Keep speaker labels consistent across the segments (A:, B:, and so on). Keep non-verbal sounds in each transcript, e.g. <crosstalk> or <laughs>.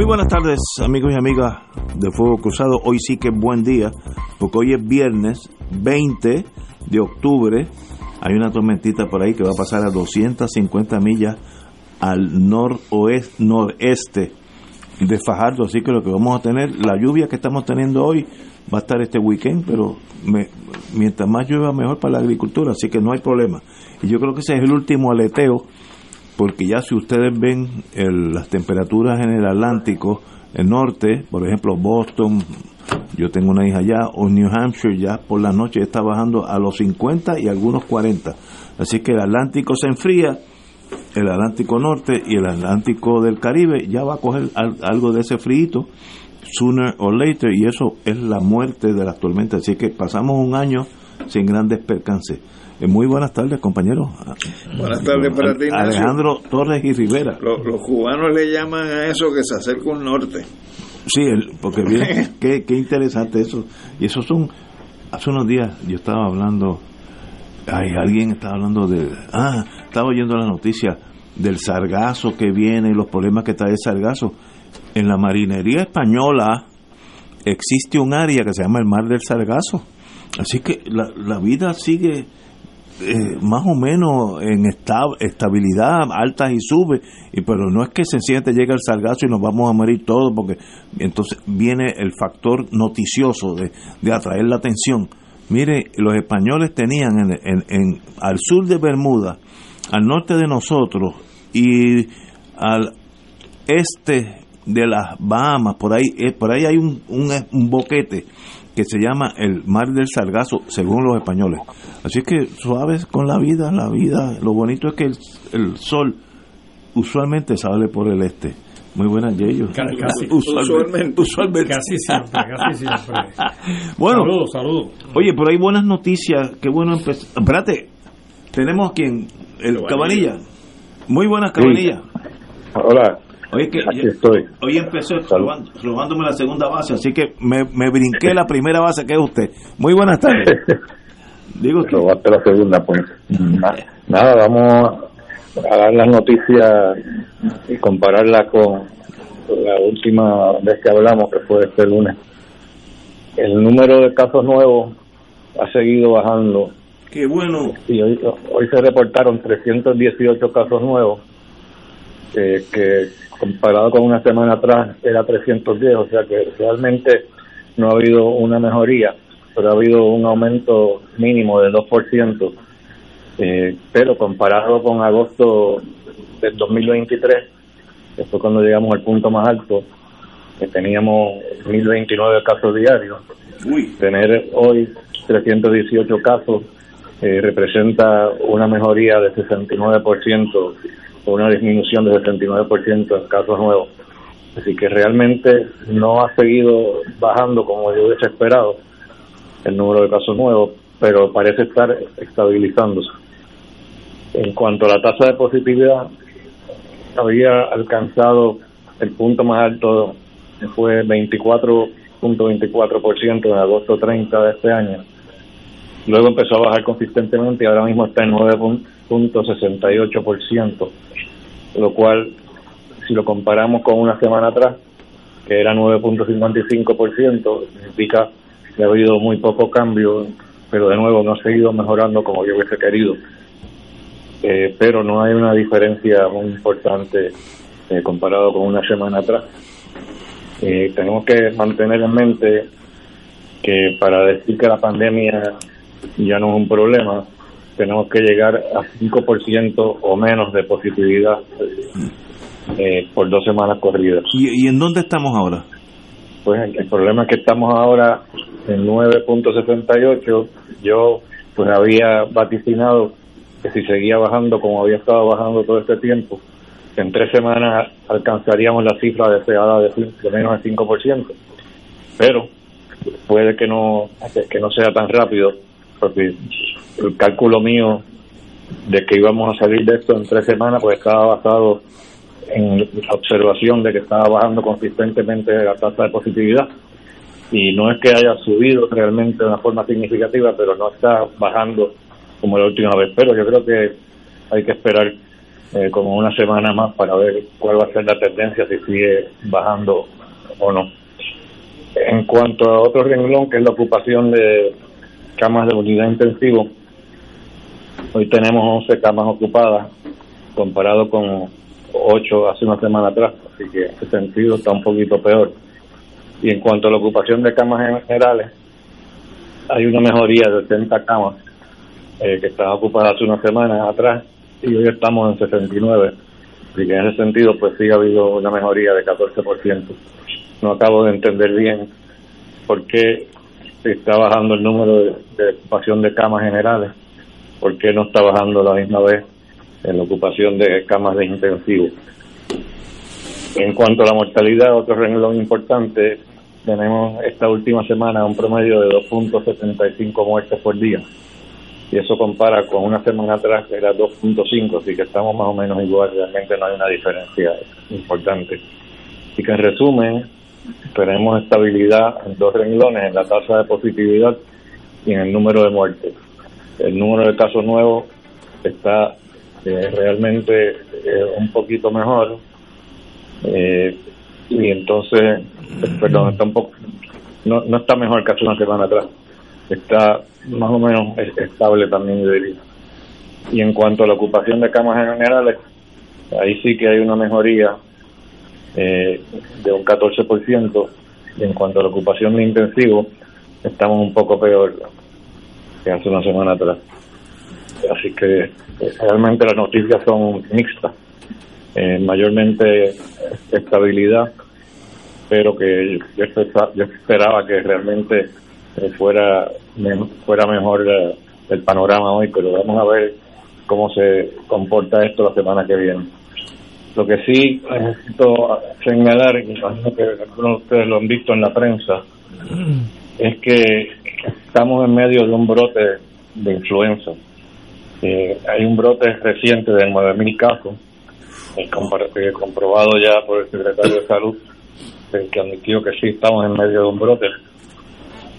A: Muy buenas tardes amigos y amigas de Fuego Cruzado. Hoy sí que es buen día, porque hoy es viernes 20 de octubre. Hay una tormentita por ahí que va a pasar a 250 millas al noroeste, noreste de Fajardo. Así que lo que vamos a tener, la lluvia que estamos teniendo hoy va a estar este weekend, pero mientras más llueva mejor para la agricultura, así que no hay problema. Y yo creo que ese es el último aleteo porque ya si ustedes ven las temperaturas en el Atlántico, el norte, por ejemplo Boston, yo tengo una hija allá, o New Hampshire ya por la noche está bajando a los 50 y algunos 40. Así que el Atlántico se enfría, el Atlántico norte y el Atlántico del Caribe ya va a coger algo de ese frío sooner or later y eso es la muerte de las tormentas. Así que pasamos un año sin grandes percances. Eh, muy buenas tardes, compañeros.
B: Buenas tardes para ti,
A: Alejandro Torres y Rivera.
B: Los, cubanos le llaman a eso que se acerca un norte.
A: Sí, porque bien, <laughs> qué, qué interesante eso. Y eso son, hace unos días yo estaba hablando, ay, alguien estaba hablando de, ah, estaba oyendo la noticia del sargazo que viene y los problemas que trae el sargazo. En la marinería española existe un área que se llama el Mar del Sargazo. Así que la, la vida sigue eh, más o menos en estabilidad, altas y sube, y, pero no es que sencillamente llega el salgazo y nos vamos a morir todos, porque entonces viene el factor noticioso de, atraer la atención. Mire, los españoles tenían en, en, al sur de Bermuda, al norte de nosotros y al este de las Bahamas, por ahí, eh, por ahí hay un, un boquete que se llama el Mar del Sargazo, según los españoles. Así que suaves con la vida, la vida, lo bonito es que el, sol usualmente sale por el este. Muy buenas, Yeyo.
C: Casi, usualmente, usualmente, Casi siempre, casi siempre.
A: bueno, saludos, saludos. Oye, por ahí buenas noticias. Qué bueno empezar. Espérate, tenemos quien, el Cabanilla. Muy buenas, Cabanilla.
D: Hola.
A: Oye, que estoy. hoy empezó robándome la segunda base, así que me, me brinqué la primera base que es usted. Muy buenas tardes. <laughs>
D: Digo que... Robaste la segunda, pues. Nada, vamos a dar las noticias y compararlas con la última vez que hablamos, que fue este lunes. El número de casos nuevos ha seguido bajando.
A: Qué bueno.
D: Y hoy, hoy se reportaron 318 casos nuevos, que comparado con una semana atrás era 310, o sea que realmente no ha habido una mejoría, pero ha habido un aumento mínimo de 2%, eh, pero comparado con agosto del 2023, que fue cuando llegamos al punto más alto, que teníamos 1029 casos diarios, tener hoy 318 casos eh, representa una mejoría de 69% una disminución del 69% en casos nuevos. Así que realmente no ha seguido bajando como yo hubiese esperado el número de casos nuevos, pero parece estar estabilizándose. En cuanto a la tasa de positividad, había alcanzado el punto más alto, fue 24.24% en agosto 30 de este año. Luego empezó a bajar consistentemente y ahora mismo está en 9.68% lo cual, si lo comparamos con una semana atrás, que era 9.55%, significa que ha habido muy poco cambio, pero de nuevo no ha seguido mejorando como yo hubiese querido. eh, pero no hay una diferencia muy importante eh, comparado con una semana atrás. Eh, tenemos que mantener en mente que para decir que la pandemia ya no es un problema, tenemos que llegar a 5% o menos de positividad por dos semanas corridas.
A: ¿Y, ¿Y en dónde estamos ahora?
D: Pues el problema es que estamos ahora en 9.68. Yo pues había vaticinado que si seguía bajando como había estado bajando todo este tiempo, en tres semanas alcanzaríamos la cifra deseada de, de menos del 5%. Pero puede que no, que no sea tan rápido, porque el cálculo mío de que íbamos a salir de esto en tres semanas, pues estaba basado en la observación de que estaba bajando consistentemente la tasa de positividad. Y no es que haya subido realmente de una forma significativa, pero no está bajando como la última vez. Pero yo creo que hay que esperar eh, como una semana más para ver cuál va a ser la tendencia, si sigue bajando o no. En cuanto a otro renglón, que es la ocupación de camas de unidad intensivo, hoy tenemos 11 camas ocupadas, comparado con 8 hace una semana atrás, así que en ese sentido está un poquito peor. Y en cuanto a la ocupación de camas generales, hay una mejoría de 80 camas eh, que estaba ocupada hace unas semanas atrás y hoy estamos en 69. Así que en ese sentido, pues sí ha habido una mejoría de 14%. No acabo de entender bien por qué está bajando el número de, ocupación de camas generales, por qué no está bajando la misma vez en la ocupación de camas de intensivo. En cuanto a la mortalidad, otro renglón importante, tenemos esta última semana un promedio de 2.75 muertes por día y eso compara con una semana atrás que era 2.5, así que estamos más o menos igual, realmente no hay una diferencia importante. Así que en resumen, tenemos estabilidad en dos renglones, en la tasa de positividad y en el número de muertes. El número de casos nuevos está eh, realmente eh, un poquito mejor eh, y entonces, perdón, está un poco, no, no está mejor que hace una semana atrás está más o menos estable también, yo diría. Y en cuanto a la ocupación de camas generales, ahí sí que hay una mejoría eh, de un 14%. Y en cuanto a la ocupación de intensivo, estamos un poco peor que hace una semana atrás. Así que eh, realmente las noticias son mixtas. Eh, mayormente estabilidad, pero que yo esperaba que realmente fuera fuera mejor eh, el panorama hoy, pero vamos a ver cómo se comporta esto la semana que viene. Lo que sí necesito señalar, y imagino que algunos de ustedes lo han visto en la prensa, es que estamos en medio de un brote de influenza. Eh, hay un brote reciente de 9.000 casos, eh, comprobado ya por el secretario de Salud, que admitió que sí estamos en medio de un brote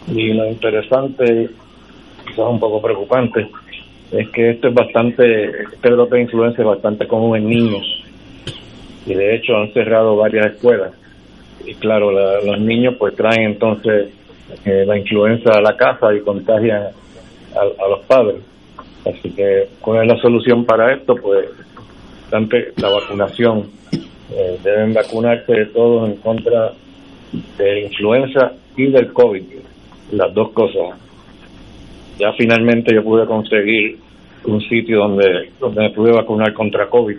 D: y lo interesante, quizás un poco preocupante, es que esto es bastante, este brote de influencia es bastante común en niños. Y de hecho han cerrado varias escuelas. Y claro, los niños pues traen entonces eh, la influenza a la casa y contagian a, los padres. Así que, ¿cuál es la solución para esto? Pues, bastante la vacunación. Eh, deben vacunarse todos en contra de influenza y del COVID las dos cosas. Ya finalmente yo pude conseguir un sitio donde, donde me pude vacunar contra COVID,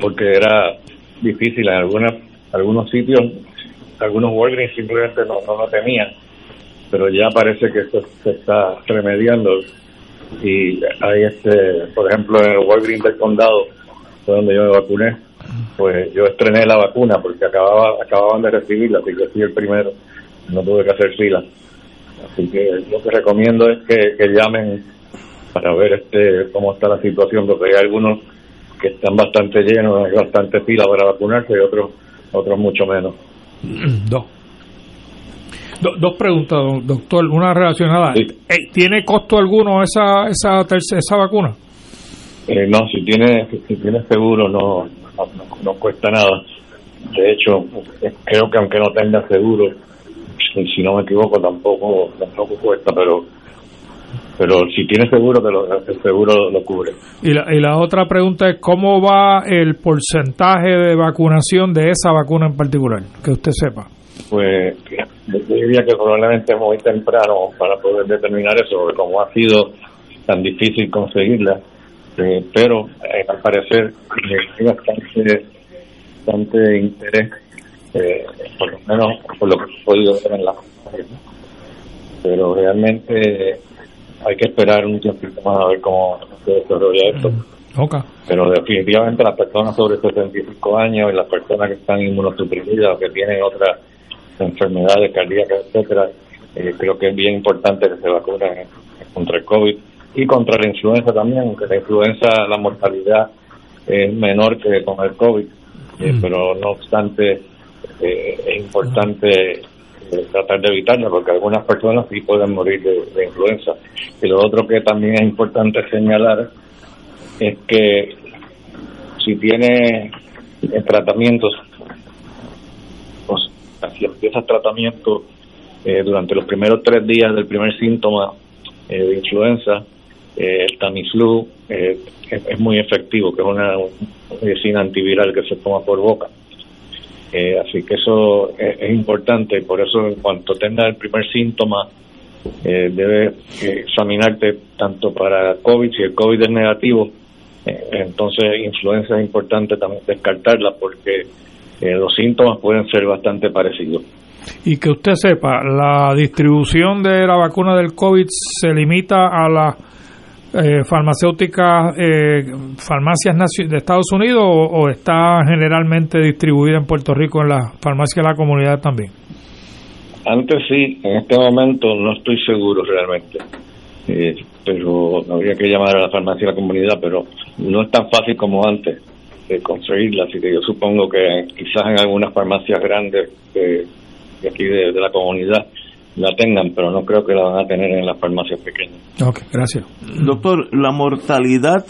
D: porque era difícil en algunas, algunos sitios, algunos Walgreens simplemente no, no lo tenían, pero ya parece que esto se está remediando y hay este, por ejemplo, en el Walgreens del condado, donde yo me vacuné, pues yo estrené la vacuna porque acababa acababan de recibirla, así que fui el primero, no tuve que hacer fila. Así que lo que recomiendo es que, llamen para ver este cómo está la situación, porque hay algunos que están bastante llenos, hay bastante fila para vacunarse y otros otros mucho menos. <clears throat>
C: Dos. dos preguntas, doctor. Una relacionada. Eh, ¿Tiene costo alguno esa esa esa vacuna?
D: Eh, no, si tiene si tiene seguro no, no cuesta nada. De hecho, creo que aunque no tenga seguro, si no me equivoco tampoco tampoco cuesta pero pero si tiene seguro, te lo, el seguro lo cubre.
C: Y la, y la otra pregunta es, ¿cómo va el porcentaje de vacunación de esa vacuna en particular? Que usted sepa.
D: Pues yo diría que probablemente es muy temprano para poder determinar eso, porque como ha sido tan difícil conseguirla, eh, pero eh, al parecer eh, hay bastante, bastante interés, eh, por lo menos por lo que he podido ver en la pero realmente hay que esperar un tiempito más a ver cómo se desarrolla esto.
C: Okay.
D: Pero definitivamente las personas sobre 75 años y las personas que están inmunosuprimidas o que tienen otras enfermedades cardíacas, etcétera, eh, creo que es bien importante que se vacunen contra el COVID y contra la influenza también, aunque la influenza, la mortalidad es menor que con el COVID, eh,
C: Mm.
D: pero no obstante eh, es importante eh, tratar de evitarla porque algunas personas sí pueden morir de, influenza. Y lo otro que también es importante señalar es que si tiene tratamientos, sea, si empiezas tratamiento eh, durante los primeros tres días del primer síntoma eh, de influenza, eh, el Tamiflu es, es muy efectivo, que es una medicina antiviral que se toma por boca. Eh, así que eso es, es importante por eso en cuanto tenga el primer síntoma eh, debe eh, examinarte tanto para COVID, si el COVID es negativo, eh, entonces influenza es importante también descartarla porque eh, los síntomas pueden ser bastante parecidos.
C: Y que usted sepa, la distribución de la vacuna del COVID se limita a las eh, farmacéuticas, eh, farmacias de Estados Unidos o, está generalmente distribuida en Puerto Rico en las farmacias de la comunidad también.
D: Antes sí, en este momento no estoy seguro realmente. Eh, pero habría que llamar a la farmacia de la comunidad, pero no es tan fácil como antes de conseguirla, así que yo supongo que quizás en algunas farmacias grandes de, de aquí de la comunidad la tengan, pero no creo que la van a tener en las farmacias pequeñas.
C: Ok, gracias.
A: Doctor, la mortalidad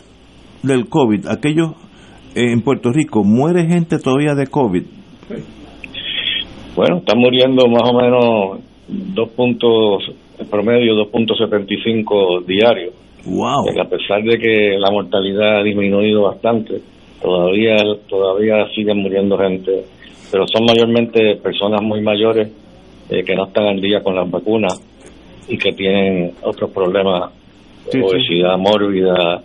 A: del COVID, aquellos eh, en Puerto Rico, ¿muere gente todavía de COVID?
D: Bueno, están muriendo más o menos dos puntos, en promedio 2.75 diarios.
A: ¡Wow!
D: a pesar de que la mortalidad ha disminuido bastante, todavía todavía siguen muriendo gente, pero son mayormente personas muy mayores eh, que no están al día con las vacunas y que tienen otros problemas,
A: Sí, sí.
D: obesidad mórbida,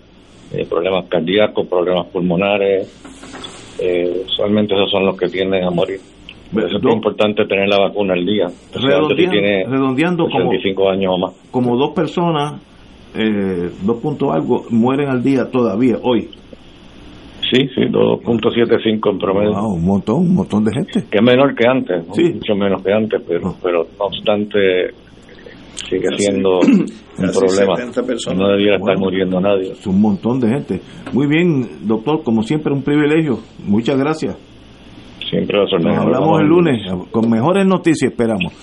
D: eh, problemas cardíacos, problemas pulmonares. Eh, usualmente esos son los que tienden a morir. Por eso es
A: Doc-
D: importante tener la vacuna al día. si
A: Redondeando,
D: tiene
A: redondeando como,
D: 65 años o más.
A: como dos personas, eh, dos puntos algo, mueren al día todavía, hoy.
D: Sí, sí, 2.75 en promedio.
A: Wow, un montón, un montón de gente.
D: que es menor que antes.
A: Sí.
D: mucho menos que antes, pero,
A: Ah.
D: pero no obstante sigue siendo <clears throat> un
B: casi
D: problema.
B: 70 personas.
D: No debiera estar
A: Bueno.
D: muriendo nadie.
A: Es un montón de gente. Muy bien, doctor, como siempre, un privilegio. Muchas gracias.
D: Siempre
A: Nos hablamos el lunes con mejores noticias, esperamos.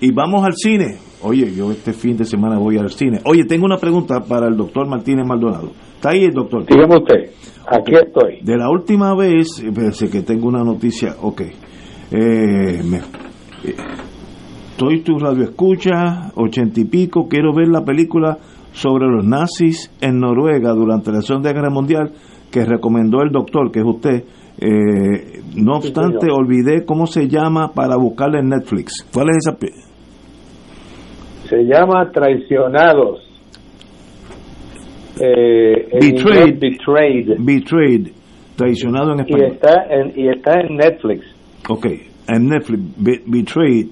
A: Y vamos al cine. Oye, yo este fin de semana voy al cine. Oye, tengo una pregunta para el doctor Martínez Maldonado. ¿Está ahí el doctor?
D: Dígame usted, aquí estoy.
A: De la última vez, eh, parece que tengo una noticia, ok. Eh, me- eh, estoy tu radio escucha, ochenta y pico, quiero ver la película sobre los nazis en Noruega durante la Segunda Guerra Mundial que recomendó el doctor, que es usted. Eh, no obstante, olvidé cómo se llama para buscarla en Netflix. ¿Cuál es esa?
D: Se llama Traicionados. Eh,
A: Betrayed. inglés,
D: Betrayed.
A: Betrayed, traicionado en español.
D: está en, y está en Netflix.
A: Ok, en Netflix, Be- Betrayed.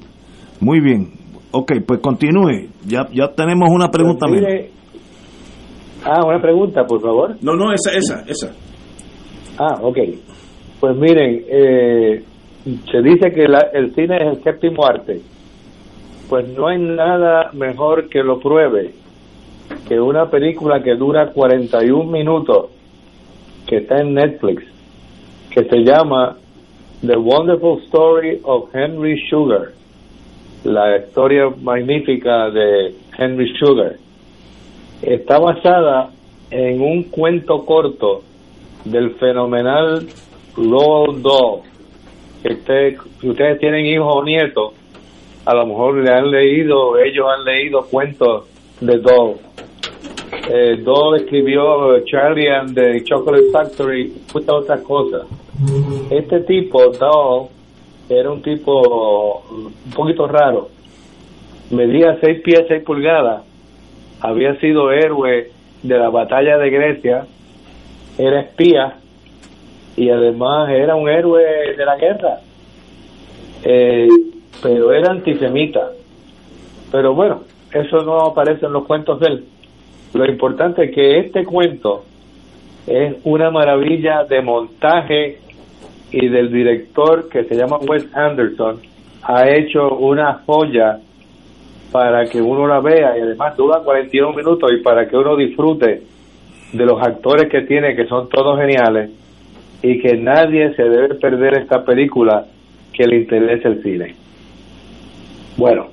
A: Muy bien. Ok, pues continúe. Ya, ya tenemos una pregunta
D: Pues mire- ah, una pregunta, por favor.
B: No, no, esa, esa, esa.
D: Ah, ok. Pues miren, eh, se dice que la- el cine es el séptimo arte. Pues no hay nada mejor que lo pruebe que una película que dura 41 minutos, que está en Netflix, que se llama The Wonderful Story of Henry Sugar. La historia magnífica de Henry Sugar. Está basada en un cuento corto del fenomenal Roald Dahl. Que si ustedes tienen hijos o nietos, a lo mejor le han leído, ellos han leído cuentos de Dahl.
E: Eh, escribió Charlie and the Chocolate Factory, muchas otras cosas. Este tipo, Dole, era un tipo un poquito raro. Medía 6 pies 6 pulgadas. Había sido héroe de la batalla de Grecia. Era espía. Y además era un héroe de la guerra. Eh, pero era antisemita. Pero bueno, eso no aparece en los cuentos de él. Lo importante es que este cuento es una maravilla de montaje y del director que se llama Wes Anderson ha hecho una joya para que uno la vea y además dura 41 minutos y para que uno disfrute de los actores que tiene que son todos geniales y que nadie se debe perder esta película que le interese el cine. Bueno,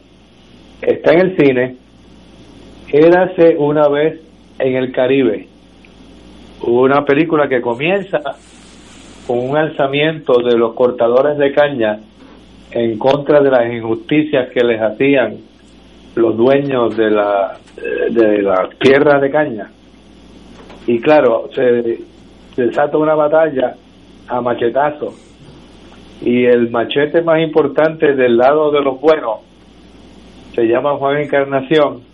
E: está en el cine, érase una vez en el Caribe, una película que comienza con un alzamiento de los cortadores de caña en contra de las injusticias que les hacían los dueños de la de la tierra de caña. Y claro se desata una batalla a machetazo. Y el machete más importante del lado de los buenos se llama Juan Encarnación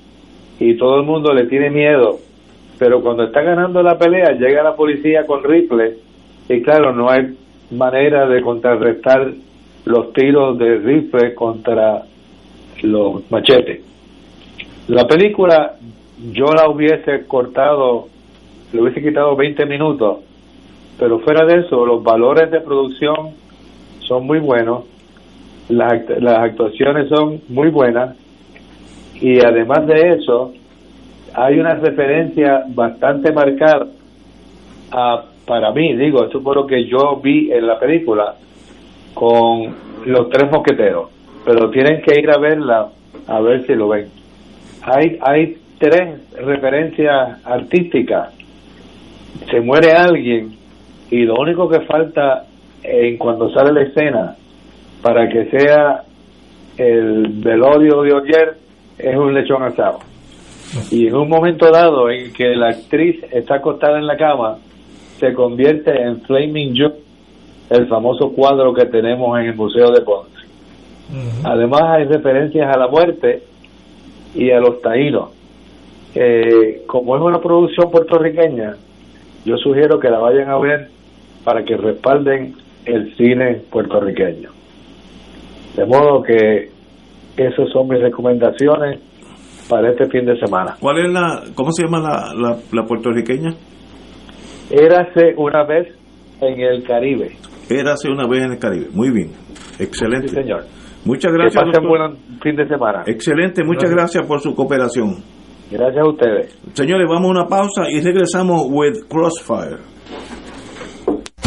E: y todo el mundo le tiene miedo pero cuando está ganando la pelea llega la policía con rifle y claro, no hay manera de contrarrestar los tiros de rifle contra los machetes. La película yo la hubiese cortado, le hubiese quitado 20 minutos, pero fuera de eso, los valores de producción son muy buenos, las, las actuaciones son muy buenas y además de eso, hay una referencia bastante marcada a para mí, digo, eso fue lo que yo vi en la película con los tres mosqueteros, pero tienen que ir a verla a ver si lo ven. Hay, hay tres referencias artísticas. Se muere alguien y lo único que falta en cuando sale la escena para que sea el velorio de ayer es un lechón asado. Y en un momento dado en que la actriz está acostada en la cama, se convierte en Flaming Joe, el famoso cuadro que tenemos en el Museo de Ponce. Además hay referencias a la muerte y a los taínos. Eh, como es una producción puertorriqueña, yo sugiero que la vayan a ver para que respalden el cine puertorriqueño. De modo que esas son mis recomendaciones para este fin de semana.
A: ¿Cuál es la, cómo se llama la, la, la puertorriqueña?
E: Érase una vez en el Caribe.
A: Érase una vez en el Caribe. Muy bien. Excelente.
E: Sí, señor.
A: Muchas gracias.
E: Que pasen buen fin de semana.
A: Excelente. Muchas gracias. por su cooperación.
E: Gracias a ustedes.
A: Señores, vamos a una pausa y regresamos with Crossfire.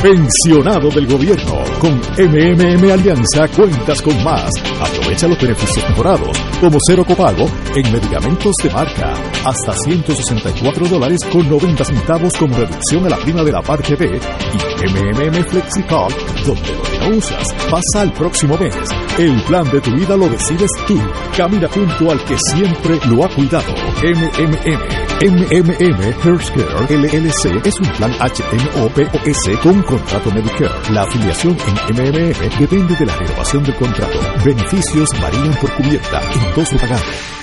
F: Pensionado del gobierno. Con MMM Alianza cuentas con más. Aprovecha los beneficios mejorados, como cero copago en medicamentos de marca, hasta 164 dólares con 90 centavos como reducción a la prima de la parte B y MMM FlexiCard, donde lo usas pasa al próximo mes. El plan de tu vida lo decides tú. Camina junto al que siempre lo ha cuidado. MMM. MMM Healthcare LLC es un plan HMO-POS con contrato Medicare. La afiliación en MMM depende de la renovación del contrato. Beneficios varían por cubierta en dos pagados.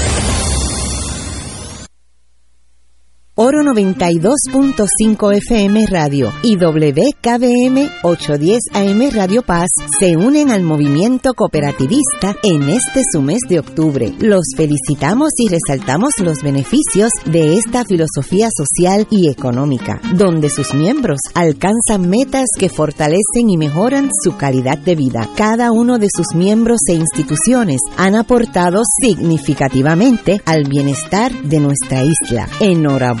G: Oro 92.5 FM Radio y WKBM 810 AM Radio Paz se unen al movimiento cooperativista en este su mes de octubre. Los felicitamos y resaltamos los beneficios de esta filosofía social y económica, donde sus miembros alcanzan metas que fortalecen y mejoran su calidad de vida. Cada uno de sus miembros e instituciones han aportado significativamente al bienestar de nuestra isla. Enhorabuena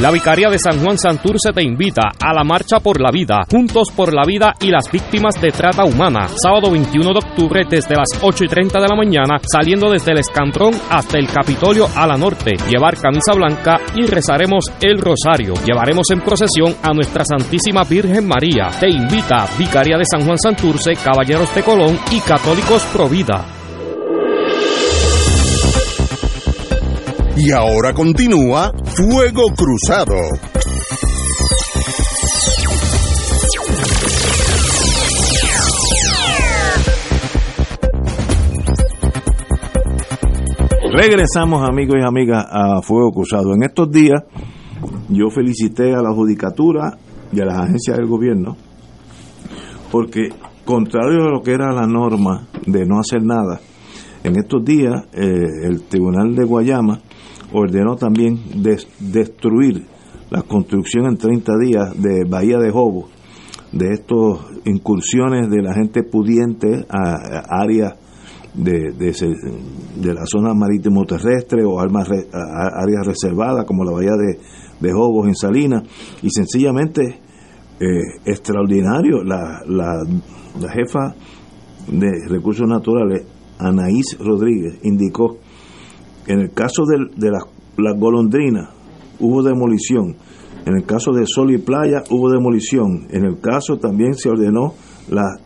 H: La Vicaría de San Juan Santurce te invita a la Marcha por la Vida, Juntos por la Vida y las Víctimas de Trata Humana, sábado 21 de octubre desde las 8 y 30 de la mañana, saliendo desde el Escantrón hasta el Capitolio a la norte, llevar camisa blanca y rezaremos el rosario. Llevaremos en procesión a nuestra Santísima Virgen María. Te invita Vicaría de San Juan Santurce, Caballeros de Colón y Católicos Provida.
I: Y ahora continúa Fuego Cruzado.
A: Regresamos amigos y amigas a Fuego Cruzado. En estos días yo felicité a la Judicatura y a las agencias del gobierno porque contrario a lo que era la norma de no hacer nada, en estos días eh, el Tribunal de Guayama ordenó también destruir la construcción en 30 días de Bahía de Jobo, de estas incursiones de la gente pudiente a, áreas de, de, la zona marítimo terrestre o áreas reservadas como la Bahía de, Jobos en Salinas. Y sencillamente eh, extraordinario la, la jefa de recursos naturales Anaís Rodríguez indicó en el caso de, de las la golondrinas hubo demolición. En el caso de Sol y Playa hubo demolición. En el caso también se ordenó la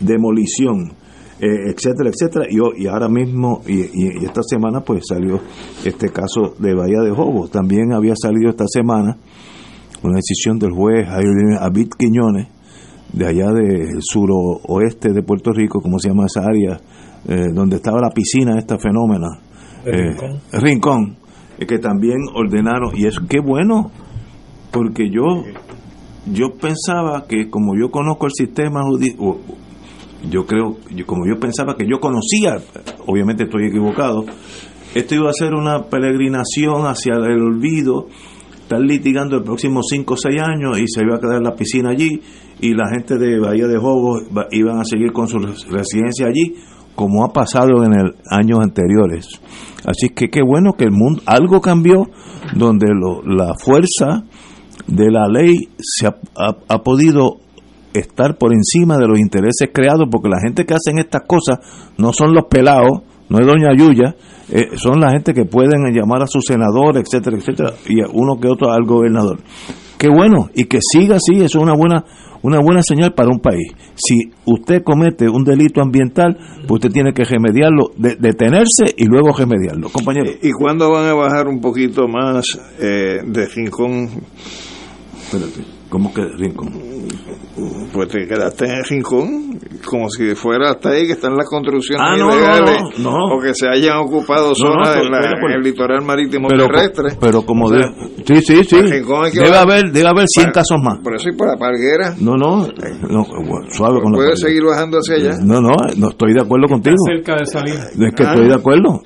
A: demolición, eh, etcétera, etcétera. Y, ahora mismo, y, esta semana, pues salió este caso de Bahía de Jobos. También había salido esta semana una decisión del juez Abid Quiñones, de allá del suroeste de Puerto Rico, como se llama esa área, eh, donde estaba la piscina, esta fenómena, eh, Rincón. que también ordenaron, y es que bueno, porque yo, yo pensaba que como yo conozco el sistema judicial, yo creo, como yo pensaba que yo conocía, obviamente estoy equivocado, esto iba a ser una peregrinación hacia el olvido, estar litigando el próximo 5 o 6 años y se iba a quedar la piscina allí y la gente de Bahía de Jobos iban a seguir con su residencia allí como ha pasado en el años anteriores. Así que qué bueno que el mundo, algo cambió donde la fuerza de la ley se ha, podido estar por encima de los intereses creados, porque la gente que hacen estas cosas no son los pelados, no es doña Yuya, eh, son la gente que pueden llamar a su senador, etcétera, etcétera, y uno que otro al gobernador. Qué bueno, y que siga así, eso es una buena una buena señal para un país. Si usted comete un delito ambiental, pues usted tiene que remediarlo, detenerse y luego remediarlo. Compañero.
B: ¿Y cuándo van a bajar un poquito más eh, de rincón?
A: Espérate, ¿cómo que rincón?
B: pues te quedaste en el rincón, como si fuera hasta ahí que están las construcciones
A: ah,
B: ilegales, o que se hayan ocupado zonas en, el litoral marítimo terrestre.
A: Pero como de, sí, sí, sí, debe haber, debe haber 100 casos más.
B: Por eso y para Palguera.
A: No, no, no suave con
B: Puede seguir bajando hacia allá.
A: No, no, no estoy de acuerdo contigo.
C: cerca de salir.
A: Es que estoy de acuerdo.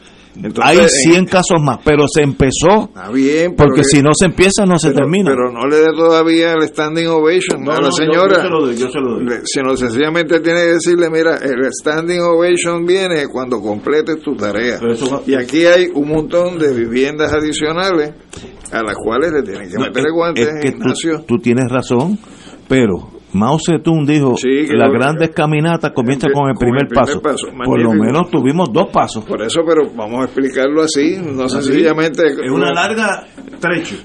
A: Hay 100 casos más, pero se empezó.
B: bien,
A: porque si no se empieza, no se termina.
B: Pero no le dé todavía el standing ovation a la señora. Yo, se lo doy, yo se lo doy. Sino sencillamente tiene que decirle: mira, el standing ovation viene cuando completes tu tarea. Y aquí hay un montón de viviendas adicionales a las cuales le tienen que meter el guante.
A: Es que tú tienes razón, pero Mao Zedong dijo, las grandes caminatas comienzan con el primer, paso. Por lo menos tuvimos dos pasos.
B: Por eso, pero vamos a explicarlo así, no sencillamente...
A: Es una larga trecho.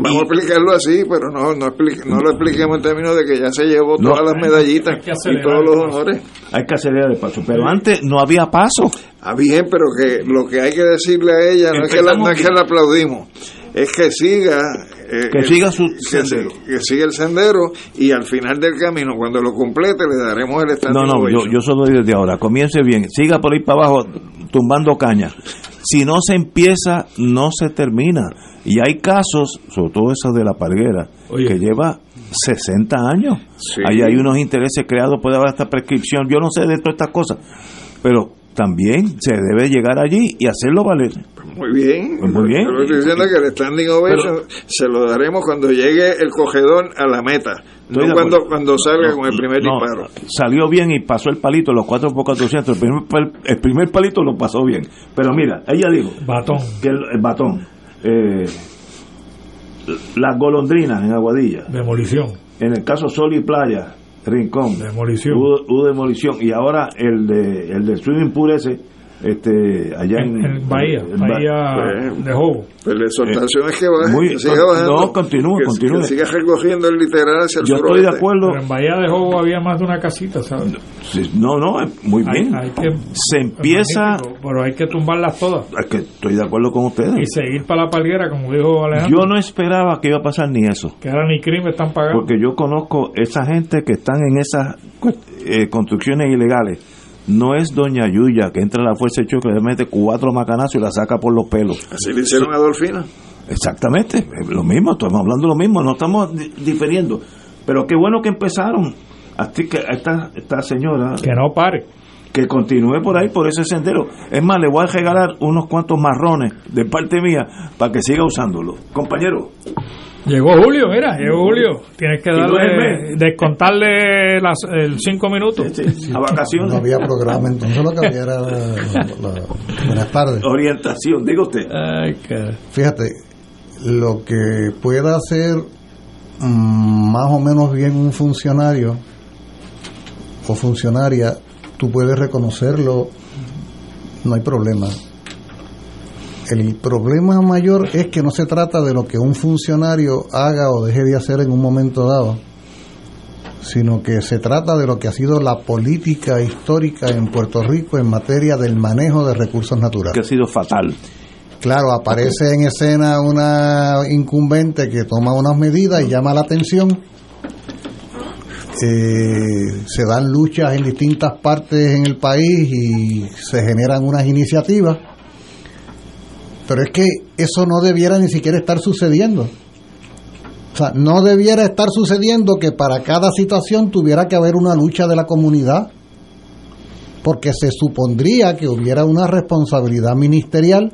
B: vamos a explicarlo así, pero no, no, no, lo expliquemos en términos de que ya se llevó todas las medallitas y todos los honores.
A: Hay que acelerar el paso, pero antes no había paso.
B: Ah, bien, pero que lo que hay que decirle a ella no es que la, no es que la aplaudimos, es que siga
A: eh, que siga su sendero.
B: Que, siga el sendero y al final del camino, cuando lo complete, le daremos el estado.
A: No, no, yo, yo solo desde ahora. Comience bien, siga por ahí para abajo tumbando caña. Si no se empieza, no se termina. Y hay casos, sobre todo esos de la palguera, que lleva 60 años. Ahí hay unos intereses creados, puede haber esta prescripción, yo no sé de todas estas cosas, pero también se debe llegar allí y hacerlo valer.
B: Muy bien.
A: Pues muy bien.
B: estoy diciendo que el standing ovation se lo daremos cuando llegue el cogedor a la meta. No cuando, cuando salga con el primer disparo.
A: Salió bien y pasó el palito, los 4 por 400. El primer, el primer palito lo pasó bien. Pero mira, ella dijo.
C: Batón.
A: Que el, batón. Eh, las golondrinas en Aguadilla.
C: Demolición.
A: En el caso Sol y Playa, Rincón.
C: Demolición.
A: Hubo, demolición. Y ahora el de el del swimming pool ese este allá
C: en, Bahía, Bahía pues, de Jobo.
B: Pues la exhortación es que baje,
A: siga bajando, no, continúe, continúe.
B: Que siga recogiendo el literal hacia el
A: Yo estoy de acuerdo.
C: Pero en Bahía de Jobo había más de una casita, ¿sabes?
A: No, no, muy bien.
C: Hay, que,
A: Se empieza...
C: Pero hay que tumbarlas todas.
A: Es que estoy de acuerdo con ustedes.
C: Y seguir para la palguera, como dijo Alejandro.
A: Yo no esperaba que iba a pasar ni eso.
C: Que ahora ni crimen están pagando.
A: Porque yo conozco esa gente que están en esas eh, construcciones ilegales no es Doña Yuya que entra a la fuerza de choque, le mete cuatro macanazos y la saca por los pelos.
B: Así le hicieron a Dolfina.
A: Exactamente, lo mismo, estamos hablando lo mismo, no estamos diferiendo. Pero qué bueno que empezaron. Así que esta, esta señora.
C: Que no pare.
A: Que continúe por ahí, por ese sendero. Es más, le voy a regalar unos cuantos marrones de parte mía para que siga usándolo. Compañero.
C: Llegó Julio, mira, llegó Julio. Tienes que darle, descontarle las el cinco minutos.
A: a vacaciones.
J: No había programa, entonces lo que había era buenas tardes.
A: Orientación, diga usted.
J: Fíjate, lo que pueda hacer mm, más o menos bien un funcionario o funcionaria, tú puedes reconocerlo, no hay problema el problema mayor es que no se trata de lo que un funcionario haga o deje de hacer en un momento dado, sino que se trata de lo que ha sido la política histórica en Puerto Rico en materia del manejo de recursos naturales.
A: Que ha sido fatal.
J: Claro, aparece en escena una incumbente que toma unas medidas y llama la atención. Eh, se dan luchas en distintas partes en el país y se generan unas iniciativas pero es que eso no debiera ni siquiera estar sucediendo. O sea, no debiera estar sucediendo que para cada situación tuviera que haber una lucha de la comunidad, porque se supondría que hubiera una responsabilidad ministerial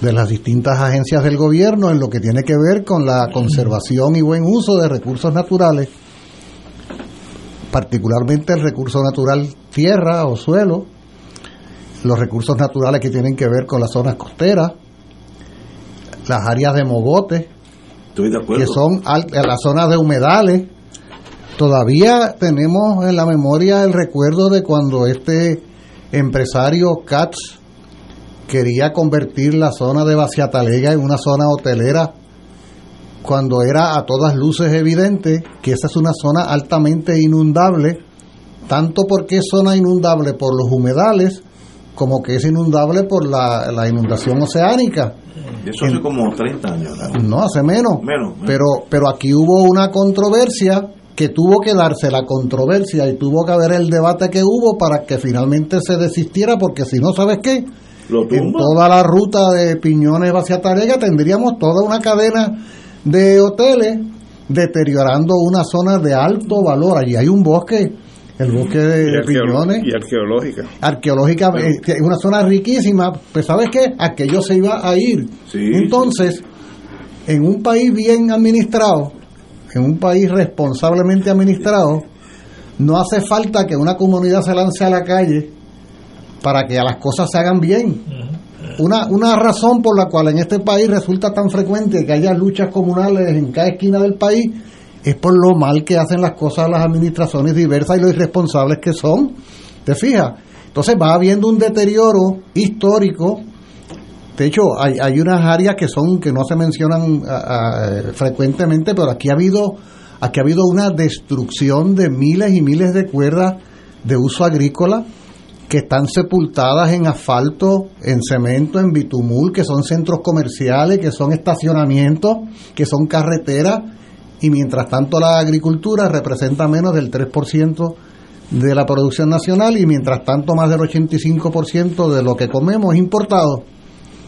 J: de las distintas agencias del gobierno en lo que tiene que ver con la conservación y buen uso de recursos naturales, particularmente el recurso natural tierra o suelo, los recursos naturales que tienen que ver con las zonas costeras, las áreas de mogotes, que son las zonas de humedales. Todavía tenemos en la memoria el recuerdo de cuando este empresario Katz quería convertir la zona de Baciatalega en una zona hotelera cuando era a todas luces evidente que esa es una zona altamente inundable, tanto porque es zona inundable por los humedales, como que es inundable por la, inundación oceánica.
A: Eso hace como 30 años.
J: ¿no? hace menos.
A: Menos,
J: Pero, pero aquí hubo una controversia que tuvo que darse la controversia y tuvo que haber el debate que hubo para que finalmente se desistiera, porque si no, ¿sabes qué? en toda la ruta de Piñones hacia Tarega tendríamos toda una cadena de hoteles deteriorando una zona de alto valor. Allí hay un bosque el bosque de, piñones.
B: Y arqueológica.
J: Arqueológica, eh, es una zona riquísima, pues ¿sabes qué? Aquello se iba a ir. Entonces, en un país bien administrado, en un país responsablemente administrado, no hace falta que una comunidad se lance a la calle para que las cosas se hagan bien. Una, una razón por la cual en este país resulta tan frecuente que haya luchas comunales en cada esquina del país es por lo mal que hacen las cosas las administraciones diversas y lo irresponsables que son. ¿Te fijas? Entonces va habiendo un deterioro histórico. De hecho, hay, hay unas áreas que son que no se mencionan frecuentemente, pero aquí ha habido aquí ha habido una destrucción de miles y miles de cuerdas de uso agrícola que están sepultadas en asfalto, en cemento, en bitumul, que son centros comerciales, que son estacionamientos, que son carreteras y mientras tanto la agricultura representa menos del 3% de la producción nacional y mientras tanto más del 85% de lo que comemos es importado.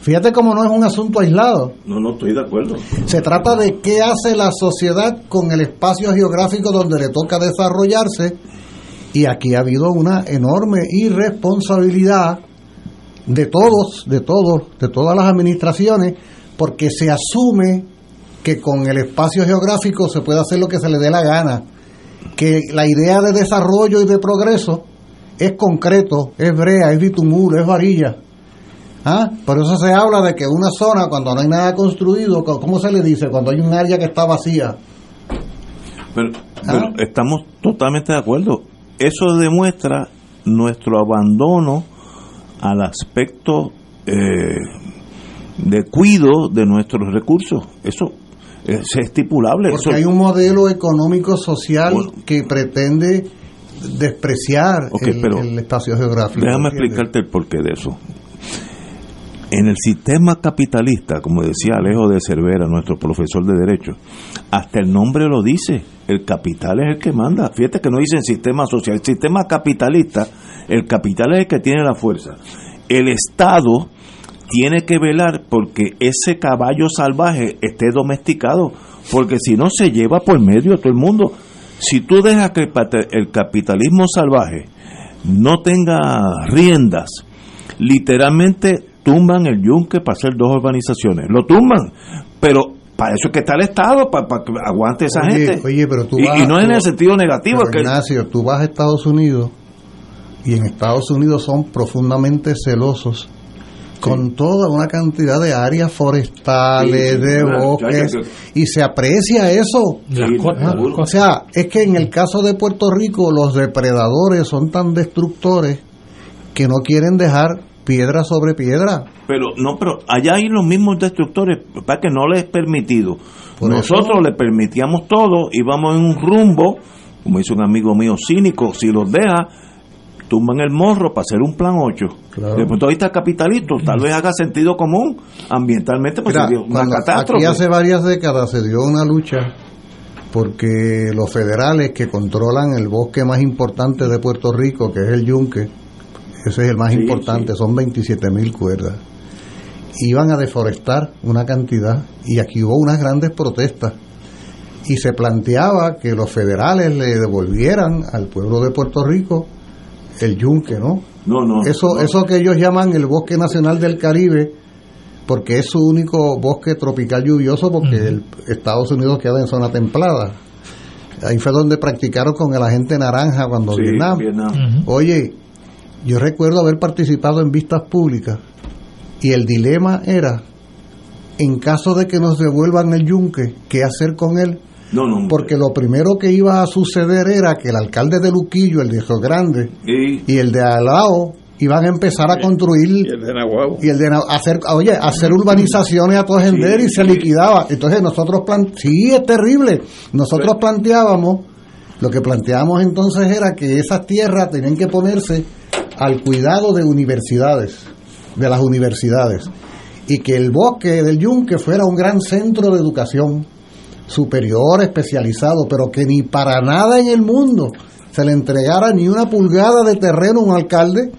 J: Fíjate cómo no es un asunto aislado.
A: No, no estoy de acuerdo.
J: Se trata de qué hace la sociedad con el espacio geográfico donde le toca desarrollarse. Y aquí ha habido una enorme irresponsabilidad de todos, de todos, de todas las administraciones, porque se asume que con el espacio geográfico se puede hacer lo que se le dé la gana, que la idea de desarrollo y de progreso es concreto, es brea, es bitumuro, es varilla. ¿Ah? Por eso se habla de que una zona, cuando no hay nada construido, ¿cómo se le dice? Cuando hay un área que está vacía.
A: Pero, ¿Ah? estamos totalmente de acuerdo. Eso demuestra nuestro abandono al aspecto eh, de cuido de nuestros recursos. Eso es estipulable.
J: Porque hay un modelo económico social que pretende despreciar el, espacio geográfico.
A: Déjame explicarte el porqué de eso. En el sistema capitalista, como decía Alejo de Cervera, nuestro profesor de Derecho, hasta el nombre lo dice, el capital es el que manda. Fíjate que no dicen sistema social, el sistema capitalista, el capital es el que tiene la fuerza. El Estado tiene que velar porque ese caballo salvaje esté domesticado, porque si no se lleva por medio a todo el mundo. Si tú dejas que el capitalismo salvaje no tenga riendas, literalmente tumban el yunque para hacer dos urbanizaciones. Lo tumban, pero para eso es que está el Estado, para, que aguante esa gente.
J: Oye, pero tú
A: y, no es en el sentido negativo.
J: que Ignacio, tú vas a Estados Unidos y en Estados Unidos son profundamente celosos con toda una cantidad de áreas forestales, de bosques, y se aprecia eso. o sea, es que en el caso de Puerto Rico los depredadores son tan destructores que no quieren dejar piedra sobre piedra.
A: Pero no, pero allá hay los mismos destructores, para que no les es permitido. Nosotros le permitíamos todo, íbamos en un rumbo, como dice un amigo mío cínico, si los deja, tumban el morro para hacer un plan 8. Claro. De punto de vista capitalista, tal vez haga sentido común ambientalmente, pues
J: Aquí hace varias décadas se dio una lucha porque los federales que controlan el bosque más importante de Puerto Rico, que es el Yunque, ese es el más importante, son 27 mil cuerdas, iban a deforestar una cantidad y aquí hubo unas grandes protestas y se planteaba que los federales le devolvieran al pueblo de Puerto Rico el yunque, ¿no?
A: No, no.
J: Eso, eso que ellos llaman el bosque nacional del Caribe, porque es su único bosque tropical lluvioso, porque el Estados Unidos queda en zona templada. Ahí fue donde practicaron con el agente naranja cuando Vietnam. Oye, yo recuerdo haber participado en vistas públicas y el dilema era, en caso de que nos devuelvan el yunque, ¿qué hacer con él? Porque lo primero que iba a suceder era que el alcalde de Luquillo, el de Río Grande, y, el de Alao iban a empezar a construir
B: y el de Nahuatl.
J: y el de hacer oye hacer urbanizaciones a todo y se liquidaba. Entonces nosotros plan sí es terrible. Nosotros planteábamos lo que planteábamos entonces era que esas tierras tenían que ponerse al cuidado de universidades de las universidades y que el bosque del yunque fuera un gran centro de educación superior, especializado, pero que ni para nada en el mundo se le entregara ni una pulgada de terreno a un alcalde,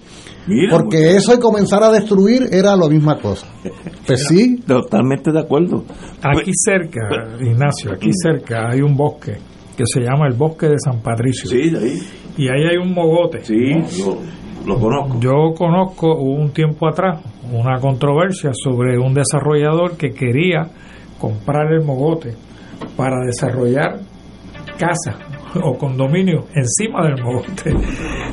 J: porque eso y comenzar a destruir era la misma cosa. Pues sí. <laughs>
A: Totalmente de acuerdo.
C: Aquí cerca, Ignacio, aquí cerca hay un bosque que se llama el Bosque de San Patricio.
A: Sí, ahí.
C: Y ahí hay un mogote.
A: Sí, yo lo conozco.
C: Yo conozco un tiempo atrás una controversia sobre un desarrollador que quería comprar el mogote para desarrollar casa o condominio encima del monte.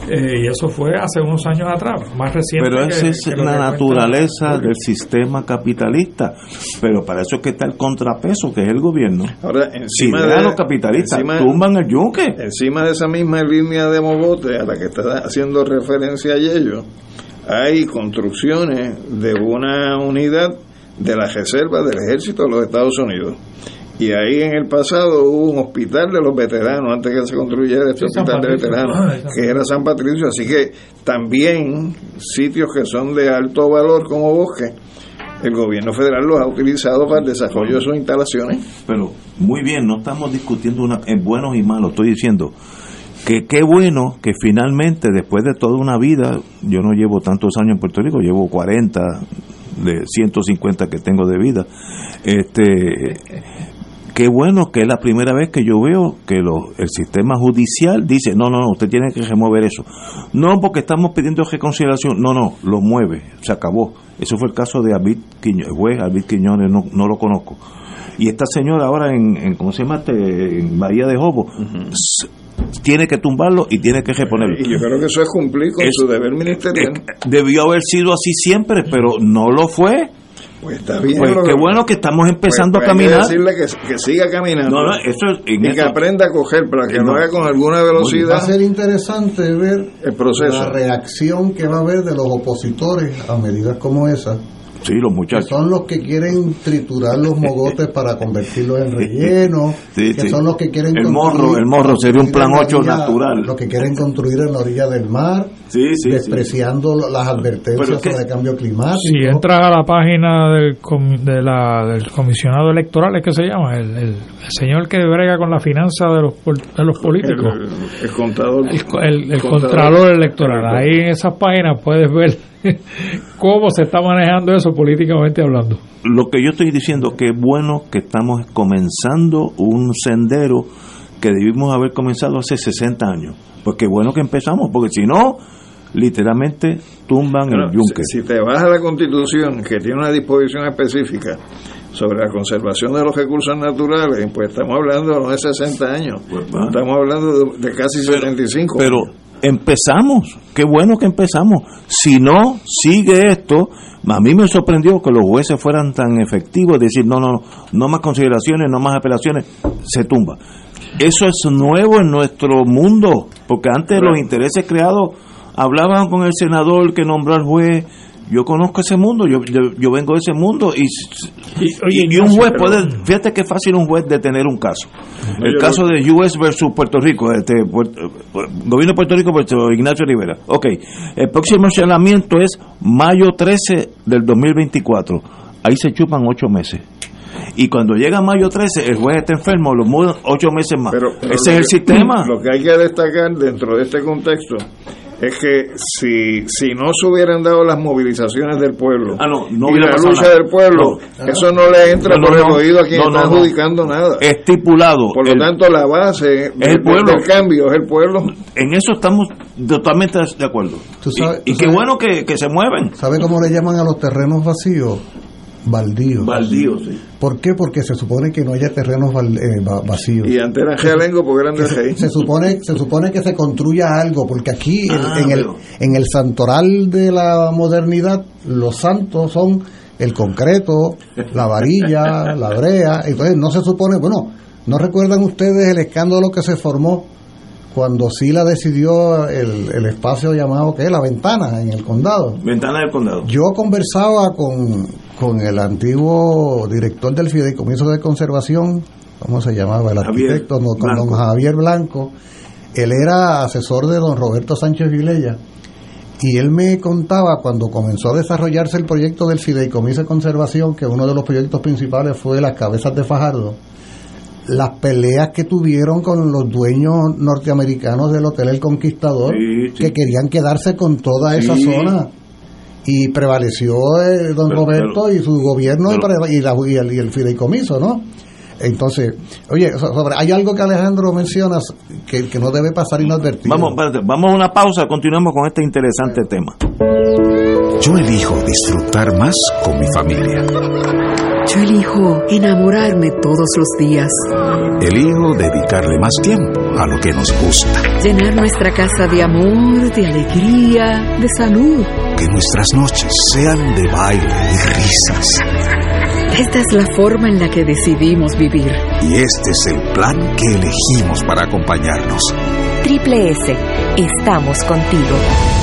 C: Eh, y eso fue hace unos años atrás, más reciente.
A: Pero esa es la naturaleza del sistema capitalista. Pero para eso es que está el contrapeso, que es el gobierno.
B: Ahora, encima de
A: los capitalistas tumban el yunque.
B: Encima de esa misma línea de mogote a la que está haciendo referencia a ello, hay construcciones de una unidad de la reserva del ejército de los Estados Unidos y ahí en el pasado hubo un hospital de los veteranos antes que se construyera este hospital de veteranos ah, que era San Patricio así que también sitios que son de alto valor como bosque el gobierno federal los ha utilizado para el desarrollo de sus instalaciones
A: pero muy bien no estamos discutiendo una, en buenos y malos estoy diciendo que qué bueno que finalmente después de toda una vida yo no llevo tantos años en Puerto Rico llevo 40 de 150 que tengo de vida. Este, qué bueno que es la primera vez que yo veo que el sistema judicial dice, no, no, no, usted tiene que remover eso. No porque estamos pidiendo reconciliación, no, no, lo mueve, se acabó. Eso fue el caso de Abid Quiñones, el juez Abid Quiñones, no, no lo conozco. Y esta señora ahora en, en ¿cómo se llama? Este, en Bahía de Jobo, tiene que tumbarlo y tiene que reponerlo.
B: Y yo creo que eso es cumplir con su deber ministerial.
A: debió haber sido así siempre, pero no lo fue.
B: Pues está bien.
A: Pues qué bueno que estamos empezando pues, a pues, caminar.
B: decirle que, siga caminando. y que aprenda a coger para que no, haga con alguna velocidad. Va
J: a ser interesante ver el proceso. la reacción que va a haber de los opositores a medidas como esa
A: Sí, los muchachos.
J: son los que quieren triturar los mogotes para convertirlos en relleno. <laughs> que son los que quieren.
A: El morro, el morro sería un plan 8 natural.
J: Los que quieren construir en la orilla del mar. despreciando las advertencias sobre el cambio climático.
C: Si entras a la página del, de la, del comisionado electoral, ¿es que se llama? El, el, señor que brega con la finanza de los, de los políticos.
B: El, contador.
C: El, contralor electoral. Ahí en esas páginas puedes ver <laughs> cómo se está manejando eso políticamente hablando.
A: Lo que yo estoy diciendo que es bueno que estamos comenzando un sendero que debimos haber comenzado hace 60 años. Pues qué bueno que empezamos, porque si no, literalmente tumban el yunque.
B: Si, te vas a la Constitución, que tiene una disposición específica sobre la conservación de los recursos naturales, pues estamos hablando no de 60 años, pues estamos hablando de, casi 75.
A: Pero empezamos, qué bueno que empezamos. Si no sigue esto, a mí me sorprendió que los jueces fueran tan efectivos, decir, no, no, no más consideraciones, no más apelaciones, se tumba. Eso es nuevo en nuestro mundo, porque antes los intereses creados hablaban con el senador que nombró al juez, yo conozco ese mundo, yo, yo, vengo de ese mundo y, y, un juez puede, fíjate qué fácil un juez detener un caso. El caso de US versus Puerto Rico, este gobierno de Puerto Rico Puerto Ignacio Rivera. Ok, el próximo señalamiento es mayo 13 del 2024. Ahí se chupan ocho meses. Y cuando llega mayo 13, el juez está enfermo, lo mudan ocho meses más. Ese es el sistema.
B: Lo que hay que destacar dentro de este contexto es que si, si no se hubieran dado las movilizaciones del pueblo
A: ah, no,
B: y la lucha del pueblo, eso no le entra por el oído a quien está adjudicando nada.
A: Estipulado.
B: Por lo tanto, la base del cambio es el pueblo.
A: En eso estamos totalmente de acuerdo. y, qué bueno que, que se mueven.
J: ¿Sabe cómo le llaman a los terrenos vacíos? Baldíos.
A: Baldíos, sí.
J: ¿Por qué? Porque se supone que no haya terrenos eh, vacíos.
B: Y antes eran realengo porque eran de
J: se, se, supone se supone que se construya algo, porque aquí ah, en, el, en el santoral de la modernidad los santos son el concreto, la varilla, <laughs> la brea, entonces no se supone, bueno, ¿no recuerdan ustedes el escándalo que se formó cuando Sila decidió el, el espacio llamado que es la ventana en el condado.
A: Ventana del condado.
J: Yo conversaba con, con el antiguo director del Fideicomiso de Conservación, ¿cómo se llamaba? El arquitecto, con don Javier Blanco. Él era asesor de don Roberto Sánchez Vilella. Y él me contaba cuando comenzó a desarrollarse el proyecto del Fideicomiso de Conservación, que uno de los proyectos principales fue las cabezas de Fajardo, las peleas que tuvieron con los dueños norteamericanos del Hotel El Conquistador, que querían quedarse con toda esa zona y prevaleció eh, don Roberto y su gobierno y, y, el, y, el, fideicomiso, ¿no? Entonces, oye, sobre, hay algo que Alejandro mencionas que, que no debe pasar inadvertido.
A: Vamos, vamos a una pausa, continuamos con este interesante tema.
K: Yo elijo disfrutar más con mi familia.
L: Yo elijo enamorarme todos los días.
K: Elijo dedicarle más tiempo a lo que nos gusta.
L: Llenar nuestra casa de amor, de alegría, de salud.
K: Que nuestras noches sean de baile y risas.
L: Esta es la forma en la que decidimos vivir.
K: Y este es el plan que elegimos para acompañarnos.
G: Triple S, estamos contigo.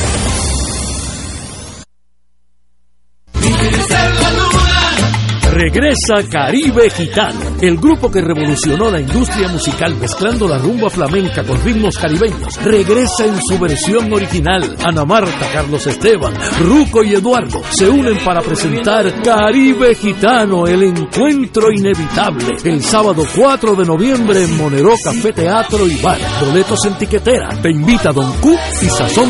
M: Regresa Caribe Gitano, el grupo que revolucionó la industria musical mezclando la rumba flamenca con ritmos caribeños. Regresa en su versión original. Ana Marta, Carlos Esteban, Ruco y Eduardo se unen para presentar Caribe Gitano, el encuentro inevitable. El sábado 4 de noviembre en Monero Café Teatro y Bar. Boletos en tiquetera. Te invita Don Q y Sazón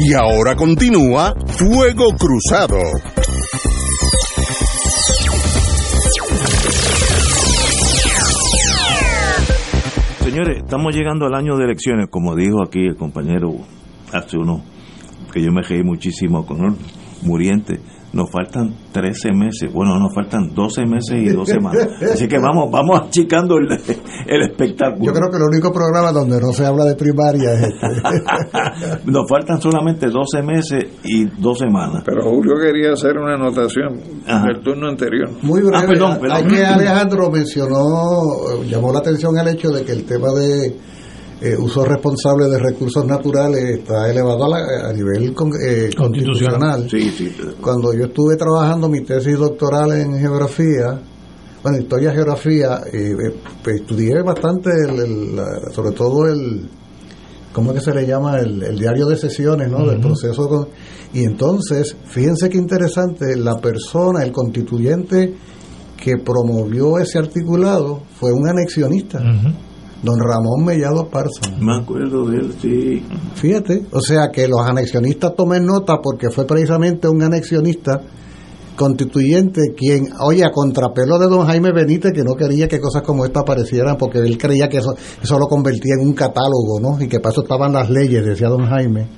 I: Y ahora continúa Fuego Cruzado.
A: Señores, estamos llegando al año de elecciones, como dijo aquí el compañero hace uno, que yo me reí muchísimo con él, muriente nos faltan 13 meses, bueno, nos faltan 12 meses y 12 semanas. Así que vamos vamos achicando el, el, espectáculo.
J: Yo creo que el único programa donde no se habla de primaria es este. <laughs>
A: nos faltan solamente 12 meses y 2 semanas.
B: Pero Julio quería hacer una anotación del turno anterior.
J: Muy breve. Ah, perdón, Hay que Alejandro mencionó, llamó la atención el hecho de que el tema de eh, uso responsable de recursos naturales está elevado a, nivel eh, constitucional. Cuando yo estuve trabajando mi tesis doctoral en geografía, bueno, historia geografía, eh, pues, estudié bastante, sobre todo el, ¿cómo es que se le llama? El, diario de sesiones, ¿no? Del proceso. y entonces, fíjense qué interesante, la persona, el constituyente que promovió ese articulado fue un anexionista don Ramón Mellado Parson.
A: Me acuerdo de él, sí.
J: Fíjate, o sea que los anexionistas tomen nota porque fue precisamente un anexionista constituyente quien, oye, a contrapelo de don Jaime Benítez, que no quería que cosas como esta aparecieran porque él creía que eso, eso lo convertía en un catálogo, ¿no? Y que para eso estaban las leyes, decía don Jaime.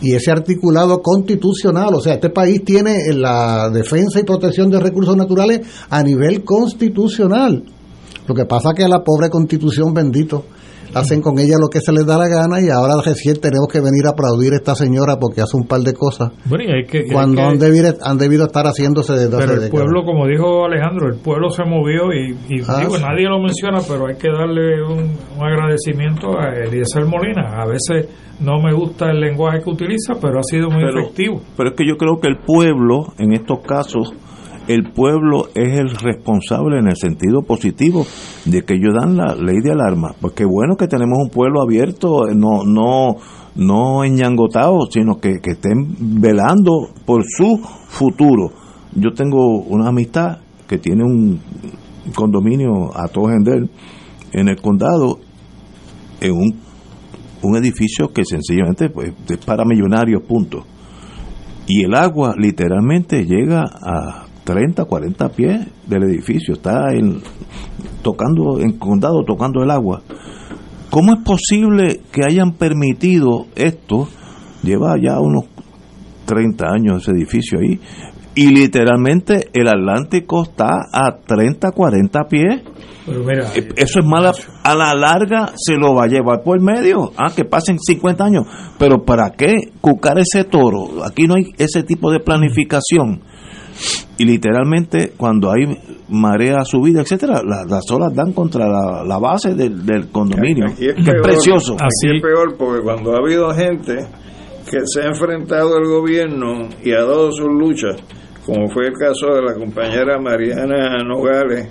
J: Y ese articulado constitucional, o sea, este país tiene la defensa y protección de recursos naturales a nivel constitucional. Lo que pasa es que la pobre constitución, bendito, hacen con ella lo que se les da la gana y ahora recién tenemos que venir a aplaudir a esta señora porque hace un par de cosas. Cuando han, debido, han debido estar haciéndose desde
C: pero el pueblo como dijo Alejandro el pueblo se movió y, ah, digo, nadie lo menciona pero hay que darle un, agradecimiento a Eliezer Molina. A veces no me gusta el lenguaje que utiliza pero ha sido muy efectivo.
A: pero es que yo creo que el pueblo en estos casos el pueblo es el responsable en el sentido positivo de que ellos dan la ley de alarma. Pues qué bueno que tenemos un pueblo abierto, no, no, no enñangotado, sino que, estén velando por su futuro. Yo tengo una amistad que tiene un condominio a todo en el condado, en un, un edificio que sencillamente pues, es para millonarios, punto. Y el agua literalmente llega a 30, 40 pies del edificio, está en, tocando, en condado, tocando el agua. ¿Cómo es posible que hayan permitido esto? Lleva ya unos 30 años ese edificio ahí. Y literalmente el Atlántico está a 30, 40 pies. Eh, Eso es mala. A la larga se lo va a llevar por medio. Ah, que pasen 50 años. Pero ¿para qué cucar ese toro? Aquí no hay ese tipo de planificación y literalmente cuando hay marea subida, etcétera, las olas dan contra la, base del, condominio, que es, precioso.
B: Así es peor porque cuando ha habido gente que se ha enfrentado al gobierno y ha dado sus luchas, como fue el caso de la compañera Mariana Nogales,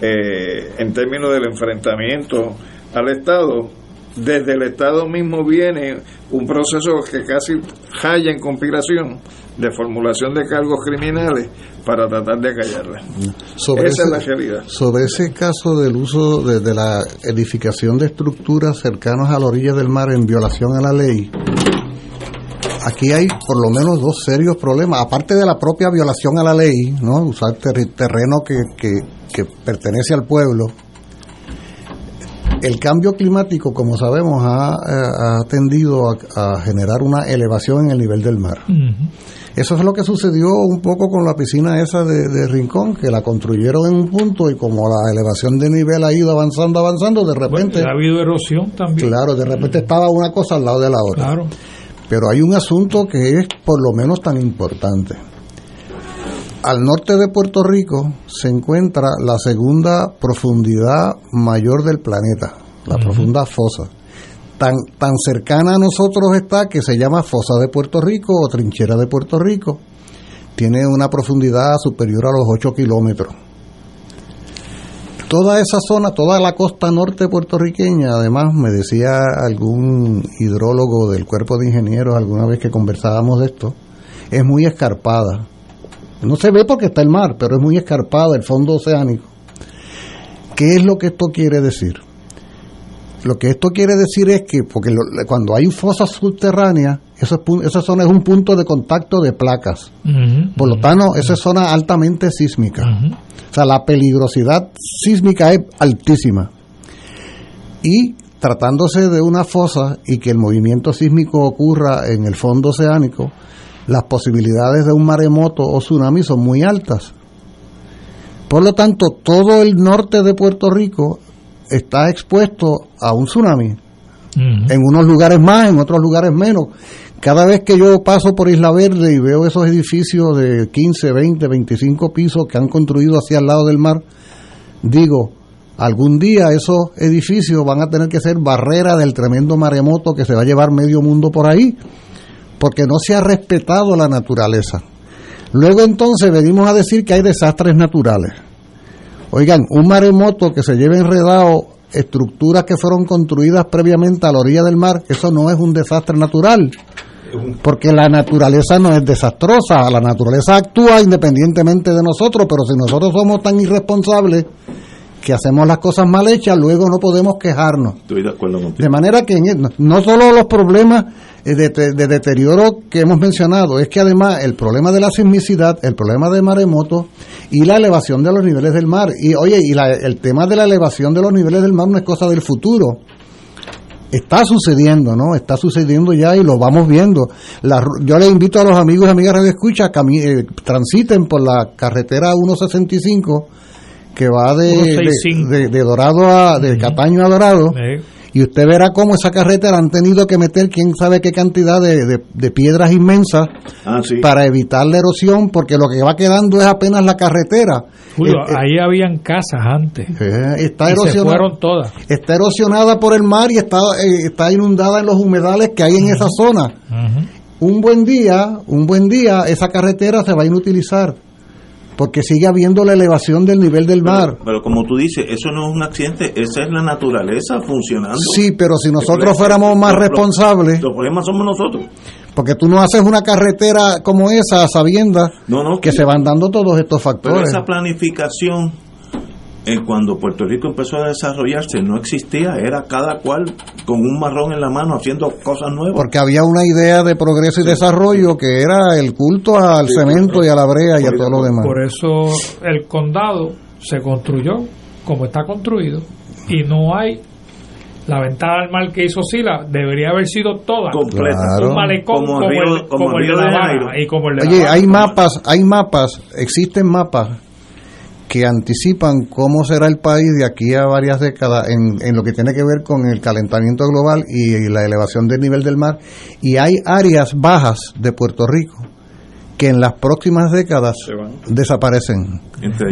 B: eh, en términos del enfrentamiento al Estado, desde el Estado mismo viene un proceso que casi halla en conspiración de formulación de cargos criminales para tratar de callarla. Esa es la realidad.
J: Sobre ese caso del uso de, la edificación de estructuras cercanas a la orilla del mar en violación a la ley, aquí hay por lo menos dos serios problemas, aparte de la propia violación a la ley, ¿no? usar terreno que, que pertenece al pueblo el cambio climático, como sabemos, ha, tendido a, generar una elevación en el nivel del mar. Eso es lo que sucedió un poco con la piscina esa de, Rincón, que la construyeron en un punto y como la elevación de nivel ha ido avanzando, avanzando, de repente...
C: ha habido erosión también.
J: Claro, de repente estaba una cosa al lado de la otra. Claro. Pero hay un asunto que es por lo menos tan importante al norte de Puerto Rico se encuentra la segunda profundidad mayor del planeta, la profunda fosa. Tan, tan cercana a nosotros está que se llama fosa de Puerto Rico o trinchera de Puerto Rico. Tiene una profundidad superior a los 8 kilómetros. Toda esa zona, toda la costa norte puertorriqueña, además me decía algún hidrólogo del cuerpo de ingenieros alguna vez que conversábamos de esto, es muy escarpada no se ve porque está el mar, pero es muy escarpada el fondo oceánico. ¿Qué es lo que esto quiere decir? Lo que esto quiere decir es que, porque cuando hay fosas subterráneas, esa zona es un punto de contacto de placas. Por lo tanto, esa es zona altamente sísmica. O sea, la peligrosidad sísmica es altísima. Y tratándose de una fosa y que el movimiento sísmico ocurra en el fondo oceánico, las posibilidades de un maremoto o tsunami son muy altas. Por lo tanto, todo el norte de Puerto Rico está expuesto a un tsunami. En unos lugares más, en otros lugares menos. Cada vez que yo paso por Isla Verde y veo esos edificios de 15, 20, 25 pisos que han construido hacia el lado del mar, digo, algún día esos edificios van a tener que ser barrera del tremendo maremoto que se va a llevar medio mundo por ahí porque no se ha respetado la naturaleza. Luego entonces venimos a decir que hay desastres naturales. Oigan, un maremoto que se lleve enredado estructuras que fueron construidas previamente a la orilla del mar, eso no es un desastre natural, porque la naturaleza no es desastrosa, la naturaleza actúa independientemente de nosotros, pero si nosotros somos tan irresponsables que hacemos las cosas mal hechas, luego no podemos quejarnos.
A: Estoy de acuerdo contigo.
J: De manera que e, no solo los problemas eh, de, deterioro que hemos mencionado, es que además el problema de la sismicidad, el problema de maremoto y la elevación de los niveles del mar. Y oye, y el tema de la elevación de los niveles del mar no es cosa del futuro. Está sucediendo, ¿no? Está sucediendo ya y lo vamos viendo. yo le invito a los amigos y amigas de Escucha que eh, transiten por la carretera 165 que va de, de, Dorado a, de Cataño a Dorado, y usted verá cómo esa carretera han tenido que meter quién sabe qué cantidad de, de piedras inmensas ah, para evitar la erosión, porque lo que va quedando es apenas la carretera.
C: Julio, eh, eh, ahí habían casas antes.
J: Eh, está erosionada,
C: fueron todas.
J: Está erosionada por el mar y está, está inundada en los humedales que hay en esa zona. Un buen día, un buen día, esa carretera se va a inutilizar porque sigue habiendo la elevación del nivel del mar.
A: Pero, como tú dices, eso no es un accidente, esa es la naturaleza funcionando.
J: Sí, pero si nosotros fuéramos más responsables...
A: Los problemas somos nosotros.
J: Porque tú no haces una carretera como esa sabiendo que, se van dando todos estos factores.
A: Pero esa planificación cuando Puerto Rico empezó a desarrollarse no existía, era cada cual con un marrón en la mano haciendo cosas nuevas.
J: Porque había una idea de progreso y desarrollo que era el culto al cemento y a la brea y a todo lo demás.
C: Por eso el condado se construyó como está construido y no hay la ventana al mar que hizo Sila debería haber sido toda.
A: Completa.
C: Un malecón como, el, como, el, de La y como el de
J: Oye, hay mapas, hay mapas, existen mapas que anticipan cómo será el país de aquí a varias décadas en, en lo que tiene que ver con el calentamiento global y la elevación del nivel del mar. Y hay áreas bajas de Puerto Rico que en las próximas décadas desaparecen.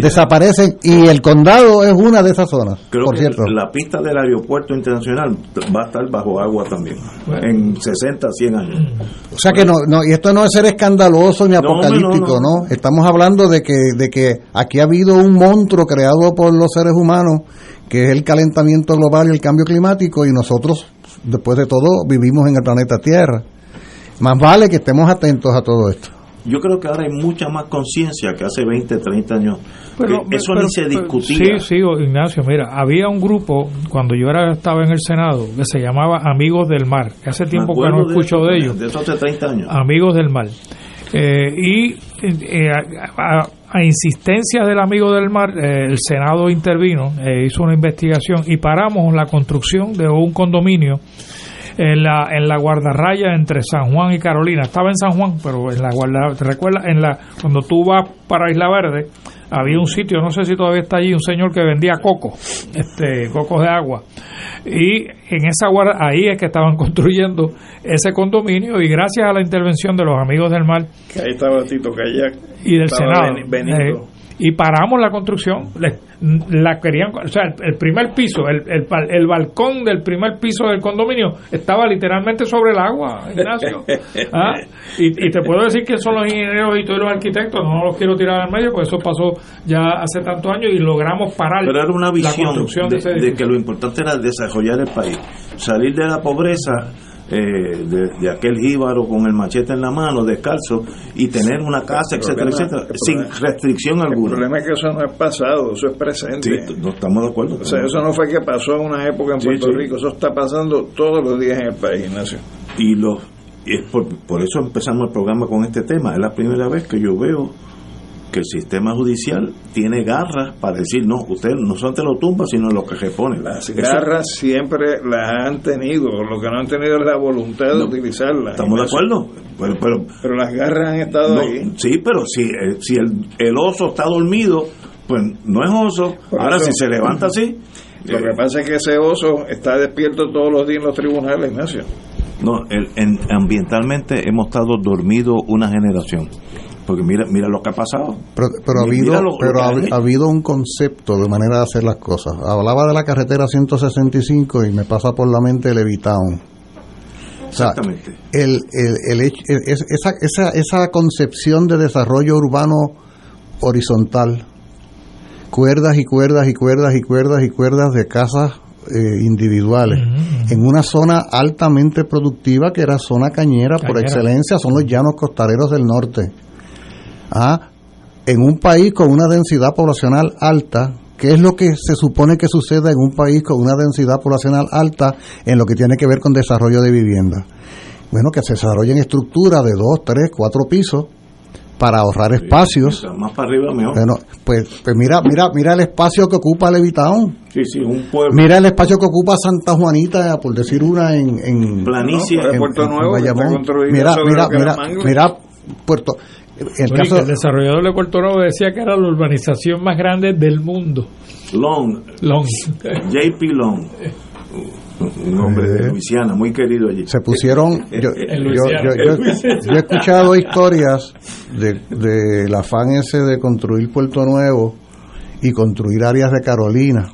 J: Desaparecen y el condado es una de esas zonas.
A: Creo
J: por
A: que
J: cierto.
A: la pista del aeropuerto internacional va a estar bajo agua también en 60, 100 años.
J: O sea que no, no, y esto no es ser escandaloso ni apocalíptico, no, Estamos hablando de que, de que aquí ha habido un monstruo creado por los seres humanos que es el calentamiento global y el cambio climático y nosotros después de todo vivimos en el planeta Tierra. Más vale que estemos atentos a todo esto.
A: Yo creo que ahora hay mucha más conciencia que hace 20, 30 años. eso ni se discutía.
C: Sí, sí, Ignacio, mira, había un grupo cuando yo era estaba en el Senado que se llamaba Amigos del Mar, que hace tiempo que no escucho de, ellos.
A: De hace 30 años.
C: Amigos del Mar. Eh, y eh, a, insistencia del amigo del mar, eh, el Senado intervino, hizo una investigación y paramos la construcción de un condominio en la, en la guardarraya entre San Juan y Carolina. Estaba en San Juan, pero en la guarda, ¿te recuerdas? En la, cuando tú vas para Isla Verde, había un sitio, no sé si todavía está allí, un señor que vendía coco, este, cocos de agua. Y en esa guarda, ahí es que estaban <laughs> construyendo ese condominio y gracias a la intervención de los amigos del mar.
B: Que ahí estaba Tito Kayak.
C: Y del Senado. Eh, y paramos la construcción. La querían, o sea, el, primer piso, el, el, balcón del primer piso del condominio estaba literalmente sobre el agua, Ignacio. <laughs> ¿Ah? Y, te puedo decir que son los ingenieros y todos los arquitectos, no los quiero tirar al medio, porque eso pasó ya hace tantos años y logramos parar
A: Pero era una visión de, de que lo importante era desarrollar el país, salir de la pobreza eh, de, aquel jíbaro con el machete en la mano, descalzo, y tener una casa, etcétera, etcétera, sin restricción alguna.
B: El problema es que eso no es pasado, eso es presente.
A: no estamos de acuerdo.
B: O sea, eso no fue que pasó en una época en Puerto Rico, eso está pasando todos los días en el país, Ignacio.
A: Y, los, y es por, por eso empezamos el programa con este tema. Es la primera vez que yo veo que el sistema judicial tiene garras para decir, no, usted no solamente lo tumba, sino lo que repone.
B: Las garras siempre las han tenido, lo que no han tenido es la voluntad de utilizarlas.
A: Estamos de acuerdo.
B: Pero, pero, las garras han estado ahí.
A: Sí, pero si, eh, si el, el, oso está dormido, pues no es oso. Ahora, si se levanta así. <laughs>
B: Lo que pasa es que ese oso está despierto todos los días en los tribunales, Ignacio.
A: No, el, en, ambientalmente hemos estado dormidos una generación porque mira mira lo que ha pasado.
J: Pero, ha habido pero ha, habido un concepto de manera de hacer las cosas. Hablaba de la carretera 165 y me pasa por la mente el Evitown
A: exactamente.
J: el, el, el, esa, esa, esa concepción de desarrollo urbano horizontal. Cuerdas y cuerdas y cuerdas y cuerdas y cuerdas de casas eh, individuales. En una zona altamente productiva que era zona cañera, cañera, por excelencia son los llanos costareros del norte ¿ah? en un país con una densidad poblacional alta, ¿qué es lo que se supone que suceda en un país con una densidad poblacional alta en lo que tiene que ver con desarrollo de vivienda? Bueno, que se desarrollen estructuras de dos, tres, cuatro pisos para ahorrar espacios.
A: Más para arriba mejor.
J: Bueno, pues, pues mira, mira, mira el espacio que ocupa Levitown.
A: Sí, sí, un pueblo.
J: Mira el espacio que ocupa Santa Juanita, por decir una en, en
A: Planicie,
B: en, Puerto Nuevo,
J: mira, mira, mira, mira, Puerto
C: el, caso, el desarrollador de Puerto Nuevo decía que era la urbanización más grande del mundo.
A: Long.
C: Long.
A: JP Long. Un hombre de Luisiana, muy querido allí.
J: Se pusieron. Yo, he escuchado historias de, del afán ese de construir Puerto Nuevo y construir áreas de Carolina.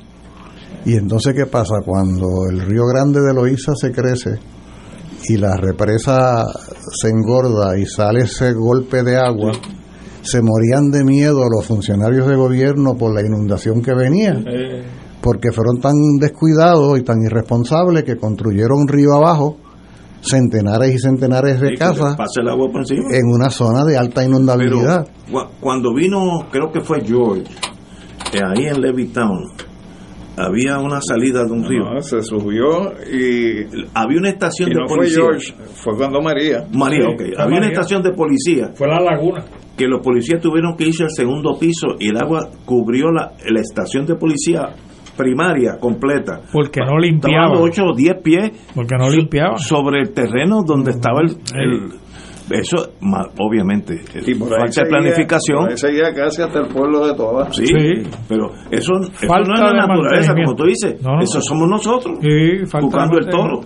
J: Y entonces, ¿qué pasa? Cuando el río Grande de Loíza se crece y la represa se engorda y sale ese golpe de agua, se morían de miedo los funcionarios de gobierno por la inundación que venía, porque fueron tan descuidados y tan irresponsables que construyeron río abajo centenares y centenares de casas en una zona de alta inundabilidad.
A: cuando vino, creo que fue George, eh, ahí en Levittown, había una salida de un río.
B: se subió y
A: había una estación de policía.
B: Fue George, fue cuando María.
A: María, ok. Había una estación de policía.
C: Fue la laguna.
A: Que los policías tuvieron que irse al segundo piso y el agua cubrió la, la estación de policía primaria completa.
C: Porque no limpiaba.
A: 8 o 10 pies.
C: Porque no limpiaba.
A: Sobre el terreno donde estaba el, eso, obviamente, falta de planificación.
B: Ese seguía casi hasta el pueblo de todas.
A: Sí, pero eso, no es la naturaleza, como tú dices. eso somos nosotros, buscando el toro.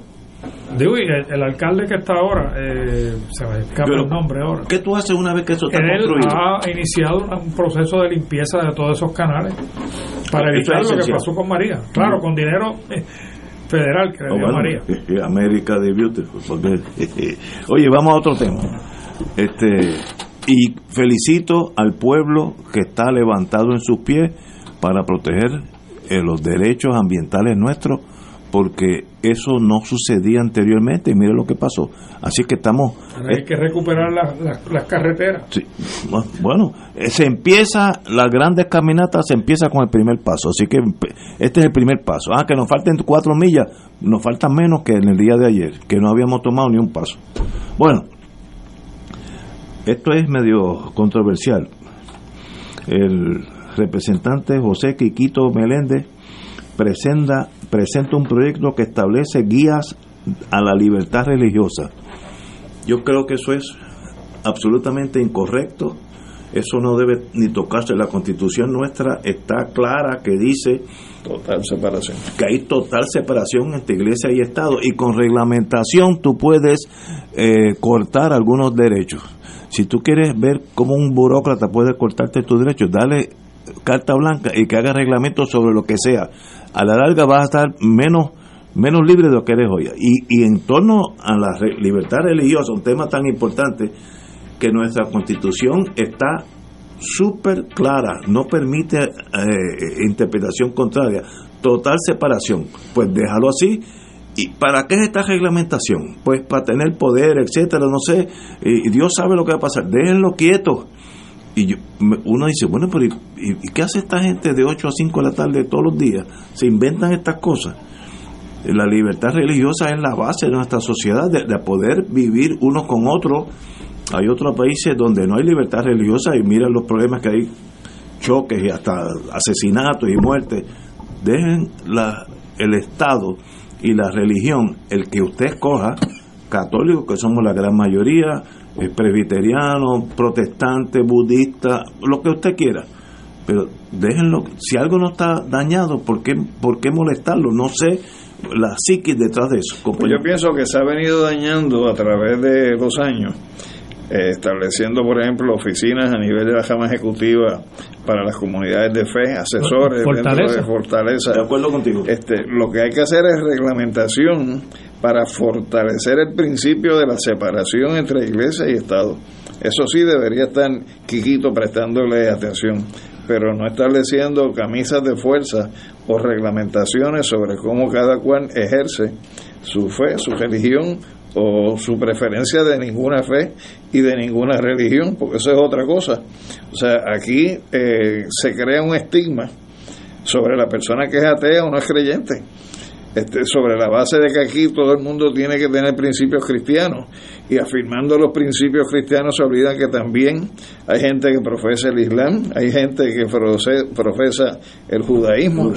C: Digo, el, alcalde que está ahora, eh, se me escapa el nombre ahora.
A: ¿Qué tú haces una vez que eso está
C: Él
A: construido?
C: ha iniciado un proceso de limpieza de todos esos canales para evitar lo que pasó con María. Claro, con dinero federal que oh, María. <laughs>
A: América de Beautiful. <laughs> Oye, vamos a otro tema. Este y felicito al pueblo que está levantado en sus pies para proteger eh, los derechos ambientales nuestros, porque eso no sucedía anteriormente y mire lo que pasó. Así que estamos...
C: hay que recuperar las carreteras.
A: Sí, bueno, eh, se empieza, las grandes caminatas se empieza con el primer paso, así que este es el primer paso. Ah, que nos falten cuatro millas, nos faltan menos que en el día de ayer, que no habíamos tomado ni un paso. Bueno, esto es medio controversial. El representante José Quiquito Meléndez presenta, presenta un proyecto que establece guías a la libertad religiosa. Yo creo que eso es absolutamente incorrecto. Eso no debe ni tocarse. La constitución nuestra está clara que dice
B: total separación.
A: Que hay total separación entre iglesia y Estado. Y con reglamentación tú puedes eh, cortar algunos derechos. Si tú quieres ver cómo un burócrata puede cortarte tus derechos, dale carta blanca y que haga reglamento sobre lo que sea a la larga vas a estar menos menos libre de lo que eres hoy. Y, y en torno a la libertad religiosa, un tema tan importante, que nuestra constitución está súper clara, no permite eh, interpretación contraria, total separación. Pues déjalo así. ¿Y para qué es esta reglamentación? Pues para tener poder, etcétera, no sé. Y, Dios sabe lo que va a pasar. Déjenlo quieto. Y uno dice, bueno, pero ¿y, qué hace esta gente de 8 a 5 de la tarde todos los días? Se inventan estas cosas. La libertad religiosa es la base de nuestra sociedad, de, poder vivir unos con otros. Hay otros países donde no hay libertad religiosa y miren los problemas que hay, choques y hasta asesinatos y muertes. Dejen la, el Estado y la religión, el que usted escoja, católicos, que somos la gran mayoría, eh, presbiteriano, protestante, budista, lo que usted quiera. Pero déjenlo, si algo no está dañado, ¿por qué, por qué molestarlo? No sé la psiquis detrás de eso.
B: Pues yo pienso que se ha venido dañando a través de los años, eh, estableciendo, por ejemplo, oficinas a nivel de la Jama Ejecutiva para las comunidades de fe, asesores
C: fortaleza.
B: de Fortaleza.
A: De acuerdo contigo.
B: Este, lo que hay que hacer es reglamentación para fortalecer el principio de la separación entre iglesia y Estado. Eso sí debería estar Quiquito prestándole atención, pero no estableciendo camisas de fuerza o reglamentaciones sobre cómo cada cual ejerce su fe, su religión o su preferencia de ninguna fe y de ninguna religión, porque eso es otra cosa. O sea, aquí eh, se crea un estigma sobre la persona que es atea o no es creyente este, sobre la base de que aquí todo el mundo tiene que tener principios cristianos y afirmando los principios cristianos se olvida que también hay gente que profesa el Islam, hay gente que profesa el judaísmo.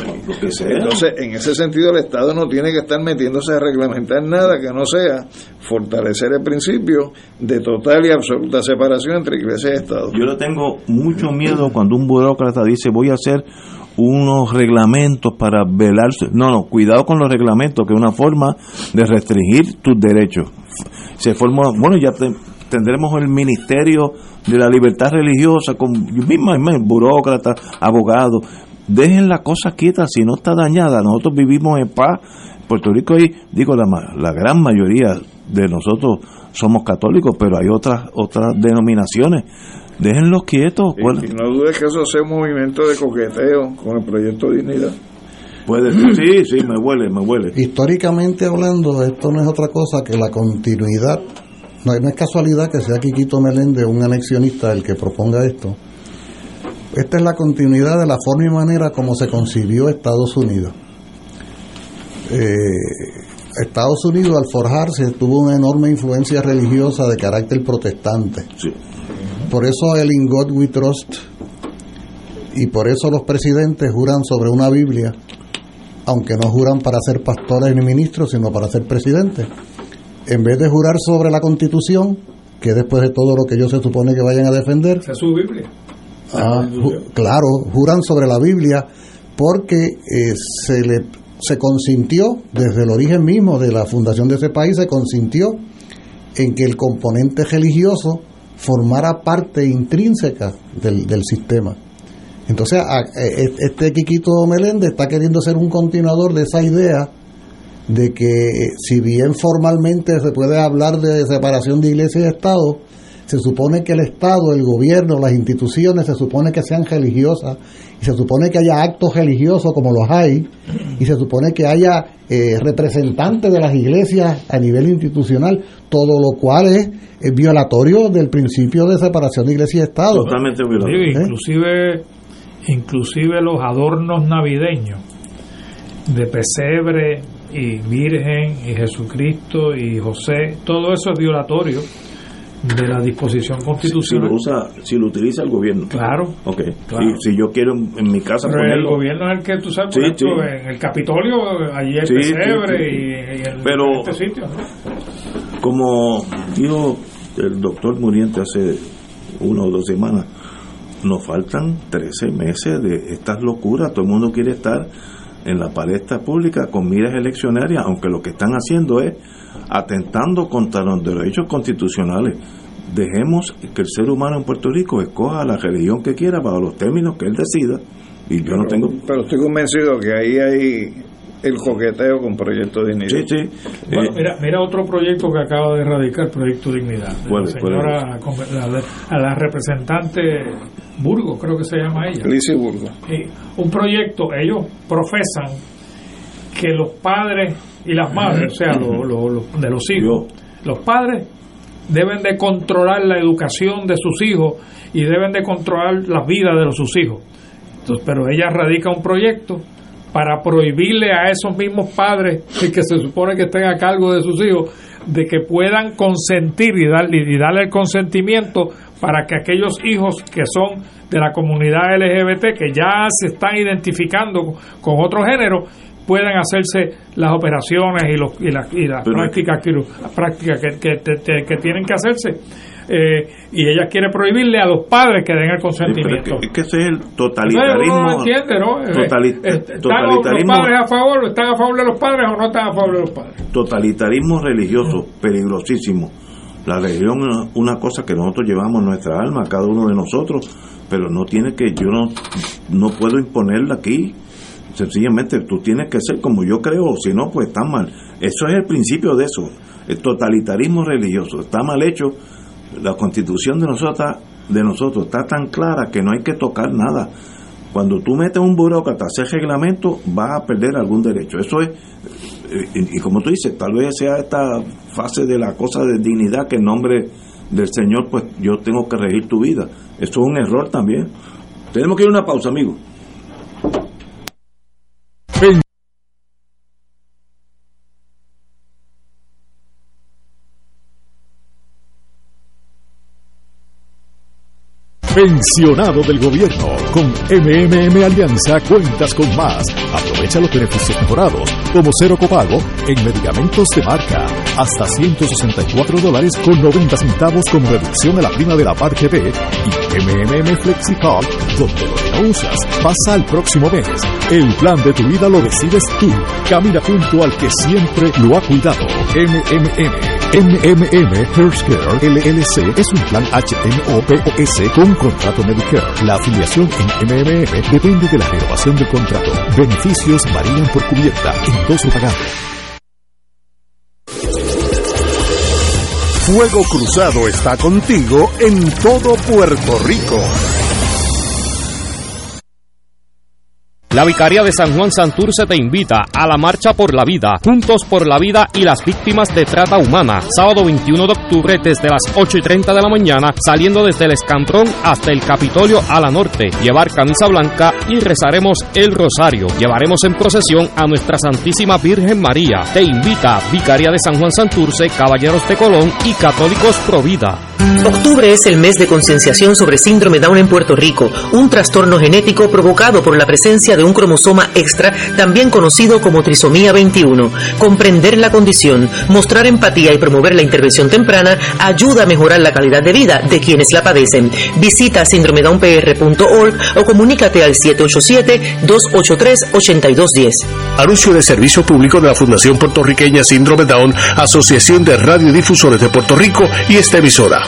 B: Entonces, en ese sentido, el Estado no tiene que estar metiéndose a reglamentar nada que no sea fortalecer el principio de total y absoluta separación entre iglesia y Estado.
A: Yo le tengo mucho miedo cuando un burócrata dice voy a hacer unos reglamentos para velar. No, no, cuidado con los reglamentos, que es una forma de restringir tus derechos. Se forma, bueno, ya tendremos el Ministerio de la Libertad Religiosa con misma, burócratas, abogados. Dejen la cosa quieta si no está dañada. Nosotros vivimos en paz. Puerto Rico, y digo, la, la gran mayoría de nosotros somos católicos, pero hay otras otras denominaciones Déjenlos quietos.
B: Y, no dudes que eso sea un movimiento de coqueteo con el proyecto Dignidad.
A: Puede ser, sí, sí, me huele, me huele.
J: Históricamente hablando, esto no es otra cosa que la continuidad. No, no es casualidad que sea Quiquito Meléndez, un anexionista, el que proponga esto. Esta es la continuidad de la forma y manera como se concibió Estados Unidos. Eh, Estados Unidos al forjarse tuvo una enorme influencia religiosa de carácter protestante. Sí. Por eso el In God We Trust y por eso los presidentes juran sobre una Biblia, aunque no juran para ser pastores ni ministros, sino para ser presidentes. En vez de jurar sobre la Constitución, que después de todo lo que ellos se supone que vayan a defender.
C: es su Biblia.
J: Ah, claro, juran sobre la Biblia porque eh, se le se consintió desde el origen mismo de la fundación de ese país se consintió en que el componente religioso formara parte intrínseca del, del sistema. Entonces, e, e, este Quiquito Meléndez está queriendo ser un continuador de esa idea de que si bien formalmente se puede hablar de separación de iglesia y Estado, se supone que el Estado, el gobierno, las instituciones se supone que sean religiosas y se supone que haya actos religiosos como los hay y se supone que haya eh, representantes de las iglesias a nivel institucional, todo lo cual es, violatorio del principio de separación de iglesia y Estado.
A: Totalmente violatorio.
C: ¿Eh? inclusive, inclusive los adornos navideños de pesebre y Virgen y Jesucristo y José, todo eso es violatorio de la disposición constitucional.
A: Si, lo, usa, si lo utiliza el gobierno.
C: Claro.
A: Ok. Si, yo quiero en, mi casa
C: Pero el gobierno es el que, tú sabes, por ejemplo, en el Capitolio, allí hay pesebre y, en
A: Pero,
C: este sitio.
A: Como dijo el doctor Muriente hace una o dos semanas, nos faltan 13 meses de estas locuras. Todo el mundo quiere estar en la palestra pública con miras eleccionarias, aunque lo que están haciendo es atentando contra los derechos constitucionales. Dejemos que el ser humano en Puerto Rico escoja la religión que quiera para los términos que él decida. Y yo no tengo.
B: Pero estoy convencido que ahí hay el coqueteo con Proyecto Dignidad.
A: Sí, sí.
C: Bueno, mira, mira otro proyecto que acaba de erradicar, Proyecto Dignidad. la señora, a la representante Burgo, creo que se llama ella.
B: Lice Burgo.
C: un proyecto, ellos profesan que los padres y las madres, o sea, de los hijos, los padres deben de controlar la educación de sus hijos y deben de controlar la vida de sus hijos. Entonces, pero ella radica un proyecto para prohibirle a esos mismos padres <laughs> que se supone que estén a cargo de sus hijos de que puedan consentir y, darle y darle el consentimiento para que aquellos hijos que son de la comunidad LGBT, que ya se están identificando con otro género, puedan hacerse las operaciones y, los, y, las, y las prácticas, prácticas que, que, que, tienen que hacerse. Eh, y ella quiere prohibirle a los padres que den el consentimiento.
A: es que ese es el totalitarismo.
C: No, entiende, ¿no? Eh, eh, ¿Están los padres a favor, están a favor de los padres o no están a favor de los padres?
A: Totalitarismo religioso, peligrosísimo. La religión es una cosa que nosotros llevamos en nuestra alma, cada uno de nosotros, pero no tiene que, yo no, no puedo imponerla aquí Sencillamente tú tienes que ser como yo creo, si no, pues está mal. Eso es el principio de eso, el totalitarismo religioso. Está mal hecho. La constitución de nosotros, de nosotros está tan clara que no hay que tocar nada. Cuando tú metes un burócrata a hacer reglamento, vas a perder algún derecho. Eso es, eh, y, como tú dices, tal vez sea esta fase de la cosa de dignidad que en nombre del Señor, pues yo tengo que regir tu vida. Eso es un error también. Tenemos que ir a una pausa, amigos.
N: Pensionado del gobierno. Con MMM Alianza cuentas con más. Aprovecha los beneficios mejorados, como cero copago en medicamentos de marca. Hasta 164 dólares con 90 centavos como reducción a la prima de la parte B. Y MMM FlexiCard, donde lo que no usas pasa al próximo mes. El plan de tu vida lo decides tú. Camina junto al que siempre lo ha cuidado. MMM. MMM Healthcare LLC es un plan HMO-POS con contrato Medicare. La afiliación en MMM depende de la renovación del contrato. Beneficios varían por cubierta, endoso pagado.
I: Fuego Cruzado está contigo en todo Puerto Rico.
H: La Vicaría de San Juan Santurce te invita a la Marcha por la Vida, Juntos por la Vida y las Víctimas de Trata Humana, sábado 21 de octubre desde las 8 y 30 de la mañana, saliendo desde el Escantrón hasta el Capitolio a la norte, llevar camisa blanca y rezaremos el rosario. Llevaremos en procesión a nuestra Santísima Virgen María. Te invita Vicaría de San Juan Santurce, Caballeros de Colón y Católicos Provida.
O: Octubre es el mes de concienciación sobre síndrome Down en Puerto Rico, un trastorno genético provocado por la presencia de un cromosoma extra, también conocido como trisomía 21. Comprender la condición, mostrar empatía y promover la intervención temprana ayuda a mejorar la calidad de vida de quienes la padecen. Visita síndromedownpr.org o comunícate al 787-283-8210.
P: Anuncio de servicio público de la Fundación Puertorriqueña Síndrome Down, Asociación de Radiodifusores de Puerto Rico y esta emisora.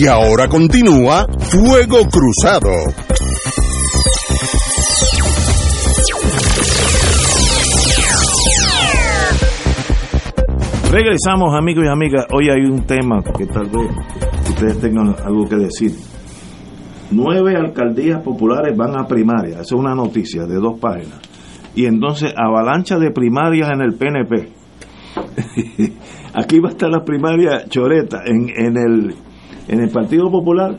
I: Y ahora continúa Fuego Cruzado.
A: Regresamos amigos y amigas. Hoy hay un tema que tal vez ustedes tengan algo que decir. Nueve alcaldías populares van a primaria. Esa es una noticia de dos páginas. Y entonces avalancha de primarias en el PNP. <laughs> Aquí va a estar la primaria choreta en, en el en el Partido Popular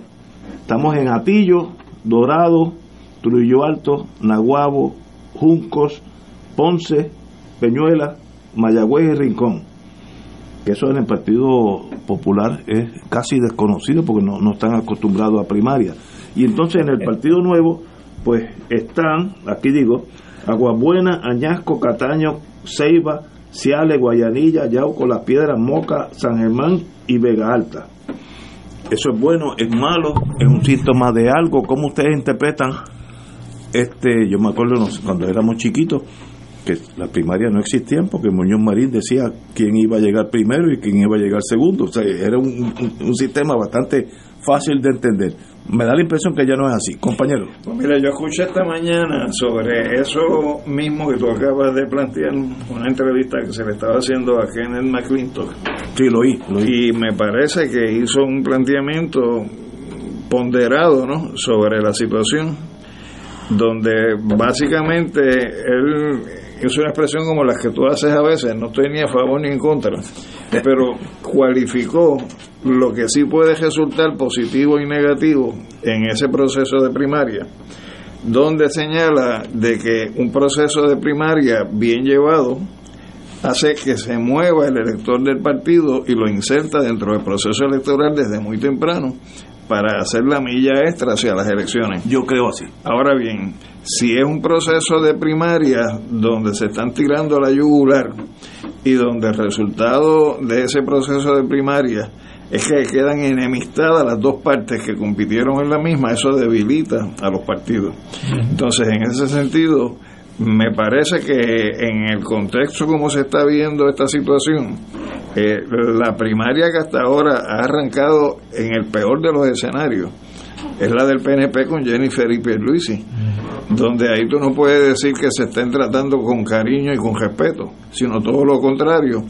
A: estamos en Atillo, Dorado, Trujillo Alto, Naguabo, Juncos, Ponce, Peñuela, Mayagüez y Rincón. Que eso en el Partido Popular es casi desconocido porque no, no están acostumbrados a primaria. Y entonces en el Partido Nuevo, pues están, aquí digo, Aguabuena, Añasco, Cataño, Ceiba, Ciales, Guayanilla, Yauco, Las Piedras, Moca, San Germán y Vega Alta eso es bueno, es malo, es un síntoma de algo. ¿Cómo ustedes interpretan? Este, yo me acuerdo cuando éramos chiquitos que las primarias no existían porque Muñoz Marín decía quién iba a llegar primero y quién iba a llegar segundo. O sea, era un, un sistema bastante fácil de entender. Me da la impresión que ya no es así, compañero.
B: Pues mira, yo escuché esta mañana sobre eso mismo que tú acabas de plantear, una entrevista que se le estaba haciendo a Kenneth McClintock.
A: Sí, lo oí, lo
B: oí. Y me parece que hizo un planteamiento ponderado ¿no? sobre la situación, donde básicamente él hizo una expresión como las que tú haces a veces, no estoy ni a favor ni en contra, pero cualificó lo que sí puede resultar positivo y negativo en ese proceso de primaria, donde señala de que un proceso de primaria bien llevado hace que se mueva el elector del partido y lo inserta dentro del proceso electoral desde muy temprano para hacer la milla extra hacia las elecciones.
A: Yo creo así.
B: Ahora bien, si es un proceso de primaria donde se están tirando la yugular y donde el resultado de ese proceso de primaria es que quedan enemistadas las dos partes que compitieron en la misma, eso debilita a los partidos. Entonces, en ese sentido, me parece que en el contexto como se está viendo esta situación, eh, la primaria que hasta ahora ha arrancado en el peor de los escenarios es la del PNP con Jennifer y Pierluisi, donde ahí tú no puedes decir que se estén tratando con cariño y con respeto, sino todo lo contrario.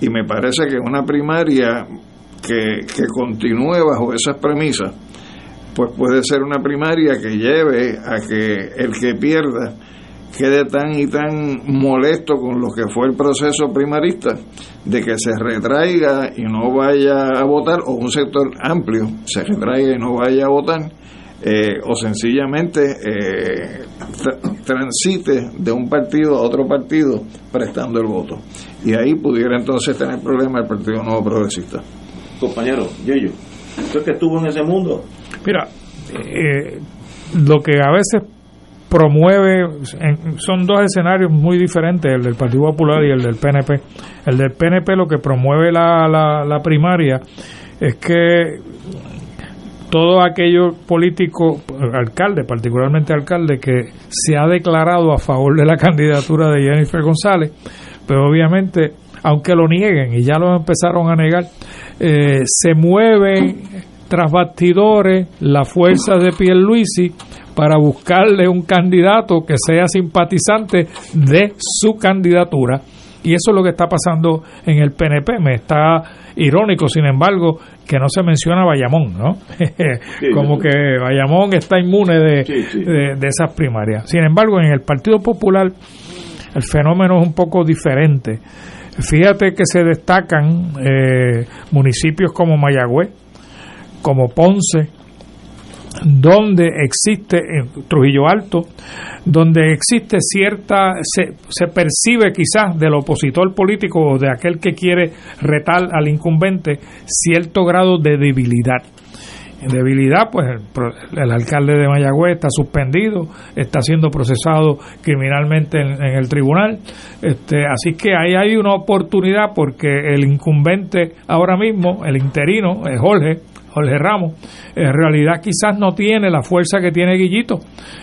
B: Y me parece que una primaria que, que continúe bajo esas premisas, pues puede ser una primaria que lleve a que el que pierda quede tan y tan molesto con lo que fue el proceso primarista de que se retraiga y no vaya a votar, o un sector amplio se retraiga y no vaya a votar, eh, o sencillamente eh, transite de un partido a otro partido prestando el voto. Y ahí pudiera entonces tener problema el Partido Nuevo Progresista.
A: Compañero, Yeyo, ¿usted que estuvo en ese mundo?
C: Mira, eh, lo que a veces promueve, son dos escenarios muy diferentes, el del Partido Popular y el del PNP. El del PNP lo que promueve la, la, la primaria es que todo aquello político, alcalde, particularmente alcalde, que se ha declarado a favor de la candidatura de Jennifer González, pero obviamente, aunque lo nieguen y ya lo empezaron a negar, eh, se mueven tras bastidores las fuerzas de Pierluisi para buscarle un candidato que sea simpatizante de su candidatura. Y eso es lo que está pasando en el PNP. Me está irónico, sin embargo, que no se menciona Bayamón, ¿no? <laughs> Como que Bayamón está inmune de, de, esas primarias. Sin embargo, en el Partido Popular el fenómeno es un poco diferente. Fíjate que se destacan eh, municipios como Mayagüez, como Ponce, donde existe, en Trujillo Alto, donde existe cierta, se, se percibe quizás del opositor político o de aquel que quiere retar al incumbente cierto grado de debilidad. En debilidad, pues el, alcalde de Mayagüez está suspendido, está siendo procesado criminalmente en, el tribunal. Este, así que ahí hay una oportunidad porque el incumbente ahora mismo, el interino, es Jorge, Jorge Ramos, en realidad quizás no tiene la fuerza que tiene Guillito.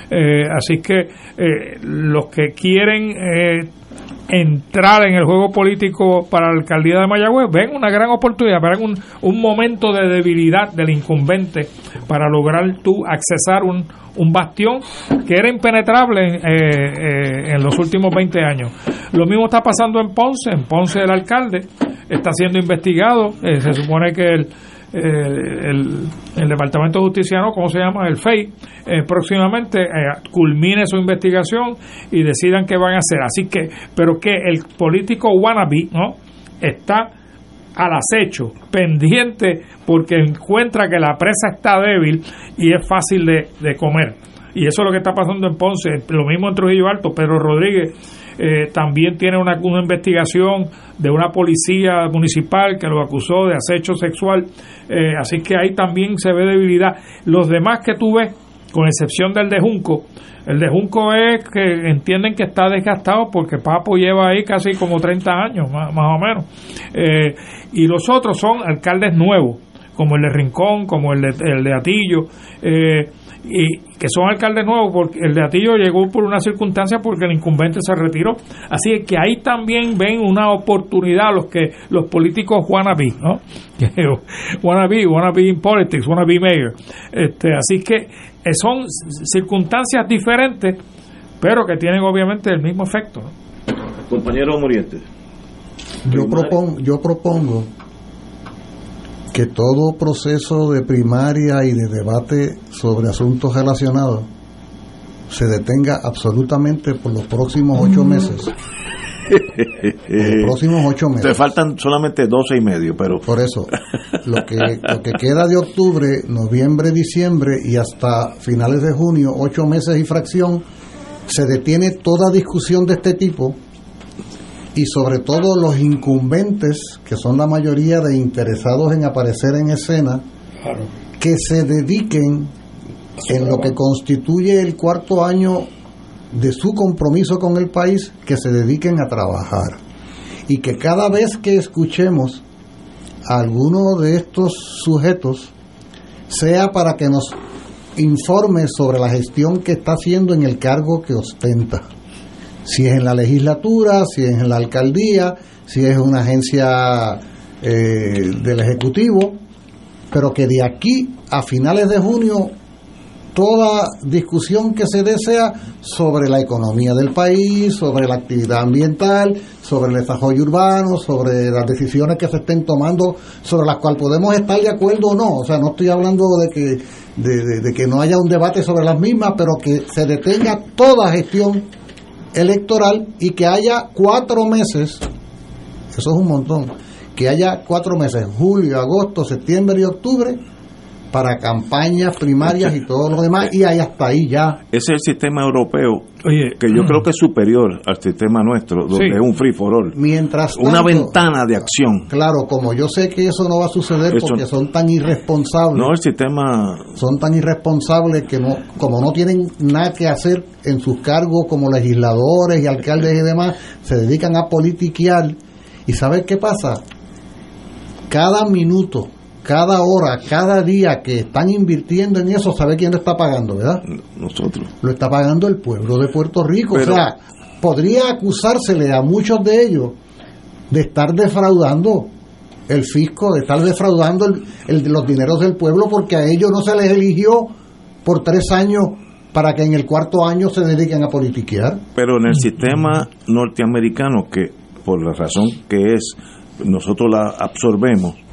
C: Eh, así que eh, los que quieren eh, entrar en el juego político para la alcaldía de Mayagüez ven una gran oportunidad, ven un, un momento de debilidad del incumbente para lograr tú accesar un, un bastión que era impenetrable en los últimos 20 años. Lo mismo está pasando en Ponce, en Ponce el alcalde está siendo investigado, se supone que el eh, el, Departamento de Justicia, ¿no? ¿Cómo se llama? El FEI, eh, próximamente eh, culmine su investigación y decidan qué van a hacer. Así que, pero que el político wannabe, ¿no? Está al acecho, pendiente, porque encuentra que la presa está débil y es fácil de, de comer. Y eso es lo que está pasando en Ponce, lo mismo en Trujillo Alto, Pedro Rodríguez eh, también tiene una, investigación de una policía municipal que lo acusó de acecho sexual. Eh, así que ahí también se ve debilidad. Los demás que tú ves, con excepción del de Junco, el de Junco es que entienden que está desgastado porque Papo lleva ahí casi como 30 años, más, o menos. Eh, y los otros son alcaldes nuevos, como el de Rincón, como el de, el de Atillo. Eh, y que son alcaldes nuevos, porque el de Atillo llegó por una circunstancia porque el incumbente se retiró. Así que ahí también ven una oportunidad los que los políticos wannabe, ¿no? <laughs> wannabe, wannabe in politics, wannabe mayor. Este, así que eh, son circunstancias diferentes, pero que tienen obviamente el mismo efecto.
A: Compañero Muriente.
J: Yo propongo, yo propongo que todo proceso de primaria y de debate sobre asuntos relacionados se detenga absolutamente por los próximos ocho meses.
A: los próximos ocho meses. Te faltan solamente doce y medio, pero...
J: Por eso, lo que, lo que queda de octubre, noviembre, diciembre y hasta finales de junio, ocho meses y fracción, se detiene toda discusión de este tipo y sobre todo los incumbentes, que son la mayoría de interesados en aparecer en escena, que se dediquen en lo que constituye el cuarto año de su compromiso con el país, que se dediquen a trabajar. Y que cada vez que escuchemos a alguno de estos sujetos, sea para que nos informe sobre la gestión que está haciendo en el cargo que ostenta si es en la legislatura, si es en la alcaldía, si es una agencia eh, del Ejecutivo, pero que de aquí a finales de junio toda discusión que se desea sobre la economía del país, sobre la actividad ambiental, sobre el desarrollo urbano, sobre las decisiones que se estén tomando, sobre las cuales podemos estar de acuerdo o no. O sea, no estoy hablando de que, de que no haya un debate sobre las mismas, pero que se detenga toda gestión electoral y que haya cuatro meses, eso es un montón, que haya cuatro meses, julio, agosto, septiembre y octubre, para campañas primarias y todo lo demás, y ahí hasta ahí ya.
A: Ese es el sistema europeo que yo creo que es superior al sistema nuestro, donde es un free for all.
J: Mientras
A: Una ventana de acción.
J: Claro, como yo sé que eso no va a suceder porque son tan irresponsables.
A: No, el sistema.
J: Son tan irresponsables que no, como no tienen nada que hacer en sus cargos como legisladores y alcaldes y demás, se dedican a politiquear. ¿Y sabes qué pasa? Cada minuto cada hora, cada día que están invirtiendo en eso, ¿sabe quién lo está pagando, verdad?
A: Nosotros.
J: Lo está pagando el pueblo de Puerto Rico. o sea, podría acusársele a muchos de ellos de estar defraudando el fisco, de estar defraudando el, los dineros del pueblo porque a ellos no se les eligió por tres años para que en el cuarto año se dediquen a politiquear.
A: Pero en el sistema norteamericano, que por la razón que es, nosotros la absorbemos,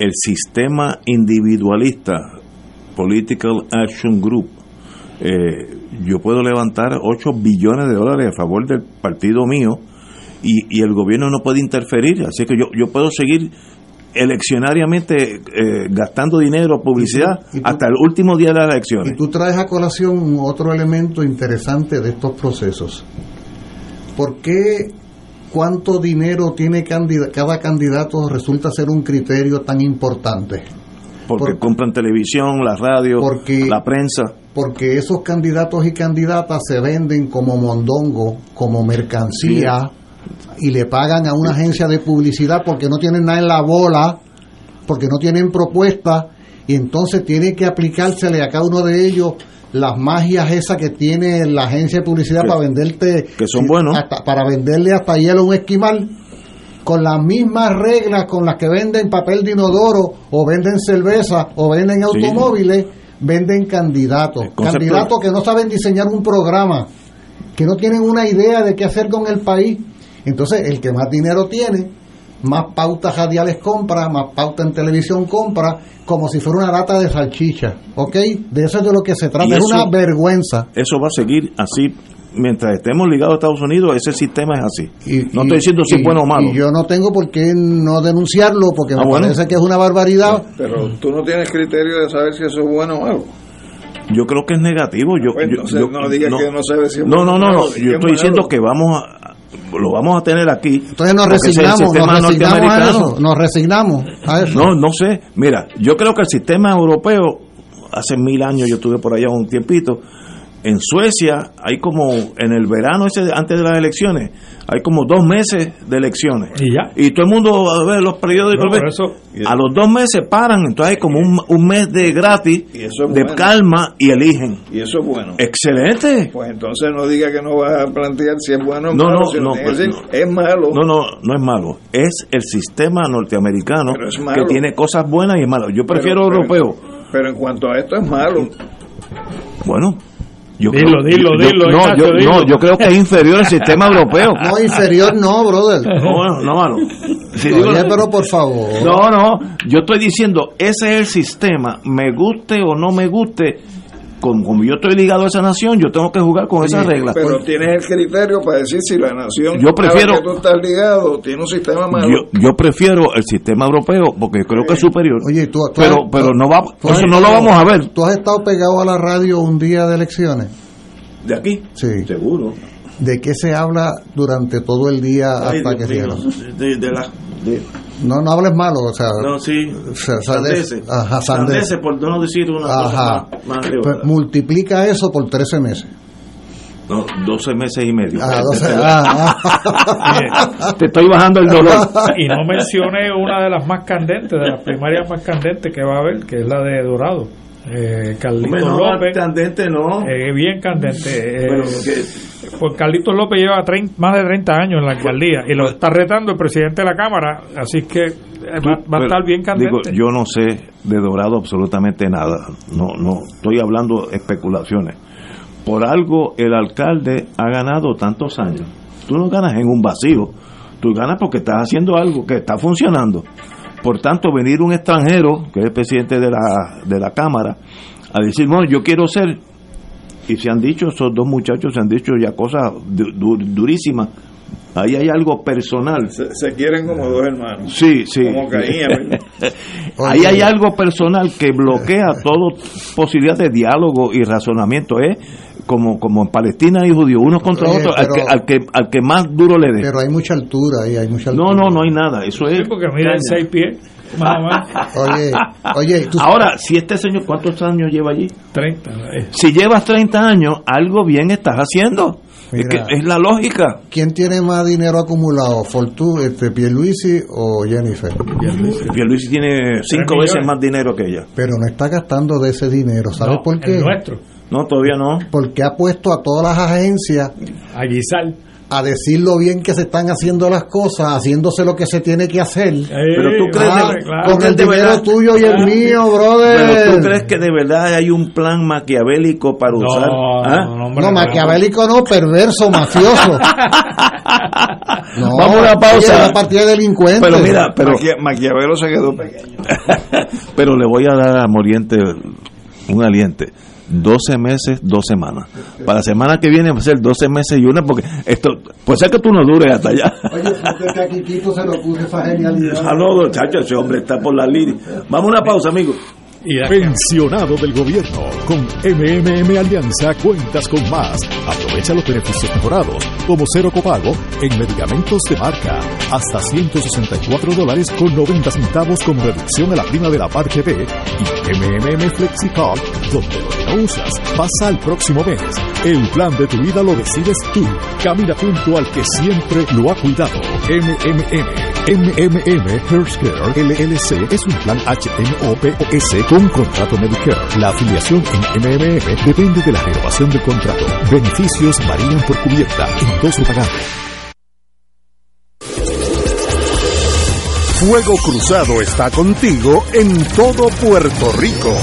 A: el sistema individualista, Political Action Group, eh, yo puedo levantar 8 billones de dólares a favor del partido mío y, el gobierno no puede interferir, así que yo, yo puedo seguir eleccionariamente eh, gastando dinero, publicidad, hasta el último día de las elecciones.
J: Y tú traes a colación otro elemento interesante de estos procesos. ¿Por qué cuánto dinero tiene cada candidato resulta ser un criterio tan importante.
A: Porque compran televisión, la radio, la prensa.
J: Porque esos candidatos y candidatas se venden como mondongo, como mercancía, y le pagan a una agencia de publicidad porque no tienen nada en la bola, porque no tienen propuesta, y entonces tiene que aplicársele a cada uno de ellos las magias esas que tiene la agencia de publicidad para venderte
A: que son buenos.
J: para venderle hasta hielo a un esquimal con las mismas reglas con las que venden papel de inodoro o venden cerveza o venden automóviles venden candidatos. Candidatos que no saben diseñar un programa que no tienen una idea de qué hacer con el país. Entonces el que más dinero tiene más pautas radiales compra, más pautas en televisión compra, como si fuera una lata de salchicha, ¿ok? De eso es de lo que se trata, es una vergüenza.
A: Eso va a seguir así mientras estemos ligados a Estados Unidos, ese sistema es así. no estoy diciendo si es bueno o malo.
J: Y yo no tengo por qué no denunciarlo, porque me ah, parece que es una barbaridad.
B: Pero tú no tienes criterio de saber si eso es bueno o malo.
A: Yo creo que es negativo. Yo,
B: no digas que no sabes si es
A: no, no, no, no, yo estoy diciendo que vamos a, lo vamos a tener aquí.
J: Entonces nos resignamos, nos resignamos a eso, nos resignamos a eso.
A: No, no sé. Mira, yo creo que el sistema europeo, hace mil años yo estuve por allá un tiempito, en Suecia hay como en el verano ese antes de las elecciones hay como dos meses de elecciones.
C: Y ya.
A: Y todo el mundo a ver los periódicos a los dos meses paran entonces hay como un, mes de gratis de calma y eligen.
B: Y eso es bueno.
A: Excelente.
B: Pues entonces no diga que no va a plantear si es bueno o no, malo, no, no, pues es malo.
A: no no no es malo. Es el sistema norteamericano que tiene cosas buenas y malas yo prefiero europeo.
B: pero en cuanto a esto es malo.
A: Bueno
C: yo dilo, dilo, dilo,
A: no, yo, no, yo creo que es inferior al sistema europeo.
J: No, inferior no, brother.
A: No, no, mano.
J: pero por favor.
A: No, no, yo estoy diciendo, ese es el sistema, me guste o no me guste, como, yo estoy ligado a esa nación, yo tengo que jugar con esas reglas.
B: Pero tienes el criterio para decir si la nación
A: yo prefiero,
B: que tú estás ligado tiene un sistema malo.
A: Yo, prefiero el sistema europeo porque creo que es superior.
J: Oye, tú,
A: pero, pero no va, eso no lo vamos a ver.
J: ¿Tú has estado pegado a la radio un día de elecciones?
A: ¿De aquí?
J: Sí.
A: Seguro.
J: ¿De qué se habla durante todo el día hasta que cierra?
A: De, de, la, de,
J: no, no hables malo, o sea.
A: No, sí.
J: sandeces. Ajá,
A: sandeces. por no decir una
J: Ajá. cosa más, pues multiplica eso por 13 meses.
A: No, 12 meses y medio.
J: Ah, 12, ah,
A: ah. Te estoy bajando el dolor.
C: Y no mencioné una de las más candentes, de las primarias más candentes que va a haber, que es la de Dorado. Eh, Carlitos López.
A: candente no.
C: Eh, bien candente. Eh, pues Carlitos López lleva más de 30 años en la alcaldía y lo está retando el presidente de la Cámara, así que eh, va, a estar bien candente.
A: yo no sé de Dorado absolutamente nada. No, no, estoy hablando especulaciones. Por algo el alcalde ha ganado tantos años. Tú no ganas en un vacío. Tú ganas porque estás haciendo algo que está funcionando. Por tanto, venir un extranjero, que es el presidente de la, de la Cámara, a decir, bueno, yo quiero ser, y se han dicho, esos dos muchachos se han dicho ya cosas durísimas. Ahí hay algo personal.
B: Se, quieren como dos hermanos.
A: Sí, sí.
B: Como <laughs>
A: Ahí hay algo personal que bloquea toda posibilidad de diálogo y razonamiento. Es como, como en Palestina y judíos, unos contra otros, al, que, al, que, al que más duro le dé.
J: Pero hay mucha altura ahí, hay mucha altura.
A: No, no, no hay nada. Eso es.
C: porque mira en seis pies. <laughs>
J: oye, oye,
A: ahora, si este señor, ¿cuántos años lleva allí?
C: 30.
A: Si llevas 30 años, algo bien estás haciendo. es, que es la lógica.
J: ¿Quién tiene más dinero acumulado? ¿Fortú, este, Pierluisi o Jennifer?
A: Pierluisi, Pierluisi tiene cinco veces más dinero que ella.
J: Pero no está gastando de ese dinero. ¿Sabes por qué?
C: El nuestro.
A: No, todavía no.
J: Porque ha puesto a todas las agencias
C: a guisar
J: a decir lo bien que se están haciendo las cosas, haciéndose lo que se tiene que hacer.
A: pero tú crees
J: ah, con el dinero tuyo y el mío, brother.
A: Pero tú crees que de verdad hay un plan maquiavélico para usar.
J: ¿Ah? No, no, maquiavélico no, perverso, mafioso. <laughs>
A: no, Vamos a una pausa.
J: La partida de delincuentes.
A: Pero mira, pero
B: Maquiavelo se quedó pequeño. <laughs>
A: pero le voy a dar a Moriente un aliente 12 meses, dos semanas. Para la semana que viene va a ser 12 meses y una, porque esto, puede ser que tú no dures hasta allá.
J: Oye, que a Quiquito se le ocurre esa genialidad.
A: Saludos, chacho, ese hombre está por la línea. Vamos a una pausa, amigos.
F: Pensionado del gobierno. Con MMM Alianza cuentas con más. Aprovecha los beneficios mejorados, como cero copago en medicamentos de marca. Hasta 164 dólares con 90 centavos como reducción a la prima de la parte B. Y MMM FlexiCard, donde lo que no usas pasa al próximo mes. El plan de tu vida lo decides tú. Camina junto al que siempre lo ha cuidado. MMM. MMM Healthcare LLC es un plan HMOPOS con contrato Medicare. La afiliación en MMM depende de la renovación del contrato. Beneficios varían por cubierta en dos pagado.
I: Fuego Cruzado está contigo en todo Puerto Rico.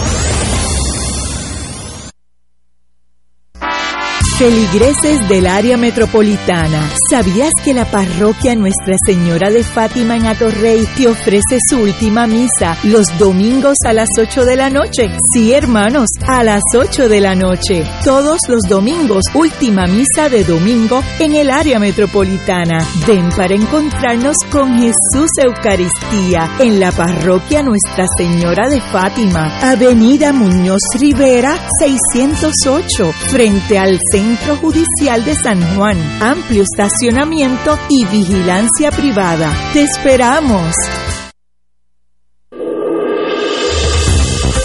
Q: Feligreses del área metropolitana, ¿sabías que la parroquia Nuestra Señora de Fátima en Atorrey te ofrece su última misa los domingos a las 8 de la noche? Sí, hermanos, a las 8 de la noche. Todos los domingos, última misa de domingo en el área metropolitana. Ven para encontrarnos con Jesús Eucaristía en la parroquia Nuestra Señora de Fátima, Avenida Muñoz Rivera 608, frente al centro Centro Judicial de San Juan, amplio estacionamiento y vigilancia privada. ¡Te esperamos!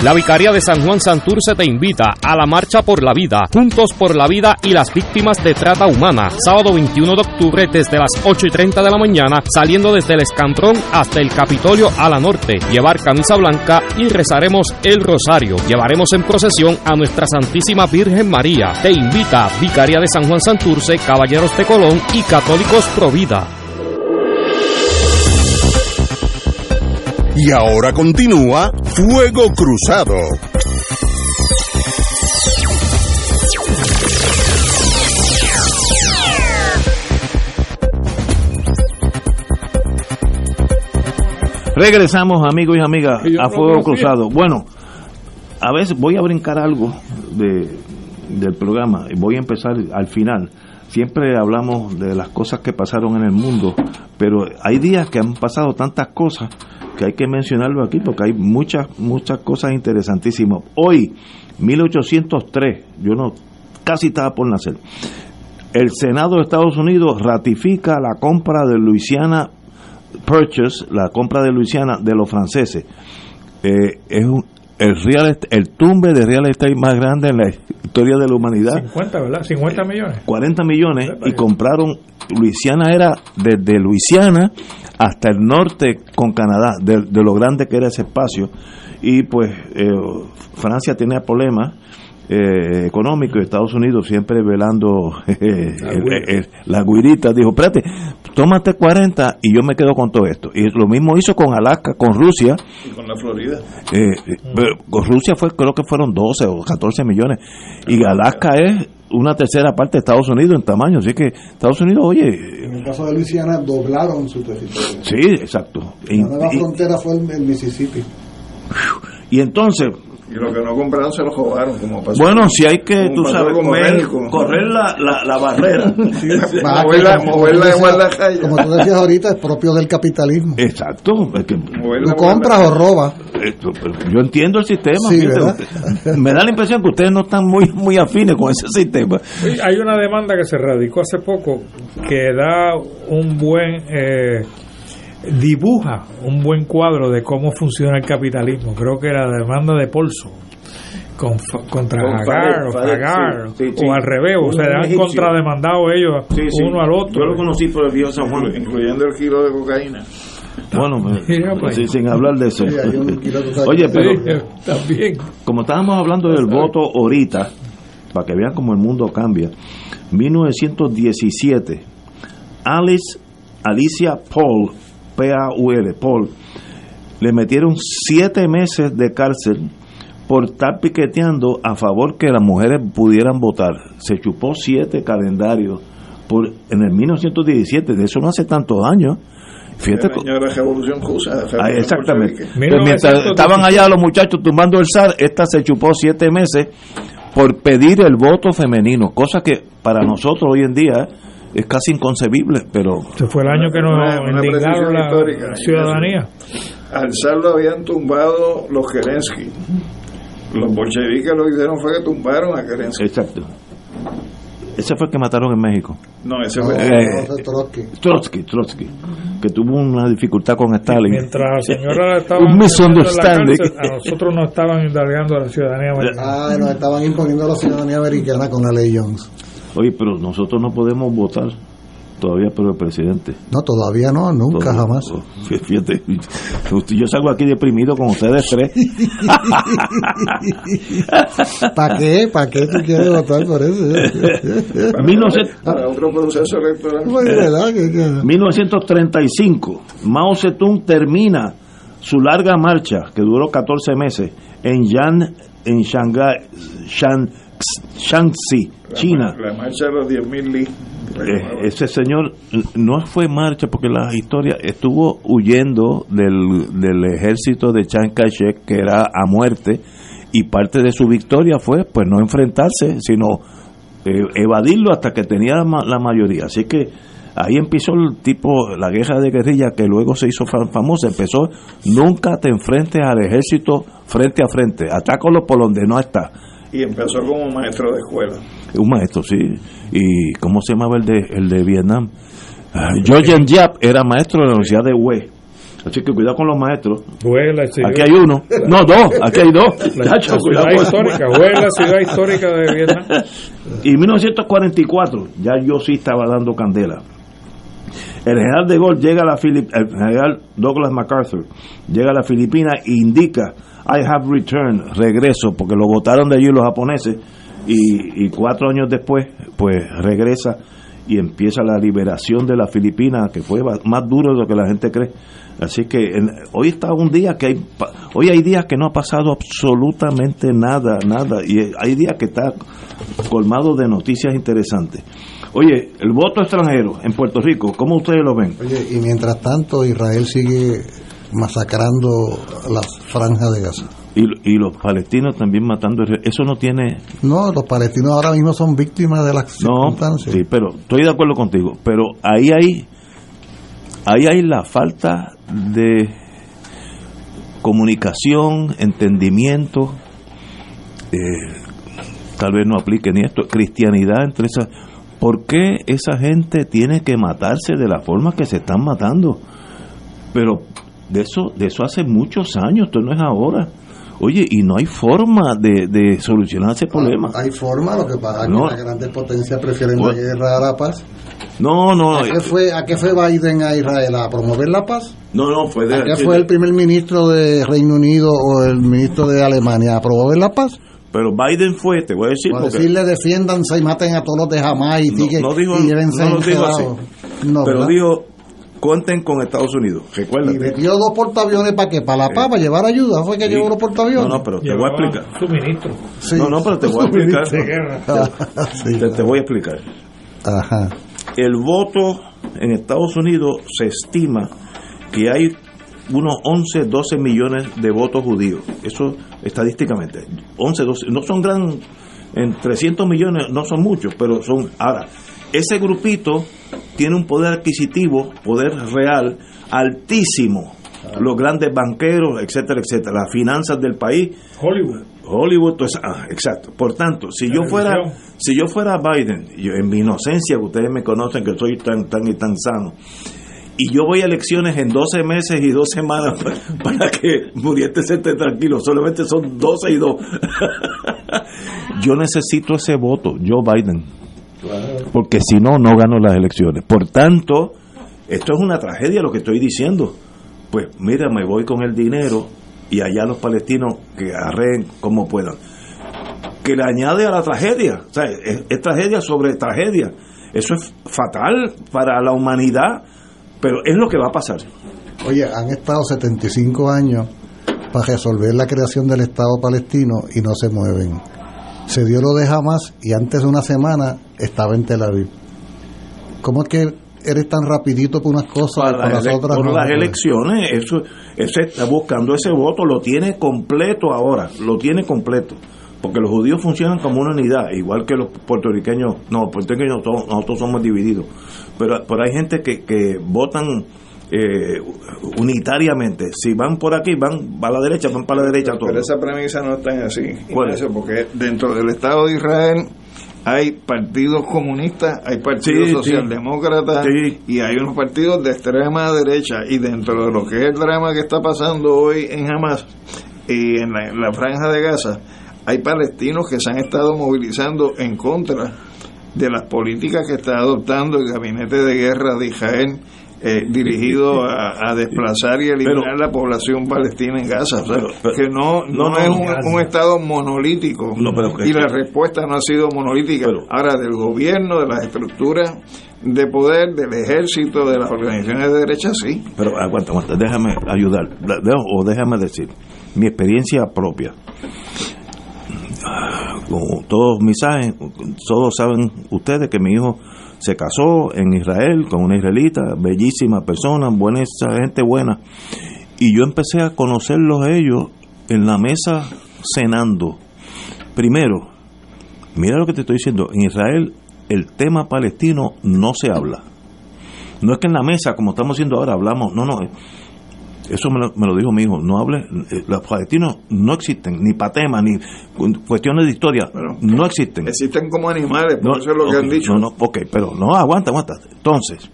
H: La Vicaría de San Juan Santurce te invita a la Marcha por la Vida, Juntos por la Vida y las Víctimas de Trata Humana, sábado 21 de octubre desde las 8 y 30 de la mañana, saliendo desde el Escantrón hasta el Capitolio a la norte, llevar camisa blanca y rezaremos el rosario. Llevaremos en procesión a nuestra Santísima Virgen María. Te invita Vicaría de San Juan Santurce, Caballeros de Colón y Católicos Provida.
I: Y ahora continúa Fuego Cruzado.
A: Regresamos, amigos y amigas, a Fuego Cruzado. Bueno, a veces voy a brincar algo de, del programa y voy a empezar al final. Siempre hablamos de las cosas que pasaron en el mundo, pero hay días que han pasado tantas cosas que hay que mencionarlo aquí porque hay muchas, muchas cosas interesantísimas. Hoy, 1803, yo no, casi estaba por nacer, el Senado de Estados Unidos ratifica la compra de Louisiana Purchase, la compra de Louisiana de los franceses. Eh, es el, real, el tumbe de real estate más grande en la historia de la humanidad.
C: 50, ¿verdad? 50 millones.
A: 40 millones y compraron, Luisiana era desde Luisiana hasta el norte con Canadá, de, lo grande que era ese espacio. Y pues eh, Francia tenía problemas eh, económico de Estados Unidos siempre velando <laughs> la guirita dijo espérate tómate 40 y yo me quedo con todo esto y lo mismo hizo con Alaska con Rusia.
B: Y con la Florida.
A: Eh, con Rusia fue creo que fueron 12 o 14 millones. Y Alaska es una tercera parte de Estados Unidos en tamaño así que Estados Unidos oye
J: en el caso de Luisiana doblaron su territorio.
A: Sí exacto.
J: La nueva frontera fue el, el Mississippi.
A: y entonces
B: y lo que no compraron se lo robaron como pasó
A: bueno si hay que tú sabes
B: con
A: correr, la, la, la barrera. <laughs>
B: Sí, moverla, <laughs> moverla
J: como,
B: igual la calle
J: como tú decías ahorita es propio del capitalismo.
A: Exacto es que,
J: tú compras o robas.
A: Esto, yo entiendo el sistema
J: sí,
A: me da la impresión que ustedes no están muy muy afines con ese sistema.
C: Hay una demanda que se radicó hace poco que da un buen eh, dibuja un buen cuadro de cómo funciona el capitalismo. Creo que era la demanda de Polso con, contra con Hagar, o, Hagar sí, sí, o al revés, o sea, han contrademandado ellos uno al otro.
A: Yo lo conocí por el viejo San Juan,
B: incluyendo el kilo de cocaína.
A: Bueno, pues, sí, sin hablar de eso. Oye, pero
C: también.
A: como estábamos hablando del voto ahorita, para que vean cómo el mundo cambia, 1917, Alice Alicia Paul P-A-U-L, Paul, le metieron siete meses de cárcel por estar piqueteando a favor que las mujeres pudieran votar. Se chupó siete calendarios por en el 1917, de eso no hace tantos años. Fíjate,
B: la revolución rusa.
A: Ah, exactamente. Pues mientras estaban allá los muchachos tumbando el zar, esta se chupó siete meses por pedir el voto femenino, cosa que para nosotros hoy en día es casi inconcebible, pero...
C: Se fue el año que nos indignaron la ciudadanía.
B: Al zar lo habían tumbado los Kerensky. Los bolcheviques lo que hicieron fue que tumbaron a Kerensky.
A: Exacto. Ese fue el que mataron en México.
B: No, ese fue
A: eh, Trotsky. Trotsky, Trotsky. Que tuvo una dificultad con Stalin.
C: Mientras la señora <laughs> estaba.
A: Un misunderstanding.
C: A nosotros nos estaban indagando la ciudadanía americana.
J: Ah, nos estaban imponiendo la ciudadanía americana con la ley Jones.
A: Oye, pero nosotros no podemos votar todavía por el presidente.
J: No, todavía no, nunca, todavía, jamás. <laughs>
A: Fíjate, yo salgo aquí deprimido con ustedes tres. <laughs>
J: ¿Para qué? ¿Para qué tú quieres votar por eso?
B: Para otro proceso electoral.
J: Pues, ¿verdad? ¿Qué, qué?
A: 1935, Mao Zedong termina su larga marcha, que duró 14 meses, en Yan, en Shanghai, Shan, Shanxi, China.
B: La, la marcha de los 10.000 li.
A: Eh, ese señor no fue marcha porque la historia estuvo huyendo del, del ejército de Chiang Kai-shek que era a muerte y parte de su victoria fue pues no enfrentarse sino eh, evadirlo hasta que tenía la, la, mayoría así que ahí empezó el tipo la guerra de guerrilla que luego se hizo famosa empezó nunca te enfrentes al ejército frente a frente atácalo por donde no está
B: y empezó como maestro de escuela.
A: Un maestro, sí. ¿Y cómo se llamaba el de, el de Vietnam? Uh, Georgian Yap era maestro de la Universidad de Hue. Así que cuidado con los maestros.
C: Hue, la ciudad.
A: Aquí hay uno. No, dos. Aquí hay dos.
C: La, la ciudad histórica. Hue, la ciudad histórica de Vietnam.
A: Y en 1944, ya yo sí estaba dando candela. El general de Gaulle llega a la Filip el general Douglas MacArthur llega a la Filipina e indica I have returned, regreso, porque lo votaron de allí los japoneses y, cuatro años después, pues regresa y empieza la liberación de la Filipinas, que fue más duro de lo que la gente cree. Así que en, hoy está un día que hay, hoy hay días que no ha pasado absolutamente nada, nada, y hay días que está colmado de noticias interesantes. Oye, el voto extranjero en Puerto Rico, ¿cómo ustedes lo ven?
J: Oye, y mientras tanto Israel sigue masacrando las franjas de Gaza.
A: Y, y, los palestinos también matando. Eso no tiene.
J: No, los palestinos ahora mismo son víctimas de las
A: no,
J: circunstancias.
A: Sí, pero estoy de acuerdo contigo. Pero ahí hay. Ahí hay la falta de comunicación, entendimiento. Eh, tal vez no aplique ni esto. Cristianidad entre esas. ¿Por qué esa gente tiene que matarse de la forma que se están matando? Pero de eso, de eso hace muchos años, esto no es ahora. Oye, y no hay forma de, de solucionar ese problema.
J: Hay forma, lo que pasa es que las grandes potencias prefieren la guerra a la paz.
A: No, no.
J: ¿A qué, fue, ¿A qué fue Biden a Israel? ¿A promover la paz?
A: No, no, fue de.
J: ¿A qué fue el primer ministro de Reino Unido o el ministro de Alemania? ¿A promover la paz?
A: Pero Biden fue, te voy a decir.
J: Para decirle defiéndanse y maten a todos los de jamás y,
A: no, no dijo, no lo dijo así. pero dijo, cuenten con Estados Unidos. Recuérdate.
J: Y metió dos portaaviones para que para la paz, para llevar ayuda. Fue que llevó los portaaviones.
A: No, no, pero te voy a explicar.
C: Suministro.
A: No, no, pero te voy a explicar. <laughs> te, te voy a explicar.
J: Ajá.
A: El voto en Estados Unidos se estima que hay unos 11, 12 millones de votos judíos. Eso estadísticamente. 11, 12, no son gran, en 300 millones no son muchos, pero son, ahora, ese grupito tiene un poder adquisitivo, poder real, altísimo. Los grandes banqueros, etcétera, etcétera, las finanzas del país.
C: Hollywood.
A: Hollywood, pues, ah, exacto. Por tanto, si yo fuera, si yo fuera Biden, yo, en mi inocencia, ustedes me conocen que soy tan, tan y tan sano, y yo voy a elecciones en 12 meses y 2 semanas <laughs> para, que Muriente se esté tranquilo, solamente son 12 y 2. <laughs> yo necesito ese voto, yo Biden, porque si no, no gano las elecciones. Por tanto, esto es una tragedia lo que estoy diciendo. Pues mira, me voy con el dinero y allá los palestinos que arreen como puedan. Que le añade a la tragedia, o sea, es tragedia sobre tragedia. Eso es fatal para la humanidad pero es lo que va a pasar.
J: Oye, han estado 75 años para resolver la creación del Estado palestino y no se mueven. Se dio lo de Hamas y antes de una semana estaba en Tel Aviv. ¿Cómo es que eres tan rapidito por unas cosas
A: para, las otras por las elecciones eso ese está buscando ese voto lo tiene completo ahora lo tiene completo. Porque los judíos funcionan como una unidad igual que los puertorriqueños no los puertorriqueños nosotros somos divididos. Pero, pero hay gente que, que votan eh, unitariamente. Si van por aquí, van a la derecha, van para la derecha todos.
B: Pero esa premisa no está así. Porque dentro del Estado de Israel hay partidos comunistas, hay partidos socialdemócratas y hay unos partidos de extrema derecha. Y dentro de lo que es el drama que está pasando hoy en Hamas y en la, en la franja de Gaza, hay palestinos que se han estado movilizando en contra de las políticas que está adoptando el gabinete de guerra de Israel eh, dirigido a, desplazar y eliminar la población palestina en Gaza. que no, no, es un, Estado monolítico y la respuesta no ha sido monolítica. Ahora, del gobierno, de las estructuras de poder, del ejército, de las organizaciones de derecha, sí.
A: Pero aguanta, aguanta, déjame ayudar, o déjame decir, mi experiencia propia como todos mis todos saben ustedes que mi hijo se casó en Israel con una israelita, bellísima persona, buena gente buena. Y yo empecé a conocerlos ellos en la mesa cenando. Primero, mira lo que te estoy diciendo, en Israel el tema palestino no se habla. No es que en la mesa, como estamos haciendo ahora, hablamos, no, no, eso me lo, dijo mi hijo, no hable, eh, los palestinos no existen, ni para temas, ni cuestiones de historia, no existen.
B: Existen como animales, por eso es lo que han dicho.
A: No, no, ok, pero no, aguanta, aguanta. Entonces,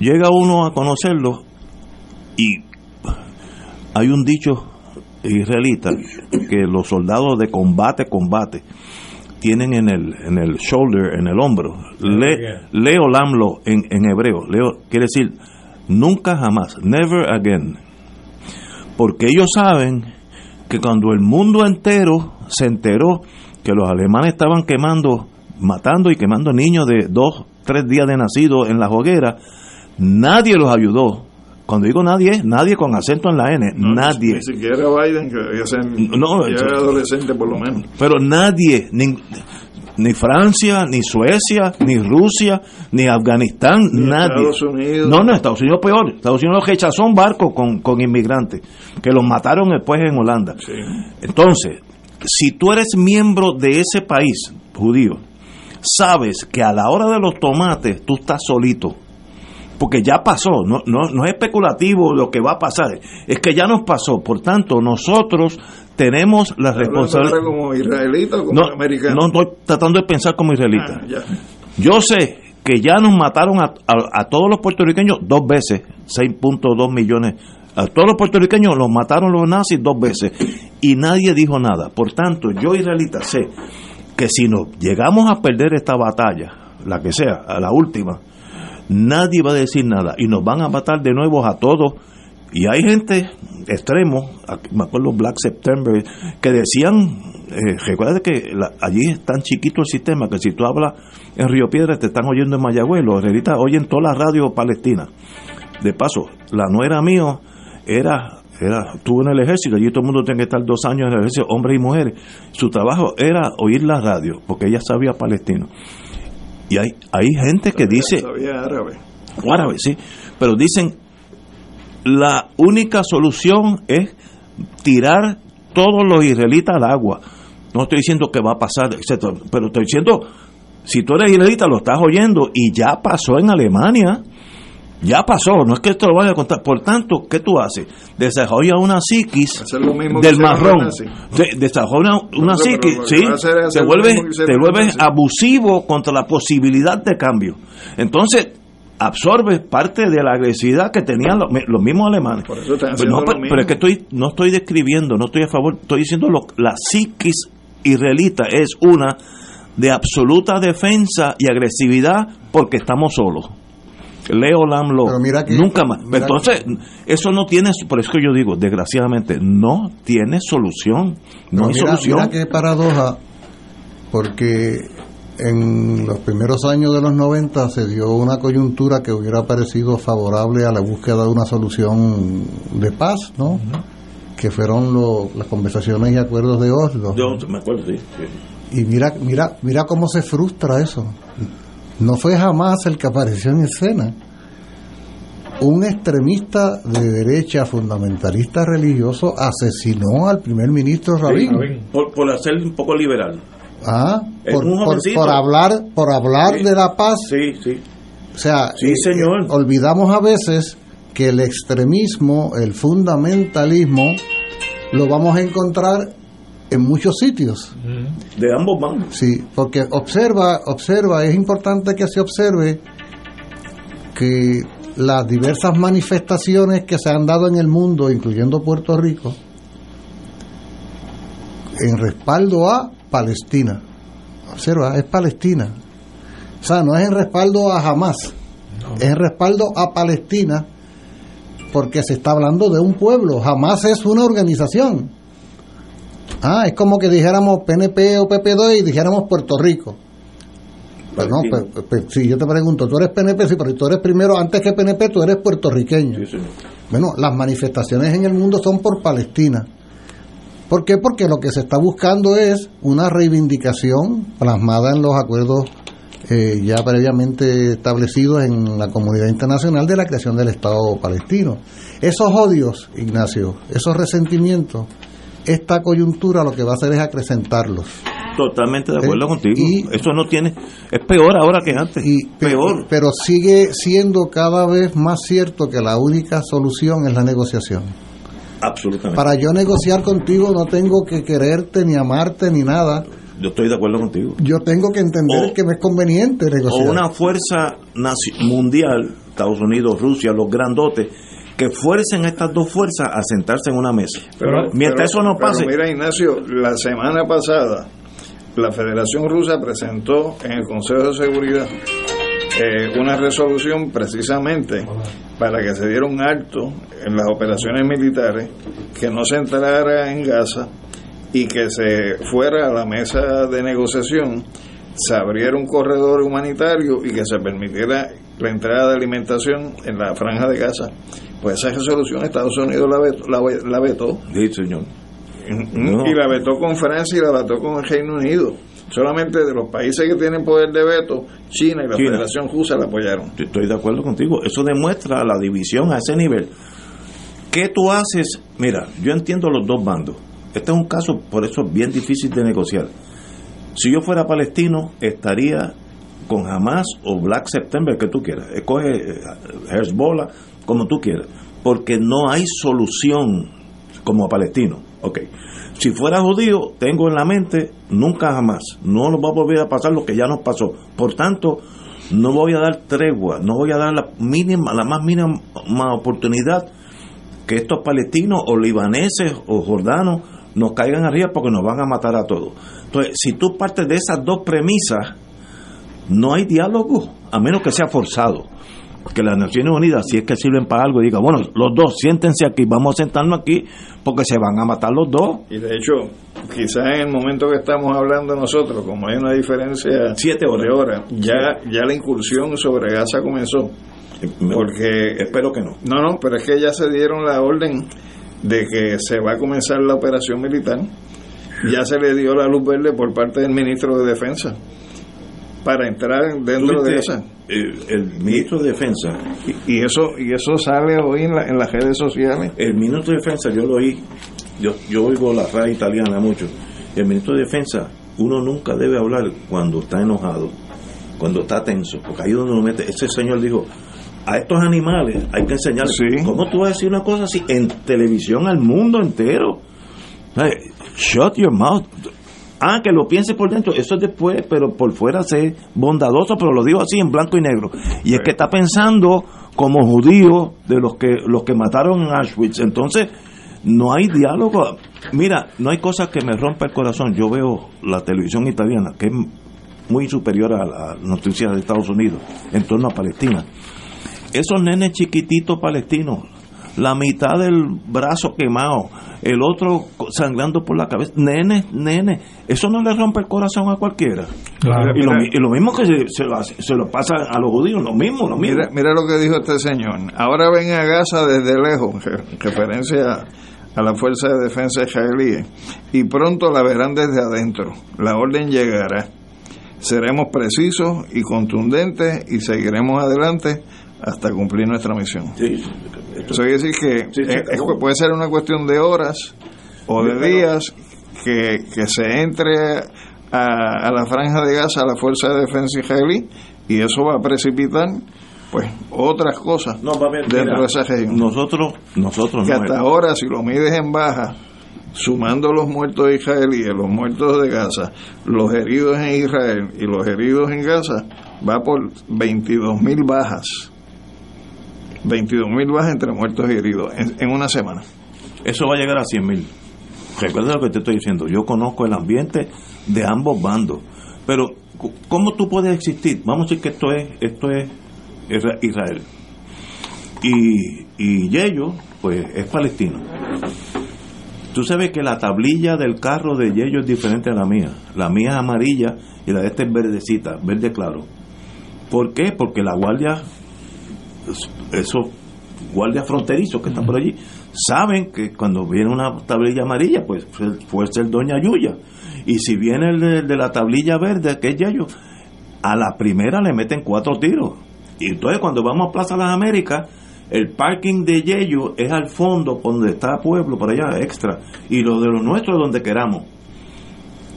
A: llega uno a conocerlo y hay un dicho israelita que los soldados de combate, combate, tienen en el, en el shoulder, en el hombro. Le, leo lamlo en, en hebreo, leo, quiere decir Nunca jamás, never again. Porque ellos saben que cuando el mundo entero se enteró que los alemanes estaban quemando, matando y quemando niños de dos, tres días de nacido en la hoguera, nadie los ayudó. Cuando digo nadie, nadie con acento en la N, nadie.
B: Ni siquiera Biden, que no, era adolescente por lo menos.
A: Pero nadie, ni Francia, ni Suecia, ni Rusia, ni Afganistán, nadie.
B: Estados Unidos.
A: No, no, Estados Unidos peor. Estados Unidos rechazó un barco con, con inmigrantes, que los mataron después en Holanda. Entonces, si tú eres miembro de ese país judío, sabes que a la hora de los tomates tú estás solito. Porque ya pasó, no, no, no es especulativo lo que va a pasar, es que ya nos pasó. Por tanto, nosotros tenemos la responsabilidad.
B: como israelita o como no, americano?
A: No estoy tratando de pensar como israelita. Ah, Yo sé que ya nos mataron a, a, todos los puertorriqueños dos veces, 6.2 millones. A todos los puertorriqueños los mataron los nazis dos veces y nadie dijo nada. Por tanto, yo israelita sé que si nos llegamos a perder esta batalla, la que sea, a la última, nadie va a decir nada y nos van a matar de nuevo a todos Y hay gente extremo, me acuerdo Black September, que decían, eh, recuerda que allí es tan chiquito el sistema que si tú hablas en Río Piedra te están oyendo en Mayagüez, los israelitas oyen toda la radio palestina. De paso, la nuera mío era era, estuvo en el ejército, allí todo el mundo tiene que estar dos años en el ejército, hombres y mujeres. Su trabajo era oír la radio, porque ella sabía palestino. Y hay, hay gente que dice...
B: Sabía árabe.
A: Árabe, sí. Pero dicen, la única solución es tirar todos los israelitas al agua. No estoy diciendo que va a pasar, etcétera, pero estoy diciendo, si tú eres israelita, lo estás oyendo, y ya pasó en Alemania ya pasó, no es que te lo vaya a contar. Por tanto, ¿qué tú haces? Desarrolla una psiquis del marrón. Desarrolla una psiquis, sí, te vuelves, te vuelves abusivo contra la posibilidad de cambio. Entonces, absorbes parte de la agresividad que tenían los, mismos alemanes. pero, pero, es que estoy, no estoy describiendo, no estoy a favor, estoy diciendo lo, la psiquis israelita es una de absoluta defensa y agresividad porque estamos solos. Leo Lamlo, nunca más. Entonces, eso no tiene, por eso que yo digo, desgraciadamente, no tiene solución. No, hay solución.
J: Mira qué paradoja, porque en los primeros años de los 90 se dio una coyuntura que hubiera parecido favorable a la búsqueda de una solución de paz, ¿no? Que fueron las conversaciones y acuerdos de Oslo.
A: Yo me acuerdo, sí.
J: Y mira, mira, mira cómo se frustra eso. No fue jamás el que apareció en escena. Un extremista de derecha fundamentalista religioso asesinó al primer ministro Rabin.
A: por, por hacer un poco liberal.
J: Ah, por, por, hablar, por hablar de la paz.
A: Sí, sí.
J: O sea,
A: sí, señor.
J: Eh, olvidamos a veces que el extremismo, el fundamentalismo, lo vamos a encontrar en muchos sitios.
A: De ambos bandos.
J: Sí, porque observa, observa, es importante que se observe que las diversas manifestaciones que se han dado en el mundo, incluyendo Puerto Rico, en respaldo a Palestina. Observa, es Palestina. O sea, no es en respaldo a Hamas, es en respaldo a Palestina, porque se está hablando de un pueblo. Hamas es una organización Ah, es como que dijéramos PNP o PP2 y dijéramos Puerto Rico. Pues no, pues, pues, si yo te pregunto, tú eres PNP, sí, pero tú eres primero, antes que PNP, tú eres puertorriqueño. Bueno, las manifestaciones en el mundo son por Palestina. ¿Por qué? Porque lo que se está buscando es una reivindicación plasmada en los acuerdos eh, ya previamente establecidos en la comunidad internacional de la creación del Estado palestino. Esos odios, Ignacio, esos resentimientos, esta coyuntura lo que va a hacer es acrecentarlos.
A: Totalmente de acuerdo eh, contigo. Y, Eso no tiene, es peor ahora que antes. Y, peor.
J: Pero sigue siendo cada vez más cierto que la única solución es la negociación.
A: Absolutamente.
J: Para yo negociar contigo no tengo que quererte ni amarte ni nada.
A: Yo estoy de acuerdo contigo.
J: Yo tengo que entender que me es conveniente negociar.
A: O una fuerza mundial, Estados Unidos, Rusia, los grandotes, que fuercen a estas dos fuerzas a sentarse en una mesa. Pero, Mientras eso no pase.
B: mira, Ignacio, la semana pasada la Federación Rusa presentó en el Consejo de Seguridad eh, una resolución precisamente para que se diera un alto en las operaciones militares, que no se entrara en Gaza y que se fuera a la mesa de negociación, se abriera un corredor humanitario y que se permitiera la entrada de alimentación en la franja de Gaza. Pues esa resolución Estados Unidos la vetó. La, vetó.
A: Sí, señor.
B: Y la vetó con Francia y la vetó con el Reino Unido. Solamente de los países que tienen poder de veto, China y la Federación Rusa la apoyaron.
A: Estoy de acuerdo contigo. Eso demuestra la división a ese nivel. ¿Qué tú haces? Mira, yo entiendo los dos bandos. Este es un caso, por eso, bien difícil de negociar. Si yo fuera palestino, estaría con Hamas o Black September, que tú quieras. Escoge eh, Hezbollah, como tú quieras, porque no hay solución como palestino. Ok, si fuera judío, tengo en la mente nunca jamás, no nos va a volver a pasar lo que ya nos pasó. Por tanto, no voy a dar tregua, no voy a dar la mínima, la más mínima oportunidad que estos palestinos o libaneses o jordanos nos caigan arriba porque nos van a matar a todos. Entonces, si tú partes de esas dos premisas, no hay diálogo, a menos que sea forzado. Que las Naciones Unidas, si es que sirven para algo, diga, bueno, los dos, siéntense aquí, vamos a sentarnos aquí, porque se van a matar los dos.
B: Y de hecho, quizás en el momento que estamos hablando nosotros, como hay una diferencia
A: Siete horas.
B: de horas, ya, ya la incursión sobre Gaza comenzó. Porque,
A: espero que no.
B: No, no, pero es que ya se dieron la orden de que se va a comenzar la operación militar. Ya se le dio la luz verde por parte del ministro de Defensa para entrar dentro de esa.
A: El, ministro de Defensa.
B: Y, eso y eso sale hoy en, en, las redes sociales.
A: El ministro de Defensa, yo lo oí, yo, yo oigo la radio italiana mucho. El ministro de Defensa, uno nunca debe hablar cuando está enojado, cuando está tenso, porque ahí es donde uno mete. Ese señor dijo, a estos animales hay que enseñarles. ¿Cómo tú vas a decir una cosa así en televisión al mundo entero? shut your mouth. Ah, que lo piense por dentro, eso es después, pero por fuera sé bondadoso, pero lo digo así en blanco y negro. Y es que está pensando como judío de los que los que mataron en Auschwitz. Entonces, no hay diálogo. Mira, no hay cosa que me rompa el corazón. Yo veo la televisión italiana, que es muy superior a la noticia de Estados Unidos en torno a Palestina esos nenes chiquititos palestinos, la mitad del brazo quemado, el otro sangrando por la cabeza, nenes, nenes, eso no le rompe el corazón a cualquiera. y, lo, mismo que se, lo, pasa a los judíos, lo mismo, lo mismo.
B: Mira, mira lo que dijo este señor. Ahora ven a Gaza desde lejos, referencia a la Fuerza de Defensa israelí, y pronto la verán desde adentro. La orden llegará. Seremos precisos y contundentes y seguiremos adelante hasta cumplir nuestra misión. Sí, Eso quiere decir que puede ser una cuestión de horas o de días que, se entre a, la franja de gas a la Fuerza de Defensa israelí y eso va a precipitar pues otras cosas dentro de esa región.
A: Nosotros, nosotros
B: que hasta ahora si lo mides en baja, sumando los muertos israelíes, los muertos de Gaza, los heridos en Israel y los heridos en Gaza, va por 22 mil bajas 22 mil bajas entre muertos y heridos en, una semana.
A: Eso va a llegar a 100 mil. Recuerda lo que te estoy diciendo. Yo conozco el ambiente de ambos bandos. Pero, ¿cómo tú puedes existir? Vamos a decir que esto es, esto es Israel. Y, y Yello, pues, es palestino. Tú sabes que la tablilla del carro de Yello es diferente a la mía. La mía es amarilla y la de este es verdecita, verde claro. ¿Por qué? Porque la guardia esos guardias fronterizos que están por allí saben que cuando viene una tablilla amarilla, pues puede ser Doña Yuya. Y si viene el de, la tablilla verde, que es Yayo, a la primera le meten cuatro tiros. Y entonces cuando vamos a Plaza Las Américas, el parking de Yello es al fondo, donde está Pueblo, por allá, extra. Y lo de los nuestros, donde queramos.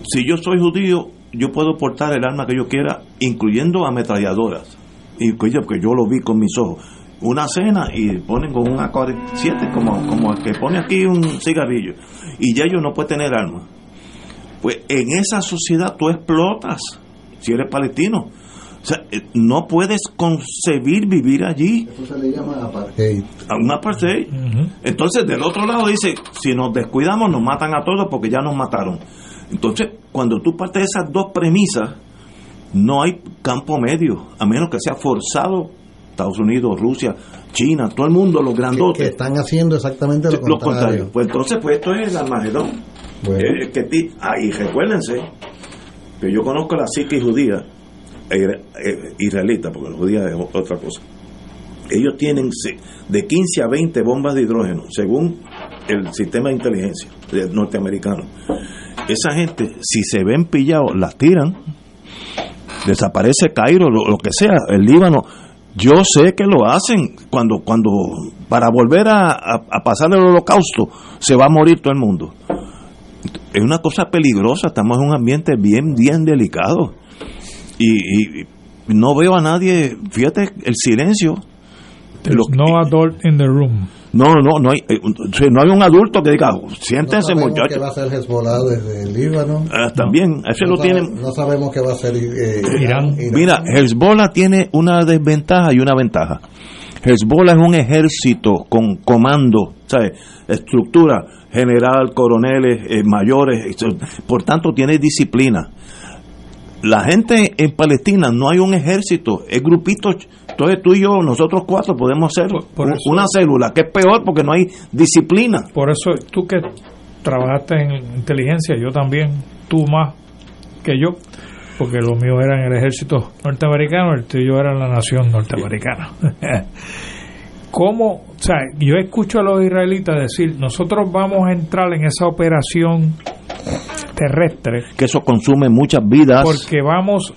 A: Si yo soy judío, yo puedo portar el arma que yo quiera, incluyendo ametralladoras y porque yo lo vi con mis ojos una cena y ponen con un AK-47 como, como el que pone aquí un cigarrillo y ya ellos no puede tener armas pues en esa sociedad tú explotas si eres palestino o sea, eh, no puedes concebir vivir allí.
J: Eso se le llama apartheid.
A: un apartheid. Entonces, del otro lado dice, si nos descuidamos, nos matan a todos porque ya nos mataron. Entonces, cuando tú partes de esas dos premisas, no hay campo medio, a menos que sea forzado Estados Unidos, Rusia, China, todo el mundo, los grandotes.
J: Que, están haciendo exactamente lo, contrario.
A: Pues entonces, pues esto es el Armagedón. Eh, que, ah, y recuérdense que yo conozco la psique judía, eh, eh, israelita, porque la judía es otra cosa. Ellos tienen de 15 a 20 bombas de hidrógeno, según el sistema de inteligencia norteamericano. Esa gente, si se ven pillados, las tiran desaparece Cairo, lo, que sea, el Líbano. Yo sé que lo hacen cuando, cuando para volver a, pasar el holocausto se va a morir todo el mundo. Es una cosa peligrosa, estamos en un ambiente bien, bien delicado. Y, no veo a nadie, fíjate, el silencio.
C: no adult in the room.
A: No, no, no hay, eh, no hay un adulto que diga, siéntense
J: no muchachos. qué va a ser Hezbollah desde el Líbano?
A: Ah, también, eso
J: no
A: lo tienen.
J: No sabemos qué va a ser eh, Irán.
A: Mira, Hezbollah tiene una desventaja y una ventaja. Hezbollah es un ejército con comando, ¿sabes? estructura, general, coroneles, eh, mayores, por tanto tiene disciplina. La gente en Palestina no hay un ejército, es grupito. Entonces tú y yo, nosotros cuatro, podemos ser una célula, que es peor porque no hay disciplina.
C: Por eso tú que trabajaste en inteligencia, yo también, tú más que yo, porque los míos eran el ejército norteamericano, el tuyo era la nación norteamericana. <laughs> ¿Cómo? O sea, yo escucho a los israelitas decir, nosotros vamos a entrar en esa operación terrestre.
A: Que eso consume muchas vidas.
C: Porque vamos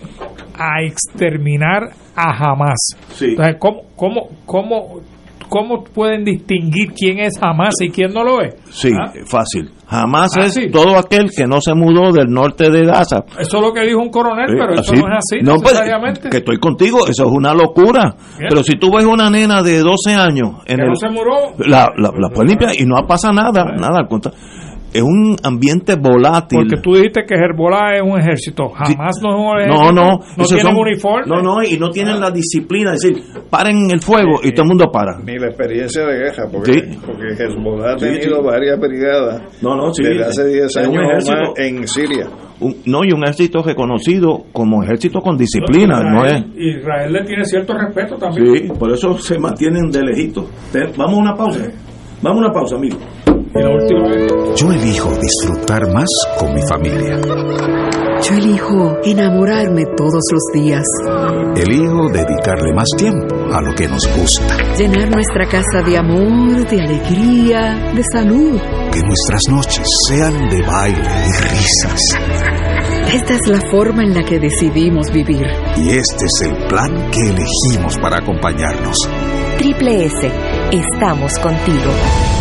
C: a exterminar a Hamas. Entonces, ¿cómo, cómo, cómo ¿cómo pueden distinguir quién es Hamas y quién no lo es?
A: Sí, ¿Ah? fácil. Hamas ah, es todo aquel que no se mudó del norte de Gaza.
C: Eso es lo que dijo un coronel, pero eso no es así
A: no, pues, necesariamente. que estoy contigo, eso es una locura. Pero si tú ves una nena de 12 años
C: en el, no se
A: la, la, la puedes limpiar y no pasa nada, nada al contrario es un ambiente volátil.
C: Porque tú dijiste que Hezbollah es un ejército, jamás no es un
A: ejército. No, no.
C: No tienen uniforme.
A: No, no, y no tienen la disciplina, es decir, paren el fuego y todo el mundo para.
B: Ni la experiencia de guerra, porque, porque Hezbollah ha tenido varias brigadas no, no, desde hace 10 años en Siria.
A: no, y un ejército reconocido como ejército con disciplina,
C: Israel,
A: no es.
C: Israel le tiene cierto respeto también.
A: Sí, por eso se mantienen de lejito. Vamos a una pausa. Vamos a una pausa, amigo.
K: Yo elijo disfrutar más con mi familia.
L: Yo elijo enamorarme todos los días.
K: Elijo dedicarle más tiempo a lo que nos gusta.
L: Llenar nuestra casa de amor, de alegría, de salud.
K: Que nuestras noches sean de baile y risas.
L: Esta es la forma en la que decidimos vivir.
K: Y este es el plan que elegimos para acompañarnos.
G: Triple S, estamos contigo.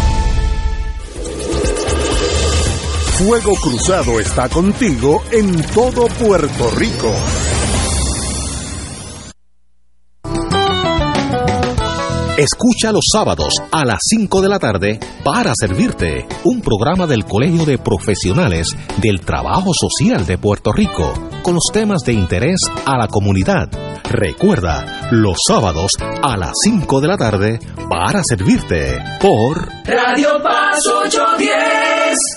I: Fuego Cruzado está contigo en todo Puerto Rico.
R: Escucha los sábados a las 5 de la tarde para servirte un programa del Colegio de Profesionales del Trabajo Social de Puerto Rico con los temas de interés a la comunidad. Recuerda, los sábados a las 5 de la tarde para servirte por
S: Radio Paz 810.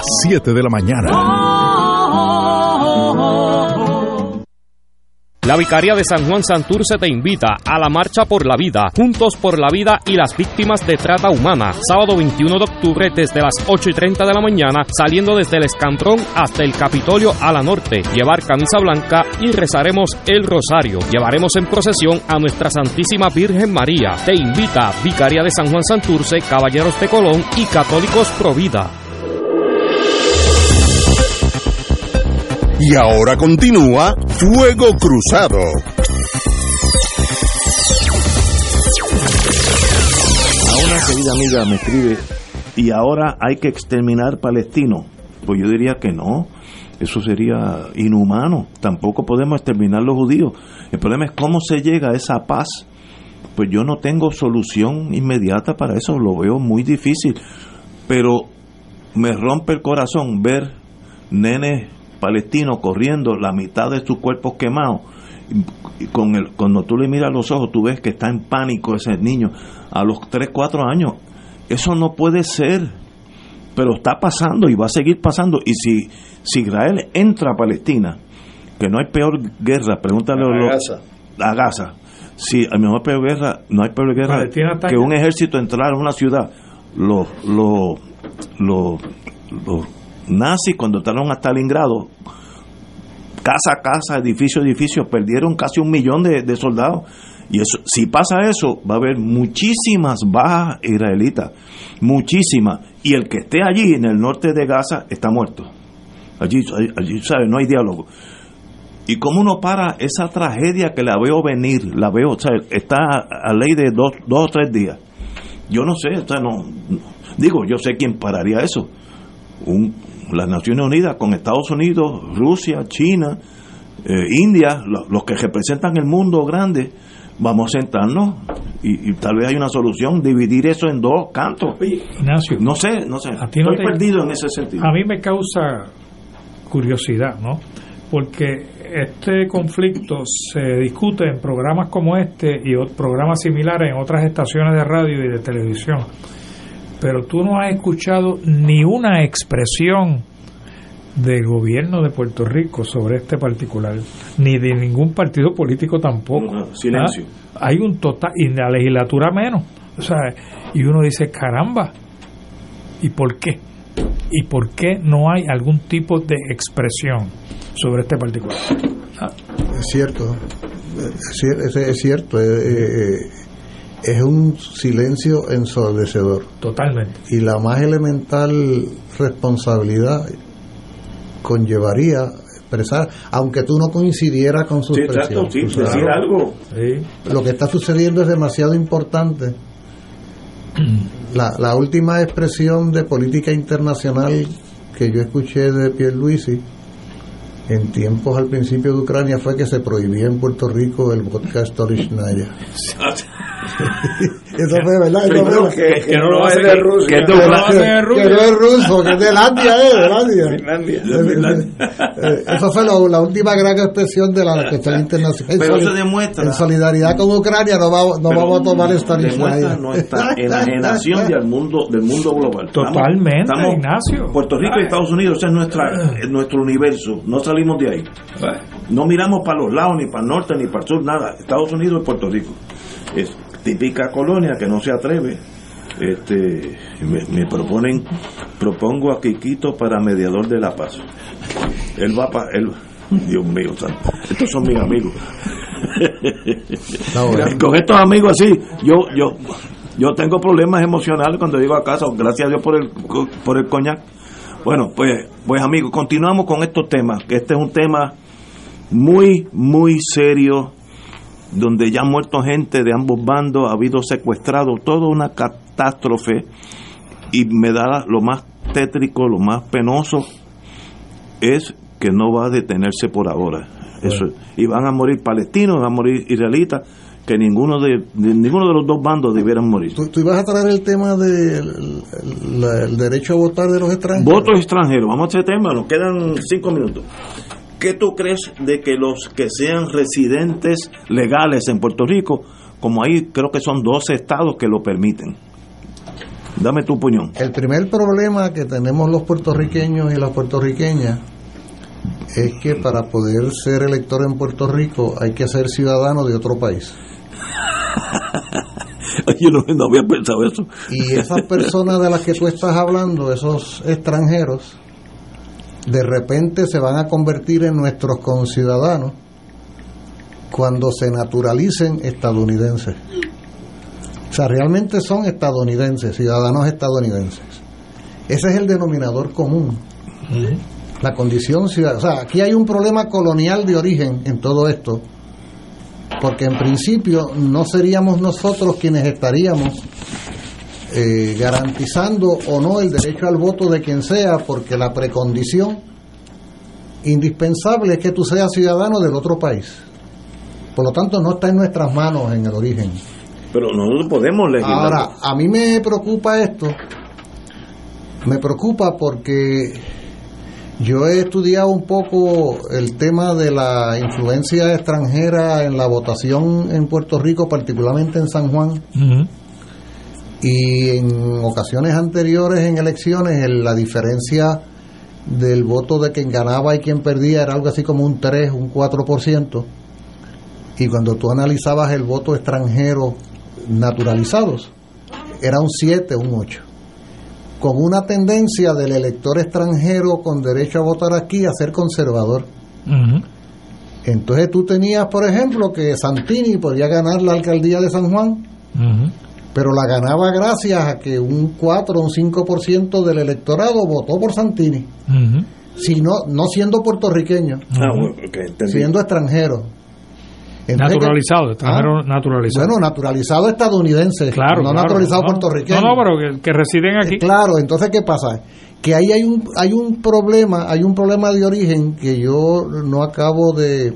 T: las 7 de la mañana.
H: La Vicaría de San Juan Santurce te invita a la Marcha por la Vida, Juntos por la Vida y las Víctimas de Trata Humana, sábado 21 de octubre desde las 8 y 30 de la mañana, saliendo desde el Escantrón hasta el Capitolio a la norte. Llevar camisa blanca y rezaremos el rosario. Llevaremos en procesión a nuestra Santísima Virgen María. Te invita Vicaría de San Juan Santurce, Caballeros de Colón y Católicos Provida.
I: Y ahora continúa Fuego Cruzado.
A: A una querida amiga me escribe, y ahora hay que exterminar palestinos. Pues yo diría que no, eso sería inhumano. Tampoco podemos exterminar los judíos. El problema es cómo se llega a esa paz. Pues yo no tengo solución inmediata para eso, lo veo muy difícil. Pero me rompe el corazón ver nenes palestino corriendo, la mitad de sus cuerpos quemados. Y con el, cuando tú le miras los ojos, tú ves que está en pánico ese niño a los 3, 4 años. Eso no puede ser, pero está pasando y va a seguir pasando. Y si, si Israel entra a Palestina, que no hay peor guerra, pregúntale a los, a Gaza. Si a mejor peor guerra, no hay peor guerra que un ejército entrar a una ciudad. Los, los, los, los nazis cuando entraron a Stalingrado, casa a casa, edificio a edificio, perdieron casi un millón de, soldados. Y eso, si pasa eso, va a haber muchísimas bajas israelitas, muchísimas. Y el que esté allí en el norte de Gaza está muerto. Allí, allí ¿sabe? No hay diálogo. Y cómo uno para esa tragedia que la veo venir, la veo, sea, está a ley de dos, dos o tres días. Yo no sé, o no, digo, yo sé quién pararía eso. Un, las Naciones Unidas con Estados Unidos, Rusia, China, eh, India, los que representan el mundo grande, vamos a sentarnos y, tal vez hay una solución, dividir eso en dos cantos.
C: Ignacio,
A: no sé, no sé, estoy perdido en ese sentido.
C: A mí me causa curiosidad, ¿no? Porque este conflicto se discute en programas como este y programas similares en otras estaciones de radio y de televisión. Pero tú no has escuchado ni una expresión del gobierno de Puerto Rico sobre este particular, ni de ningún partido político tampoco.
A: silencio.
C: ¿Ah? Hay un total, y la legislatura menos. O sea, y uno dice, caramba, ¿y por qué? ¿Y por qué no hay algún tipo de expresión sobre este particular?
J: ¿Ah? Es cierto, es, es cierto, eh, eh, es un silencio ensordecedor.
C: Totalmente.
J: Y la más elemental responsabilidad conllevaría expresar, aunque tú no coincidieras con su expresión.
A: decir algo.
J: Lo que está sucediendo es demasiado importante. <clears throat> La, la última expresión de política internacional que yo escuché de Pierre Luisi en tiempos al principio de Ucrania fue que se prohibía en Puerto Rico el vodka Stolichnaya. <laughs> <laughs> Eso fue verdad.
C: que, que, no lo hace de Rusia.
J: Que,
C: no
J: lo hace de Rusia. Que no es ruso, que es de Landia, eh, de Esa fue la, última gran expresión de la cuestión internacional.
A: Pero eso demuestra.
J: En solidaridad con Ucrania no, vamos, no vamos a tomar esta
A: Demuestra nuestra enajenación del mundo, del mundo global.
C: Totalmente, Ignacio.
A: Puerto Rico y Estados Unidos es nuestra, es nuestro universo. No salimos de ahí. No miramos para los lados, ni para el norte, ni para el sur, nada. Estados Unidos y Puerto Rico. Es típica colonia que no se atreve. Este, me, proponen, propongo a Quiquito para mediador de la paz. Él va para, él, Dios mío, estos son mis amigos. Con estos amigos así, yo, yo, yo tengo problemas emocionales cuando llego a casa, gracias a Dios por el, por el coñac. Bueno, pues, pues amigos, continuamos con estos temas, que este es un tema muy, muy serio, donde ya ha muerto gente de ambos bandos, ha habido secuestrado, toda una catástrofe y me da lo más tétrico, lo más penoso es que no va a detenerse por ahora. Eso, y van a morir palestinos, van a morir israelitas, que ninguno de, ninguno de los dos bandos debieran morir.
J: ¿Tú, ibas a traer el tema del el, derecho a votar de los extranjeros?
A: Votos extranjeros, vamos a ese tema, nos quedan cinco minutos. ¿Qué tú crees de que los que sean residentes legales en Puerto Rico, como ahí creo que son 12 estados que lo permiten? Dame tu opinión.
J: El primer problema que tenemos los puertorriqueños y las puertorriqueñas es que para poder ser elector en Puerto Rico hay que ser ciudadano de otro país. <laughs>
A: Yo no, no, había pensado eso.
J: Y esas personas de las que tú estás hablando, esos extranjeros, de repente se van a convertir en nuestros conciudadanos cuando se naturalicen estadounidenses. O sea, realmente son estadounidenses, ciudadanos estadounidenses. Ese es el denominador común. La condición ciudadana. O sea, aquí hay un problema colonial de origen en todo esto, porque en principio no seríamos nosotros quienes estaríamos eh, garantizando o no el derecho al voto de quien sea, porque la precondición indispensable es que tú seas ciudadano del otro país. Por lo tanto, no está en nuestras manos en el origen.
A: Pero no podemos legislar.
J: Ahora, a mí me preocupa esto. Me preocupa porque yo he estudiado un poco el tema de la influencia extranjera en la votación en Puerto Rico, particularmente en San Juan y en ocasiones anteriores en elecciones la diferencia del voto de quien ganaba y quien perdía era algo así como un 3, un 4%. y cuando tú analizabas el voto extranjero naturalizados, era un 7, un 8 con una tendencia del elector extranjero con derecho a votar aquí a ser conservador. Entonces tú tenías, por ejemplo, que Santini podía ganar la alcaldía de San Juan, pero la ganaba gracias a que un 4 o un 5% del electorado votó por Santini, no siendo puertorriqueño, ah, siendo extranjero
C: naturalizado, extranjero ah, naturalizado.
J: Bueno, naturalizado estadounidense,
C: claro,
J: no naturalizado puertorriqueño.
C: No, no, pero que, residen aquí.
J: Claro, entonces ¿qué pasa? Que ahí hay un hay un problema, hay un problema de origen que yo no acabo de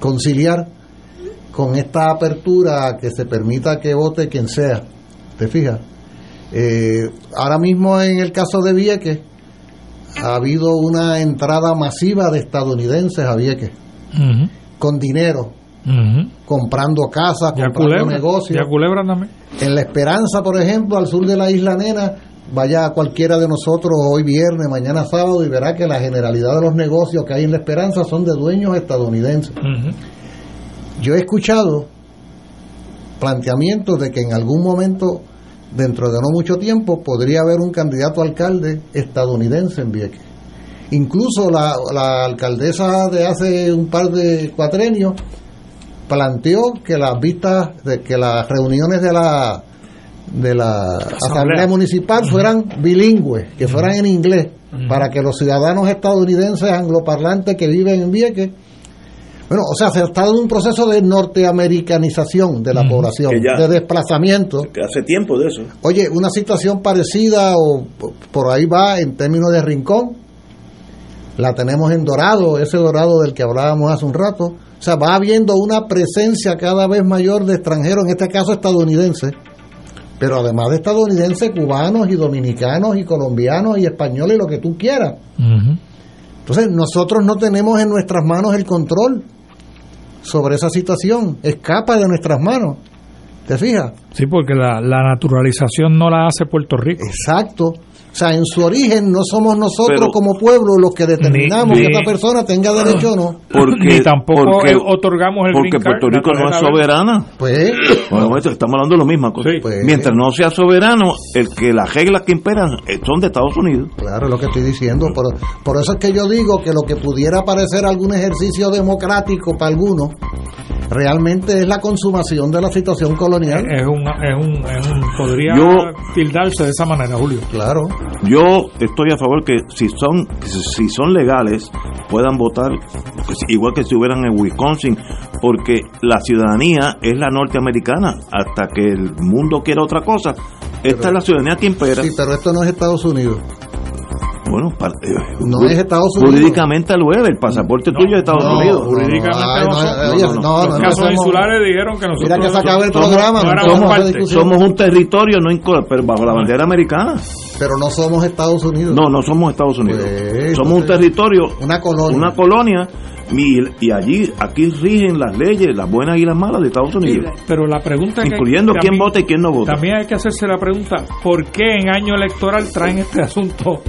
J: conciliar con esta apertura que se permita que vote quien sea. ¿Te fijas? Eh, ahora mismo en el caso de Vieques ha habido una entrada masiva de estadounidenses a Vieques con dinero comprando casas, comprando negocios. En La Esperanza, por ejemplo, al sur de la isla Nena, vaya a cualquiera de nosotros hoy viernes, mañana sábado y verá que la generalidad de los negocios que hay en La Esperanza son de dueños estadounidenses. Yo he escuchado planteamientos de que en algún momento, dentro de no mucho tiempo, podría haber un candidato alcalde estadounidense en Vieques. Incluso la, la alcaldesa de hace un par de cuatrenios planteó que las vistas, de que las reuniones de la de la asamblea, municipal fueran bilingües, que fueran en inglés, para que los ciudadanos estadounidenses angloparlantes que viven en Vieques bueno, o sea, se ha estado en un proceso de norteamericanización de la población, de desplazamiento.
A: Que hace tiempo de eso.
J: Oye, una situación parecida o por ahí va en términos de rincón. La tenemos en Dorado, ese Dorado del que hablábamos hace un rato. O sea, va habiendo una presencia cada vez mayor de extranjeros, en este caso estadounidenses, pero además de estadounidenses, cubanos y dominicanos y colombianos y españoles, lo que tú quieras. Entonces, nosotros no tenemos en nuestras manos el control sobre esa situación, escapa de nuestras manos. ¿Te fijas?
C: Sí, porque la, la naturalización no la hace Puerto Rico.
J: Exacto. O sea, en su origen no somos nosotros como pueblo los que determinamos que esta persona tenga derecho o no.
C: Porque, ni tampoco otorgamos el
A: Porque Puerto Rico no es soberana. Pues. Bueno, estamos hablando de lo mismo. Pues. Mientras no sea soberano, el que las reglas que imperan eh, son de Estados Unidos.
J: Claro, es lo que estoy diciendo. Por, por eso es que yo digo que lo que pudiera parecer algún ejercicio democrático para algunos, realmente es la consumación de la situación colonial.
C: Es un, es un, es un podría tildarse de esa manera, Julio.
J: Claro.
A: Yo estoy a favor que si son si son legales puedan votar pues, igual que si hubieran en Wisconsin, porque la ciudadanía es la norteamericana hasta que el mundo quiera otra cosa. Esta es la ciudadanía que impera.
J: Sí, pero esto no es Estados Unidos.
A: Bueno,
J: eh, no es Estados Unidos.
A: Jurídicamente lo es, el pasaporte tuyo es Estados Unidos.
C: Jurídicamente no, Los casos insulares dijeron que nosotros.
J: Mira que se acaba el programa.
A: Somos, un territorio, no pero bajo la bandera americana.
J: Pero no somos Estados Unidos.
A: No, no somos Estados Unidos. Pues, somos un territorio,
J: una colonia.
A: Una colonia y, allí, aquí rigen las leyes, las buenas y las malas de Estados Unidos.
C: pero la pregunta
A: Incluyendo quién vota y quién no vota.
C: También hay que hacerse la pregunta, ¿por qué en año electoral traen este asunto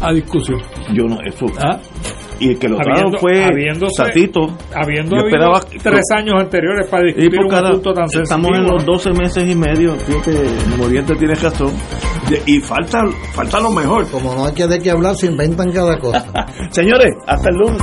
C: a discusión?
A: Yo no, eso... ¿Ah? Y el que lo trajo fue Satito.
C: Habiendo esperaba, tres años anteriores para discutir un tan
A: sencillo. Estamos en los 12 meses y medio, fíjate, Moriente tiene razón. Y falta, falta lo mejor.
J: Como no hay que de qué hablar, se inventan cada cosa. <laughs>
A: Señores, hasta el lunes.